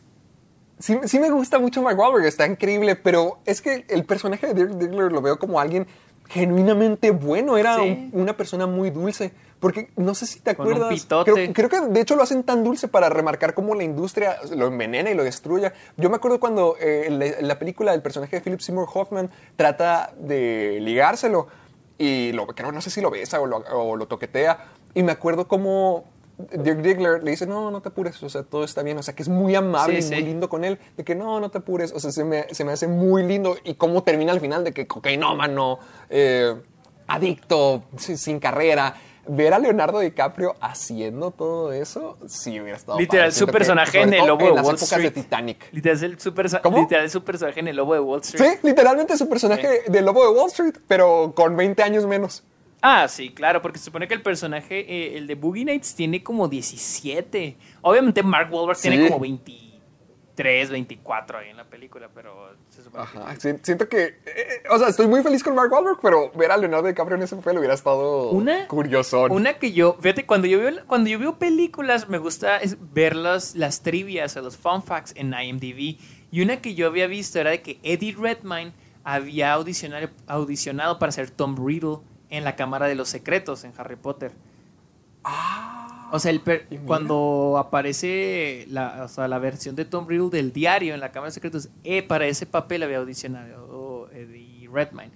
Sí, sí me gusta mucho Mark Wahlberg, está increíble, pero es que el personaje de Dirk Diggler lo veo como alguien genuinamente bueno, era Sí. un- una persona muy dulce. Porque no sé si te Con un acuerdas. pitote. Creo, creo que de hecho lo hacen tan dulce para remarcar cómo la industria lo envenena y lo destruye. Yo me acuerdo cuando eh, la, película el personaje de Philip Seymour Hoffman trata de ligárselo y lo, creo, no sé si lo besa o lo, o lo toquetea. Y me acuerdo cómo Dirk Diggler le dice, no, no te apures, o sea, todo está bien. O sea, que es muy amable Sí, y muy sí. lindo con él, de que no, no te apures. O sea, se me, se me hace muy lindo. Y cómo termina al final de que cocainómano, eh, adicto, si- sin carrera. Ver a Leonardo DiCaprio haciendo todo eso, sí hubiera estado Literal, su personaje en el lobo de Wall Street. de Titanic. Literal, ¿Cómo? literal, su personaje en el lobo de Wall Street. Sí, literalmente su personaje de Lobo de Wall Street, pero con 20 años menos. Ah, sí, claro, porque se supone que el personaje, eh, el de Boogie Nights, tiene como 17. Obviamente Mark Wahlberg Sí. tiene como 23, 24 ahí en la película, pero se supone Ajá, siento que, eh, o sea, estoy muy feliz con Mark Wahlberg, pero ver a Leonardo DiCaprio en ese papel hubiera estado Una, curiosón. Una que yo, fíjate, cuando yo veo, cuando yo veo películas, me gusta ver las, las trivias o los fun facts en IMDb. Y una que yo había visto era de que Eddie Redmayne había audicionado, audicionado para ser Tom Riddle en la Cámara de los Secretos en Harry Potter. O sea, el per- cuando aparece la, o sea, la versión de Tom Riddle del diario en la Cámara de Secretos, eh, para ese papel había audicionado Eddie Redmayne.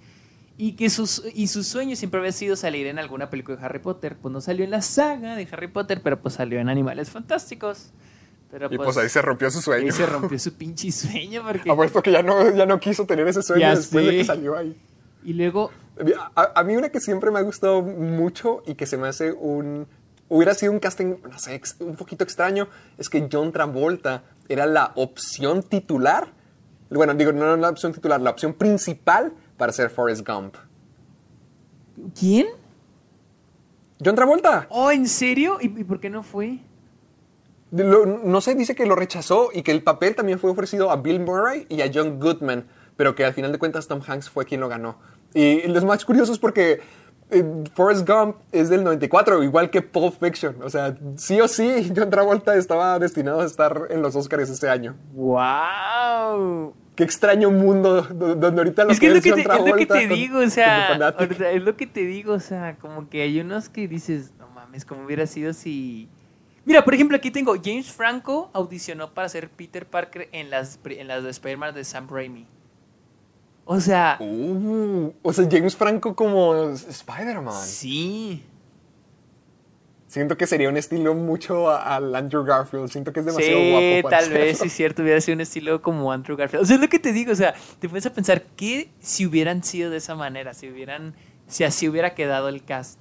Y que sus, y su sueño siempre había sido salir en alguna película de Harry Potter. Pues no salió en la saga de Harry Potter, pero pues salió en Animales Fantásticos. Pero Y pues ahí se rompió su ahí sueño. se rompió su pinche sueño porque... Apuesto que ya no, ya no quiso tener ese sueño Ya después de sé. que salió ahí. Y luego, A, a mí una que siempre me ha gustado mucho y que se me hace un... Hubiera sido un casting, no sé, ex- un poquito extraño, es que John Travolta era la opción titular. Bueno, digo, no la opción titular, la opción principal para ser Forrest Gump. ¿quién? John Travolta. Oh, ¿en serio? ¿Y, y por qué no fue? Lo- no sé, dice que lo rechazó y que el papel también fue ofrecido a Bill Murray y a John Goodman, pero que al final de cuentas Tom Hanks fue quien lo ganó. Y los más curiosos es porque Forrest Gump es del 94, igual que Pulp Fiction. O sea, sí o sí, John Travolta estaba destinado a estar en los Oscars este año. ¡Wow! Qué extraño mundo do- donde ahorita lo Es que es lo que te, es lo que te digo, o sea, es lo que te digo, o sea, como que hay unos que dices, no mames, ¿cómo hubiera sido si... Mira, por ejemplo, aquí tengo, James Franco audicionó para ser Peter Parker en las, en las de Spider-Man de Sam Raimi. O sea, Uh, o sea, James Franco como Spider-Man. sí. Siento que sería un estilo mucho a- al Andrew Garfield. Siento que es demasiado Sí, guapo para tal vez, sí es cierto, hubiera sido un estilo como Andrew Garfield. O sea, es lo que te digo, o sea, te pones a pensar, ¿qué si hubieran sido de esa manera? Si hubieran, si así hubiera quedado el cast.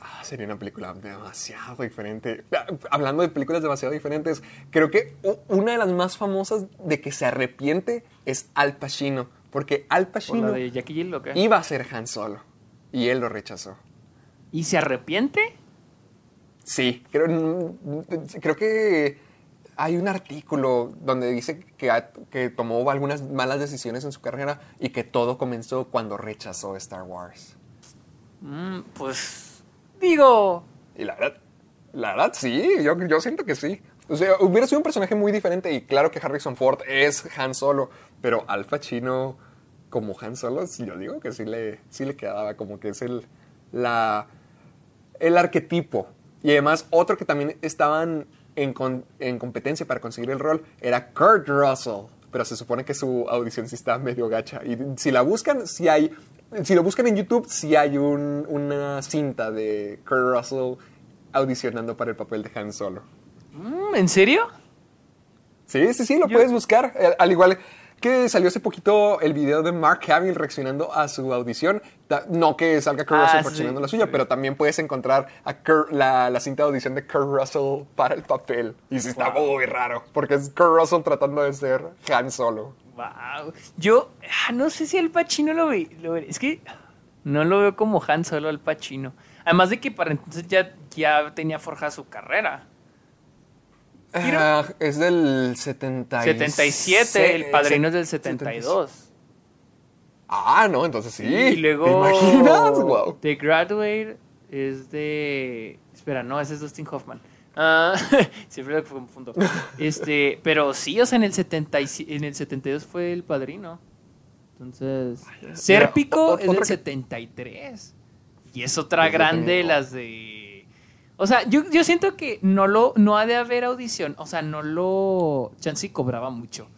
Ah, sería una película demasiado diferente. Ah, Hablando de películas demasiado diferentes, creo que una de las más famosas de que se arrepiente es Al Pacino. Porque Al Pacino iba a ser Han Solo. Y él lo rechazó. ¿Y se arrepiente? Sí, creo, creo que hay un artículo donde dice que, que tomó algunas malas decisiones en su carrera y que todo comenzó cuando rechazó Star Wars. Mm, pues, digo, Y la verdad, la verdad sí, yo, yo siento que sí. O sea, hubiera sido un personaje muy diferente y claro que Harrison Ford es Han Solo, pero Al Pacino como Han Solo, sí, yo digo que sí le, sí le quedaba como que es el, la, el arquetipo. Y además otro que también estaban en, con- en competencia para conseguir el rol era Kurt Russell, pero se supone que su audición sí está medio gacha. Y si la buscan, si hay... Si lo buscan en YouTube, sí hay un- una cinta de Kurt Russell audicionando para el papel de Han Solo. mm, ¿en serio? Sí, sí, sí, lo puedes buscar. Eh, Al igual que salió hace poquito el video de Mark Hamill reaccionando a su audición. No que salga Kurt Ah, Russell sí, reaccionando a la suya, sí. pero también puedes encontrar a Kurt- la, la cinta de audición de Kurt Russell para el papel. Y sí está muy raro, porque es Kurt Russell tratando de ser Han Solo. Wow. Yo ah, no sé si al Pacino lo ve, lo ve- Es que no lo veo como Han Solo al Pacino. Además de que para entonces ya, ya tenía forjada su carrera. Ah, es del 77. 77, el padrino es del 72. Ah, no, entonces sí. Y luego ¿Te imaginas? Wow. The Graduate es de... Espera, no, ese es Dustin Hoffman. Ah, siempre lo confundo. Este, pero sí, o sea, en el, 70 y en el 72 fue el padrino. Entonces, Sérpico es del que- 73. Y es otra grande, las de... O sea, yo, yo siento que no lo no ha de haber audición. O sea, no lo... Chansey cobraba mucho.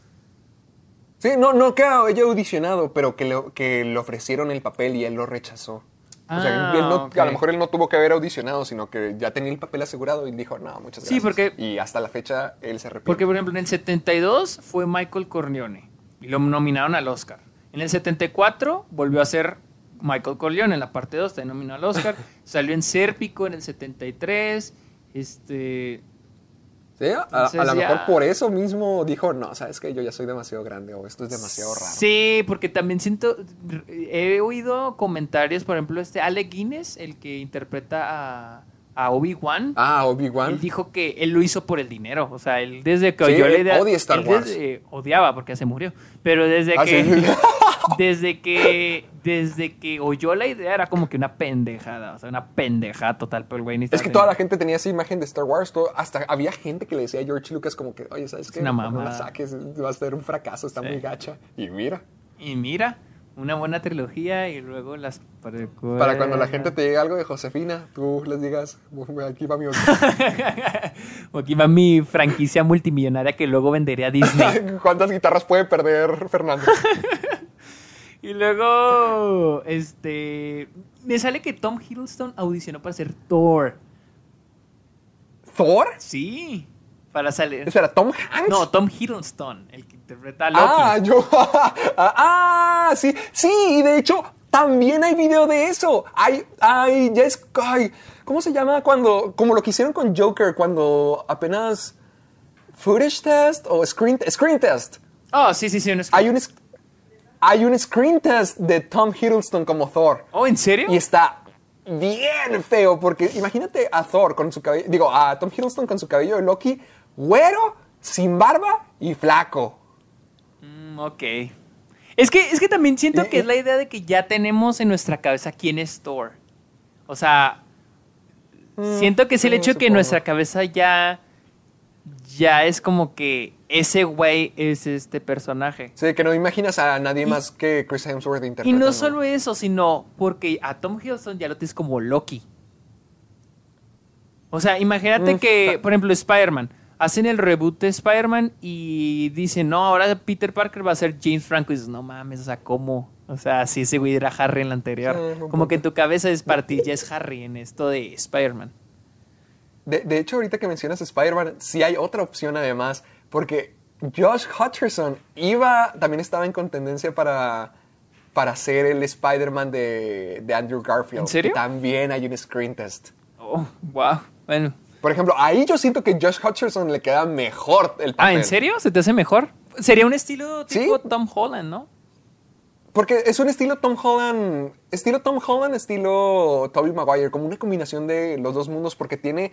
Sí, no, no que haya audicionado, pero que le, que le ofrecieron el papel y él lo rechazó. o sea, Ah, él no- ok. a lo mejor él no tuvo que haber audicionado, sino que ya tenía el papel asegurado y dijo, no, muchas Sí, gracias. porque- Y hasta la fecha él se arrepiente. Porque, por ejemplo, en el 72 fue Michael Corleone y lo nominaron al Oscar. En el 74 volvió a ser Michael Corleone en la parte 2, está nominado al Oscar. Salió en Sérpico en el 73. Este. Sí, Entonces a lo mejor por eso mismo dijo, no, sabes que yo ya soy demasiado grande o esto es demasiado raro. Sí, porque también siento. He oído comentarios, por ejemplo, este Alec Guinness, el que interpreta a, a Obi-Wan. Ah, Él Obi-Wan. dijo que él lo hizo por el dinero. O sea, él desde que Sí, oyó la él idea. odia Star él Wars. desde- odiaba porque se murió. Pero desde Ah, que. sí. desde que. Desde que oyó la idea era como que una pendejada. O sea, una pendejada total. Pero el güey ni Es que toda la gente tenía esa imagen de Star Wars. todo- hasta había gente que le decía a George Lucas como que, oye, ¿sabes qué? una No la saques, va a ser un fracaso, está Sí. muy gacha. Y mira, Y mira, Una buena trilogía y luego las precuelas. Para cuando la gente te diga algo de Josefina, tú les digas, aquí va mi aquí va mi franquicia multimillonaria que luego vendería a Disney. ¿Cuántas guitarras puede perder Fernando? y luego, este... Me sale que Tom Hiddleston audicionó para ser Thor. ¿Thor? Sí. Para salir... Espera, ¿Tom Hanks? No, Tom Hiddleston, el que interpreta a Loki. Ah, yo. ah, sí, sí, y de hecho, también hay video de eso. Hay, hay, ya es. ay, ¿Cómo se llama cuando. Como lo que hicieron con Joker, cuando apenas. Footage test o screen, screen test. Oh, sí, sí, sí. un Hay un, hay un screen test de Tom Hiddleston como Thor. Oh, ¿en serio? Y está bien feo, porque imagínate a Thor con su cabello, digo, a Tom Hiddleston con su cabello de Loki, güero, sin barba y flaco. Mm, ok. Es que, es que también siento Y- que es la idea de que ya tenemos en nuestra cabeza quién es Thor. O sea, siento que es el mm, hecho que en supongo. nuestra cabeza ya, ya es como que ese güey es este personaje. Sí, que no imaginas a nadie más que Chris Hemsworth Y interpretando. no solo eso, sino porque a Tom Hiddleston ya lo tienes como Loki. O sea, imagínate Mm, que, por ejemplo, Spider-Man. Hacen el reboot de Spider-Man y dicen, no, ahora Peter Parker va a ser James Franco. Y dices, no mames, o sea, ¿cómo? O sea, si ese güey era Harry en la anterior. Sí, Como que en tu cabeza es para ti, ya es Harry en esto de Spider-Man. De, de hecho, ahorita que mencionas Spider-Man, sí hay otra opción además, porque Josh Hutcherson iba, también estaba en contendencia para, para ser el Spider-Man de, de Andrew Garfield. ¿En serio? También hay un screen test. Oh, wow. Bueno. Por ejemplo, ahí yo siento que Josh Hutcherson le queda mejor el papel. Ah, ¿en serio? ¿Se te hace mejor? Sería un estilo Sí. tipo Tom Holland, ¿no? Porque es un estilo Tom Holland, estilo Tom Holland, estilo Tobey Maguire, como una combinación de los dos mundos, porque tiene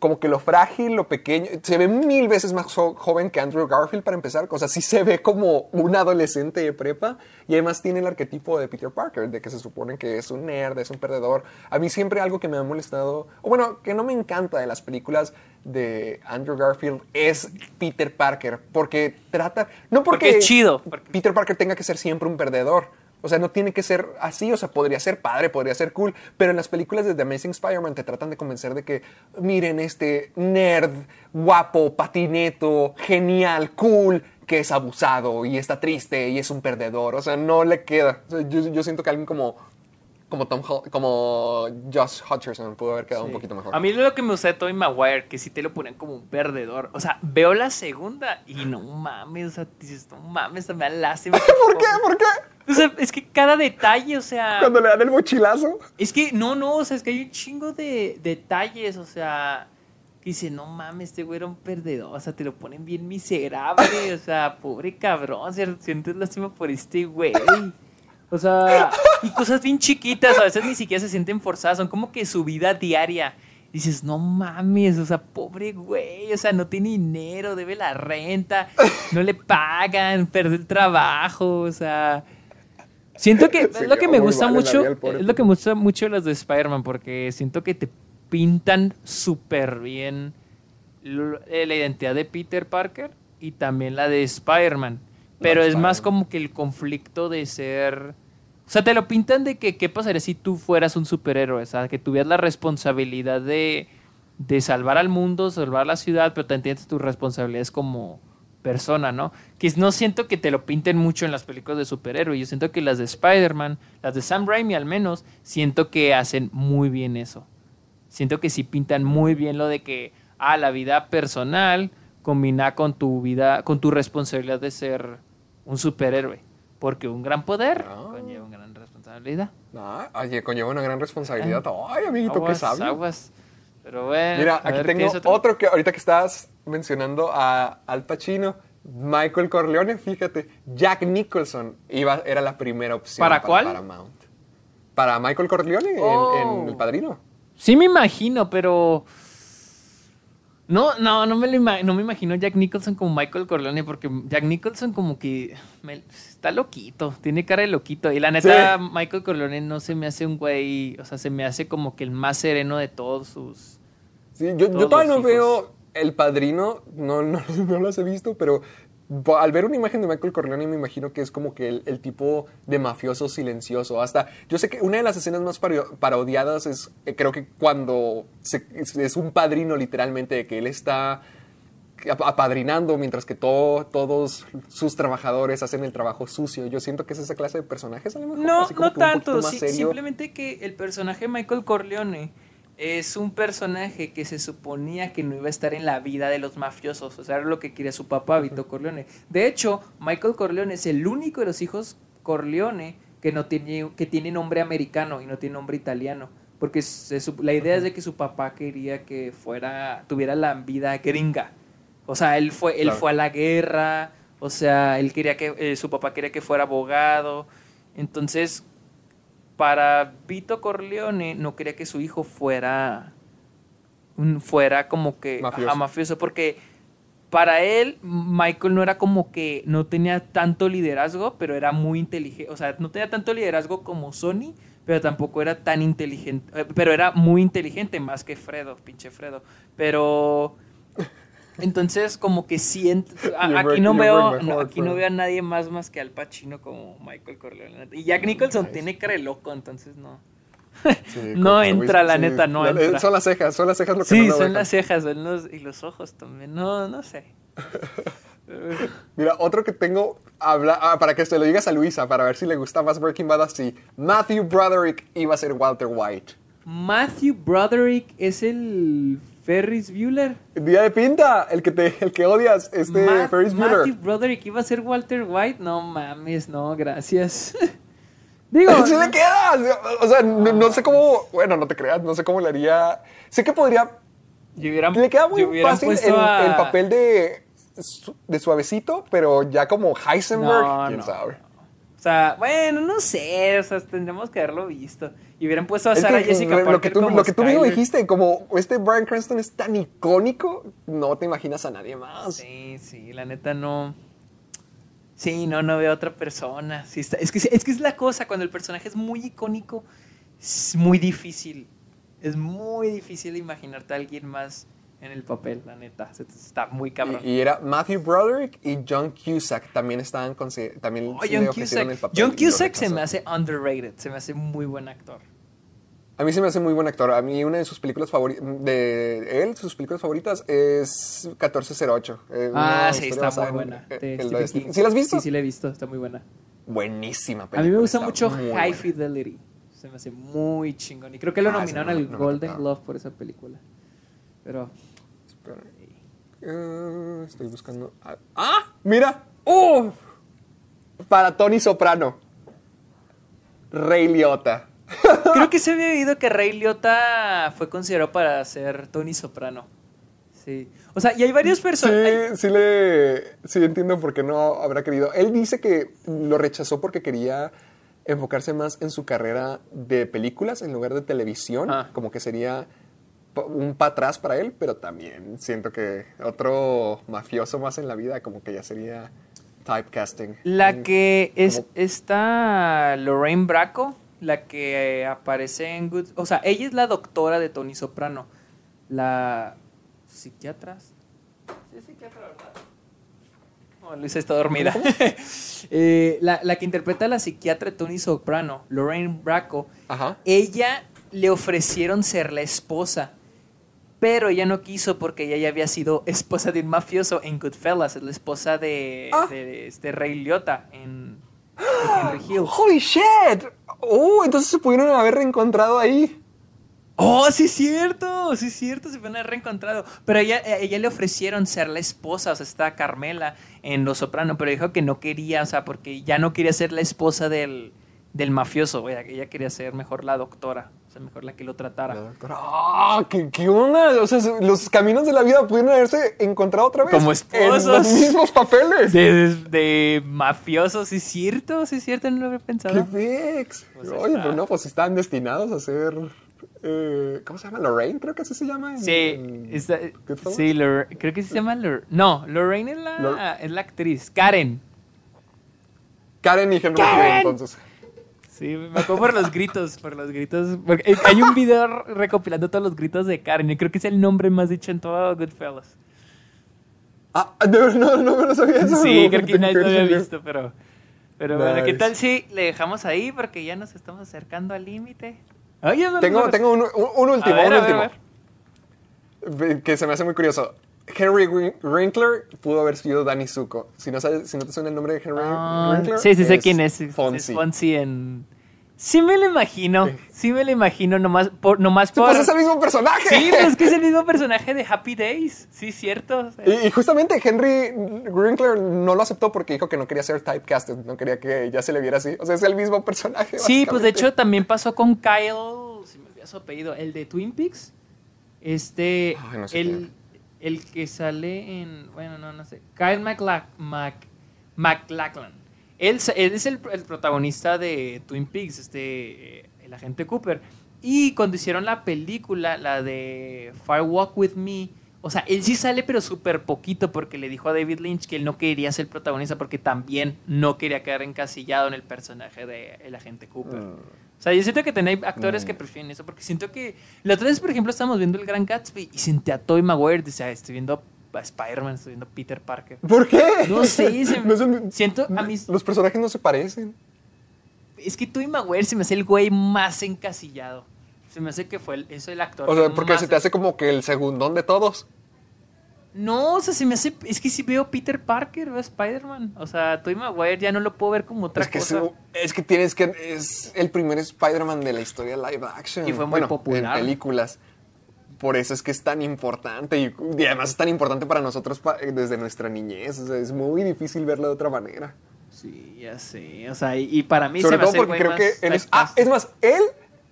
como que lo frágil, lo pequeño, se ve mil veces más jo- joven que Andrew Garfield para empezar, o sea, sí se ve como un adolescente de prepa, y además tiene el arquetipo de Peter Parker, de que se supone que es un nerd, es un perdedor. A mí siempre algo que me ha molestado, o bueno, que no me encanta de las películas de Andrew Garfield es Peter Parker, porque trata, no porque, Porque es chido. Peter Parker tenga que ser siempre un perdedor. O sea, no tiene que ser así, o sea, podría ser padre, podría ser cool, pero en las películas de The Amazing Spider-Man te tratan de convencer de que, miren, este nerd, guapo, patineto, genial, cool, que es abusado y está triste y es un perdedor. O sea, no le queda. O sea, yo, yo siento que alguien como, como, Tom, como Josh Hutcherson pudo haber quedado un poquito mejor. A mí lo que me gusta de Tobey Maguire, que sí te lo ponen como un perdedor. O sea, veo la segunda y no mames, o sea, dices, no mames, me da lástima. ¿Por qué? ¿Por qué? O sea, es que cada detalle, o sea... Cuando le dan el mochilazo. Es que, no, no, o sea, es que hay un chingo de detalles, o sea... Que dice, no mames, este güey era un perdedor, o sea, te lo ponen bien miserable, o sea, pobre cabrón, o sea, sientes lástima por este güey. O sea, y cosas bien chiquitas, a veces ni siquiera se sienten forzadas, son como que su vida diaria. Dices, no mames, o sea, pobre güey, o sea, no tiene dinero, debe la renta, no le pagan, pierde el trabajo, o sea... Siento que es lo que me gusta mucho, es lo que me gusta mucho las de Spider-Man, porque siento que te pintan súper bien eh, la identidad de Peter Parker y también la de Spider-Man. Pero de es más como que el conflicto de ser... O sea, te lo pintan de que qué pasaría si tú fueras un superhéroe, o sea, que tuvieras la responsabilidad de, de salvar al mundo, salvar la ciudad, pero también tienes tus responsabilidades como persona, ¿no? Que no siento que te lo pinten mucho en las películas de superhéroe. Yo siento que las de Spider-Man, las de Sam Raimi al menos, siento que hacen muy bien eso. Siento que sí pintan muy bien lo de que, ah, la vida personal combina con tu vida, con tu responsabilidad de ser un superhéroe. Porque un gran poder Ah. conlleva una gran responsabilidad. Ah, oye, conlleva una gran responsabilidad. Ay, amiguito, qué sabio. aguas. Pero bueno. Mira, aquí tengo ¿tienes otro? que ahorita que estabas mencionando a Al Pacino, Michael Corleone, fíjate, Jack Nicholson iba, era la primera opción ¿Para cuál? Paramount. Para Michael Corleone en- Oh. en, El Padrino. Sí me imagino, pero... No, no, no me, lo ima- no me imagino Jack Nicholson como Michael Corleone, porque Jack Nicholson como que me- está loquito, tiene cara de loquito. Y la neta, Sí. Michael Corleone no se me hace un güey, o sea, se me hace como que el más sereno de todos sus... Sí, yo, yo todavía no veo El Padrino, no, no, no las he visto, pero al ver una imagen de Michael Corleone me imagino que es como que el, el tipo de mafioso silencioso. Hasta, yo sé que una de las escenas más parodiadas es, eh, creo que cuando se- es, es un padrino literalmente, de que él está ap- apadrinando mientras que todo, todos sus trabajadores hacen el trabajo sucio. Yo siento que es esa clase de personajes, a lo mejor, No, así como no que tanto. sí- simplemente que el personaje Michael Corleone es un personaje que se suponía que no iba a estar en la vida de los mafiosos. O sea, era lo que quería su papá, Vito Corleone. De hecho, Michael Corleone es el único de los hijos Corleone que no tiene, que tiene nombre americano y no tiene nombre italiano. Porque se la idea es de que su papá quería que fuera, tuviera la vida gringa. O sea, él fue, él Claro. fue a la guerra, o sea, él quería que, eh, su papá quería que fuera abogado. Entonces, para Vito Corleone no quería que su hijo fuera, un- fuera como que Mafioso. mafioso, porque para él Michael no era como que no tenía tanto liderazgo, pero era muy inteligente, o sea, no tenía tanto liderazgo como Sony, pero tampoco era tan inteligente, eh, pero era muy inteligente más que Fredo, pinche Fredo, pero entonces como que siento, a- aquí no veo, no, aquí no veo a nadie más más que Al Pacino como Michael Corleone. Y Jack Nicholson tiene cara de loco, entonces no. Sí, No entra, la sí, neta, no entra. Son las cejas, son las cejas lo que Sí, no lo son dejan. las cejas son los, y los ojos también. No, no sé. Mira, otro que tengo, habla, ah, para que se lo digas a Luisa, para ver si le gusta más Breaking Bad así. Matthew Broderick iba a ser Walter White. Matthew Broderick es el Ferris Bueller. Día de pinta, el que, te, el que odias, este Ma- Ferris Bueller. Matthew Broderick iba a ser Walter White. No mames, no, gracias. Digo, sí le queda. O sea, no, no sé cómo, bueno, no te creas, no sé cómo le haría. Sé que podría, hubieran- le queda muy fácil el, a- el papel de, de suavecito, pero ya como Heisenberg, No, quién no. sabe. O sea, bueno, no sé, o sea, tendríamos que haberlo visto. Y hubieran puesto a Es Sarah que, Jessica lo, que tú, como lo que tú mismo dijiste, como este Brian Cranston es tan icónico, no te imaginas a nadie más. Sí, sí, la neta no. Sí, no, no veo a otra persona. Sí, está- es, que, es que es la cosa, cuando el personaje es muy icónico, es muy difícil. Es muy difícil imaginarte a alguien más en el papel, la neta. Está muy cabrón. Y, y era Matthew Broderick y John Cusack también estaban también Oh, le John ofrecieron Cusack. el papel John Cusack se me hace underrated, se me hace muy buen actor. A mí se me hace muy buen actor. A mí una de sus películas favoritas de él, sus películas favoritas es 1408. Eh, Ah, sí, está muy en- buena. eh, King. Stephen- ¿Sí la has visto? Sí, sí la he visto, está muy buena. Buenísima A mí película. me gusta mucho High buena. Fidelity. Se me hace muy chingón. Y creo que lo Ah, nominaron no- al no Golden tocaba. Glove por esa película. Pero Espera. Eh, estoy buscando. ah, ¡Ah! ¡Mira! ¡Uh! Para Tony Soprano. Rey Liotta. creo que se había oído que Ray Liotta fue considerado para ser Tony Soprano. Sí. O sea, y hay varios Sí, personajes. sí le. Sí entiendo por qué no habrá querido. Él dice que lo rechazó porque quería enfocarse más en su carrera de películas en lugar de televisión. Ah. Como que sería un para atrás para él, pero también siento que otro mafioso más en la vida, como que ya sería typecasting. La que es como- está Lorraine Bracco, la que eh, aparece en Good, o sea, ella es la doctora de Tony Soprano, la psiquiatra. Sí, psiquiatra, ¿verdad? Luisa está dormida. Eh, la, la que interpreta a la psiquiatra de Tony Soprano, Lorraine Bracco, Ajá. ella le ofrecieron ser la esposa, pero ella no quiso porque ella ya había sido esposa de un mafioso en Goodfellas, es la esposa de, Ah. de este Rey Liotta en, en Henry Hill. ¡Holy shit! ¡Oh! Entonces se pudieron haber reencontrado ahí. Oh, sí es cierto, sí es cierto, se van a haber reencontrado. Pero ella, a ella le ofrecieron ser la esposa, o sea, está Carmela en Los Soprano, pero dijo que no quería, o sea, porque ya no quería ser la esposa del, del mafioso, ella, ella quería ser mejor la doctora, o sea, mejor la que lo tratara. La doctora. ¡Ah! ¿qué, ¿Qué onda? O sea, los caminos de la vida pudieron haberse encontrado otra vez. Como En esposos. los mismos papeles. De, de mafiosos, sí es cierto, sí es cierto, no lo había ¡Qué pensado. fix! Pues Oye, está. pero no, pues están destinados a ser. eh, ¿Cómo se llama? Lorraine, creo que así se llama. en- Sí, en está- sí, Lor- creo que se llama Lor- No, Lorraine es la, Lor- es la actriz. Karen. Karen y Henry entonces. Sí, me acuerdo por los gritos, por los gritos. Porque hay un video recopilando todos los gritos de Karen. Y creo que es el nombre más dicho en todo Goodfellas. Ah, de verdad, no, no me lo sabía eso. Sí, No, creo que nadie lo había visto, pero... Pero bueno, ¿qué tal si le dejamos ahí? Porque ya nos estamos acercando al límite. No, Tengo, no, tengo un, un- un A último, ver, un ver, último. ver. Que se me hace muy curioso. Henry Win- Winkler pudo haber sido Danny Zuko. Si no, sabes, si no te suena el nombre de Henry Ah, Winkler. sí, sí sé quién es. Es Fonzie. Fonzie en... Sí me lo imagino. Sí me lo imagino, nomás por... Nomás por... Pues es el mismo personaje. Sí, pero es que es el mismo personaje de Happy Days. Sí, cierto. o sea, Y, y justamente Henry Winkler no lo aceptó porque dijo que no quería ser typecasted, no quería que ya se le viera así. O sea, es el mismo personaje. Sí, pues de hecho también pasó con Kyle, si me olvidó su apellido, el de Twin Peaks. Este, Ay, no sé el, el que sale en, bueno, no, no sé, Kyle MacLach, Mac, MacLachlan. Él, él es el, el protagonista de Twin Peaks, este, eh, el agente Cooper. Y cuando hicieron la película, la de Fire Walk With Me, o sea, él sí sale, pero súper poquito, porque le dijo a David Lynch que él no quería ser protagonista, porque también no quería quedar encasillado en el personaje de el agente Cooper. Mm. O sea, yo siento que tenéis actores que prefieren eso, porque siento que... La otra vez, por ejemplo, estábamos viendo El Gran Gatsby y senté a Tobey Maguire, decía, estoy viendo a Spider-Man, estoy viendo a Peter Parker. ¿Por qué? No sé, se- No son- siento a mis... Los personajes no se parecen. Es que Tobey Maguire se me hace el güey más encasillado. Se me hace que fue el, eso el actor. O sea, porque más- se te hace como que el segundón de todos. No, o sea, se me hace... Es que si veo Peter Parker, veo Spider-Man. O sea, Tobey Maguire ya no lo puedo ver como otra Es que, cosa. es, es que tienes que. Es el primer Spider-Man de la historia live action. Y fue muy bueno, popular. En películas. Por eso es que es tan importante. Y, y además es tan importante para nosotros pa- desde nuestra niñez. O sea, es muy difícil verlo de otra manera. Sí, ya sé. O sea, y, y para mí Sobre se me todo hace porque creo más que él es. Ah, es más, él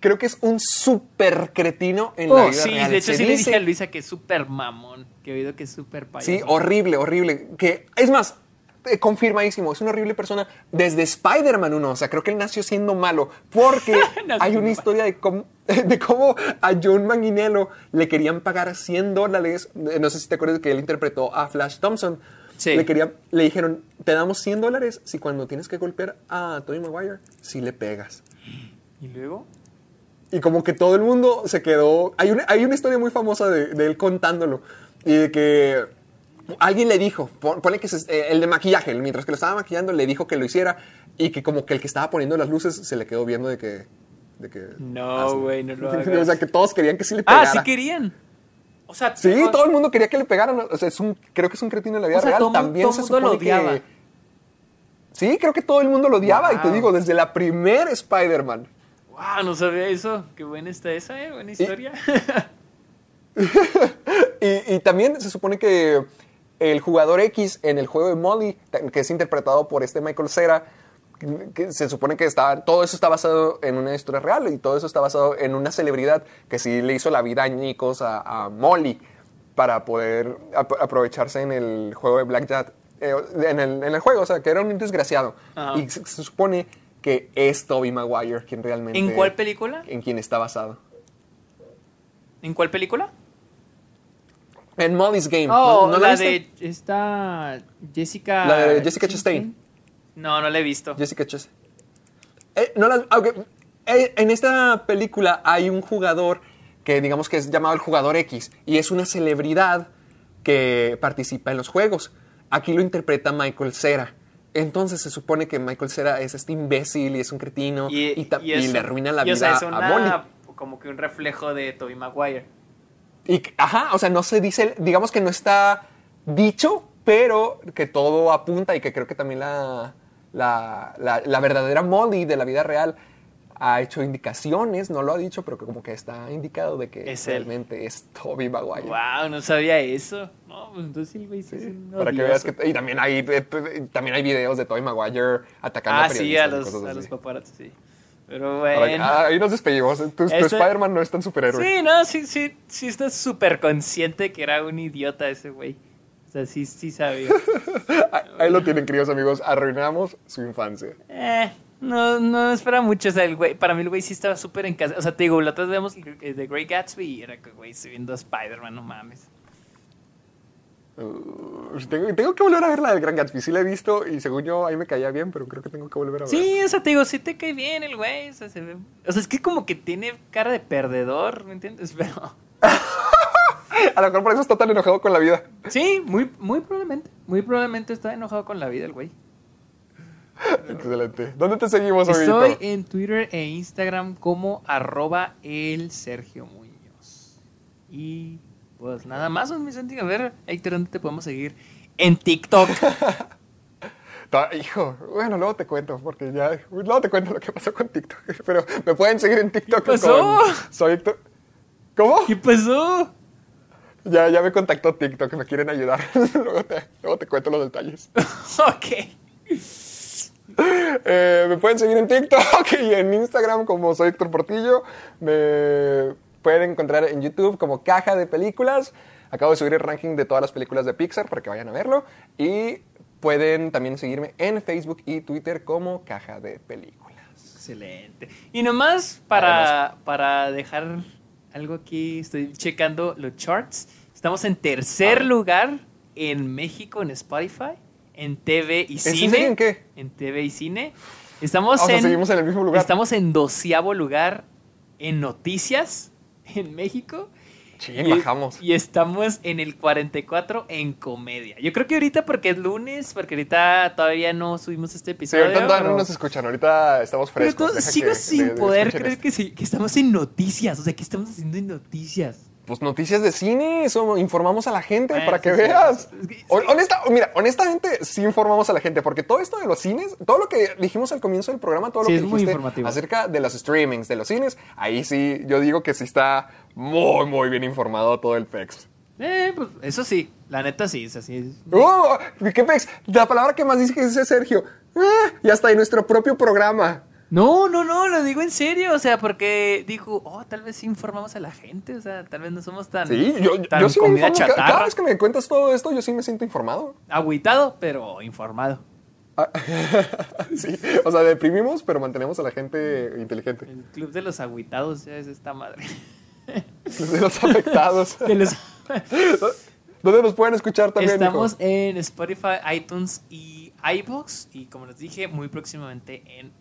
creo que es un súper cretino en la Oh, vida sí, real. de hecho Se sí le dice- dije a Luisa que es súper mamón. Que he oído que es súper payaso. Sí, horrible, horrible. Que, es más, eh, confirmadísimo, es una horrible persona desde Spider-Man 1. O sea, creo que él nació siendo malo. Porque hay una historia de cómo, de cómo a John Manganiello le querían pagar 100 dólares. Eh, No sé si te acuerdas que él interpretó a Flash Thompson. Sí. Le, querían, le dijeron, te damos 100 dólares si cuando tienes que golpear a Tobey Maguire, si le pegas. ¿Y luego? Y como que todo el mundo se quedó. Hay una, hay una historia muy famosa de, de él contándolo. Y de que alguien le dijo, pon- ponle que se- eh, el de maquillaje, mientras que lo estaba maquillando, le dijo que lo hiciera. Y que como que el que estaba poniendo las luces se le quedó viendo de que. De que No, hazlo. güey, no lo o hagas. sea, que todos querían que sí le Ah, pegara. sí querían. O sea, Sí, o- todo el mundo quería que le pegaran. O sea, es un, creo que es un cretino en la vida O sea, real. todo También todo se mundo lo supone que- odiaba. Sí, creo que todo el mundo lo odiaba. Y te digo, desde la primer Spider-Man. Wow, no sabía eso. Qué buena está esa, ¿eh? Buena historia. Y, y también se supone que el jugador X en el juego de Molly, que es interpretado por este Michael Cera, que se supone que está, todo eso está basado en una historia real y todo eso está basado en una celebridad que sí le hizo la vida añicos a, a Molly para poder ap- aprovecharse en el juego de Blackjack, eh, en, el, en el juego, o sea, que era un desgraciado. Y se, se supone que es Tobey Maguire quien realmente... ¿En cuál película? En quien está basado. ¿En cuál película? En Molly's Game. Oh, ¿No- no la, de esta Jessica. La de Jessica Chastain. No, no la he visto. Jessica Chastain. Eh, no ah. Eh, en esta película hay un jugador que digamos que es llamado el jugador X y es una celebridad que participa en los juegos. Aquí lo interpreta Michael Cera. Entonces se supone que Michael Cera es este imbécil y es un cretino y, le arruina la y, o vida sea, es a Molly. una, como que un reflejo de Tobey Maguire. Y, ajá, o sea, no se dice, digamos que no está dicho, pero que todo apunta y que creo que también la, la, la- la verdadera Molly de la vida real ha hecho indicaciones, no lo ha dicho, pero que como que está indicado de que Es él. realmente es Toby Maguire. Wow, no sabía eso. No, pues entonces sí, güey, sí, es un Para que veas que y también hay eh, p- también hay videos de Toby Maguire atacando Ah, a sí, periodistas a y los, cosas a los paparazzi, sí. Pero bueno. ah, ahí nos despedimos. Tu, tu Este- Spider-Man no es tan superhéroe. Sí, no, sí, sí, sí estás súper consciente que era un idiota ese güey. O sea, sí, sí sabía. Ah, Ahí lo tienen, queridos amigos. Arruinamos su infancia. Eh, no, no espera mucho. O sea, el güey, para mí el güey sí estaba súper en casa. O sea, te digo, la otra vez vemos The Great Gatsby y era que, güey, estoy viendo a Spider-Man, no mames. Uh, tengo, tengo que volver a ver la del Gran Gatsby. Sí la he visto y según yo ahí me caía bien, pero creo que tengo que volver a ver. Sí, o sea, te digo, sí te cae bien el güey. O sea, se ve- o sea, es que como que tiene cara de perdedor, ¿me entiendes? Pero. A lo mejor por eso está tan enojado con la vida. Sí, muy, muy probablemente. Muy probablemente está enojado con la vida el güey. Excelente. ¿Dónde te seguimos, Estoy amiguito? en Twitter e Instagram como arroba el Sergio Muñoz. Y pues nada más, mi Santi. A ver, Héctor, ¿dónde te podemos seguir? En TikTok. Hijo, bueno, luego te cuento, porque ya. Luego te cuento lo que pasó con TikTok. Pero me pueden seguir en TikTok. ¿Qué pasó? con- Soy Héctor. ¿Cómo? ¿Qué pasó? Ya, ya me contactó TikTok, me quieren ayudar. luego, te, luego te cuento los detalles. ok. Eh, me pueden seguir en TikTok y en Instagram como soy Héctor Portillo. Me pueden encontrar en YouTube como Caja de Películas. Acabo de subir el ranking de todas las películas de Pixar para que vayan a verlo. Y pueden también seguirme en Facebook y Twitter como Caja de Películas. Excelente. Y nomás para, para dejar algo aquí, estoy checando los charts. Estamos en tercer lugar en México en Spotify, en TV y cine. ¿En qué? En TV y cine. Estamos O sea, en seguimos en el mismo lugar. Estamos en doceavo lugar en noticias en México. Ching, bajamos. Y estamos en el 44 en comedia. Yo creo que ahorita porque es lunes, porque ahorita todavía no subimos este Sí, episodio. ahorita todavía no pero- nos escuchan, ahorita estamos pero frescos. deja sigo que- sin de- de- poder creer esto. que, sí- que estamos en noticias. O sea, que estamos haciendo en noticias. Pues noticias de cine, eso informamos a la gente Ah, para sí, que sí. veas. Honesta- mira, honestamente sí informamos a la gente, porque todo esto de los cines, todo lo que dijimos al comienzo del programa, todo Sí, lo es que muy dijiste informativo. acerca de los streamings, de los cines, ahí sí, yo digo que sí está muy, muy bien informado todo el PEX. Eh, pues eso sí. La neta sí, es así. ¡Oh! ¿Qué PEX? La palabra que más dice que dice Sergio. ¡Ah! Y hasta en nuestro propio programa. No, no, no, lo digo en serio. O sea, porque dijo, oh, tal vez sí informamos a la gente. O sea, tal vez no somos tan. Sí, yo, tan yo sí me comida informo. Ca- chatarra. Cada vez que me cuentas todo esto, yo sí me siento informado. Agüitado, pero informado. Ah, sí, o sea, deprimimos, pero mantenemos a la gente inteligente. El club de los agüitados ya es esta madre. De los afectados. De los- ¿Dónde nos pueden escuchar también, Estamos hijo? en Spotify, iTunes y iBox. Y como les dije, muy próximamente en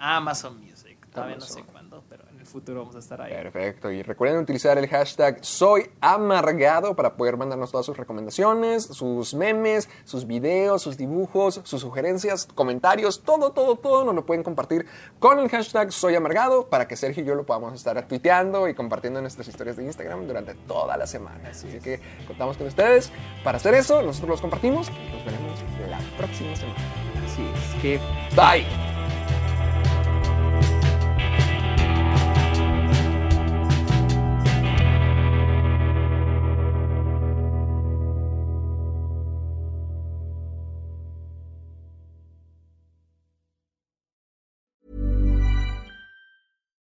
Amazon Music. Todavía no sé Amazon. cuándo, pero en el futuro vamos a estar ahí. Perfecto. Y recuerden utilizar el hashtag Soy Amargado para poder mandarnos todas sus recomendaciones, sus memes, sus videos, sus dibujos, sus sugerencias, comentarios, todo, todo, todo nos lo pueden compartir con el hashtag Soy Amargado para que Sergio y yo lo podamos estar tuiteando y compartiendo en nuestras historias de Instagram durante toda la semana. Así que contamos con ustedes para hacer eso. Nosotros los compartimos y nos veremos la próxima semana. Así es que Bye.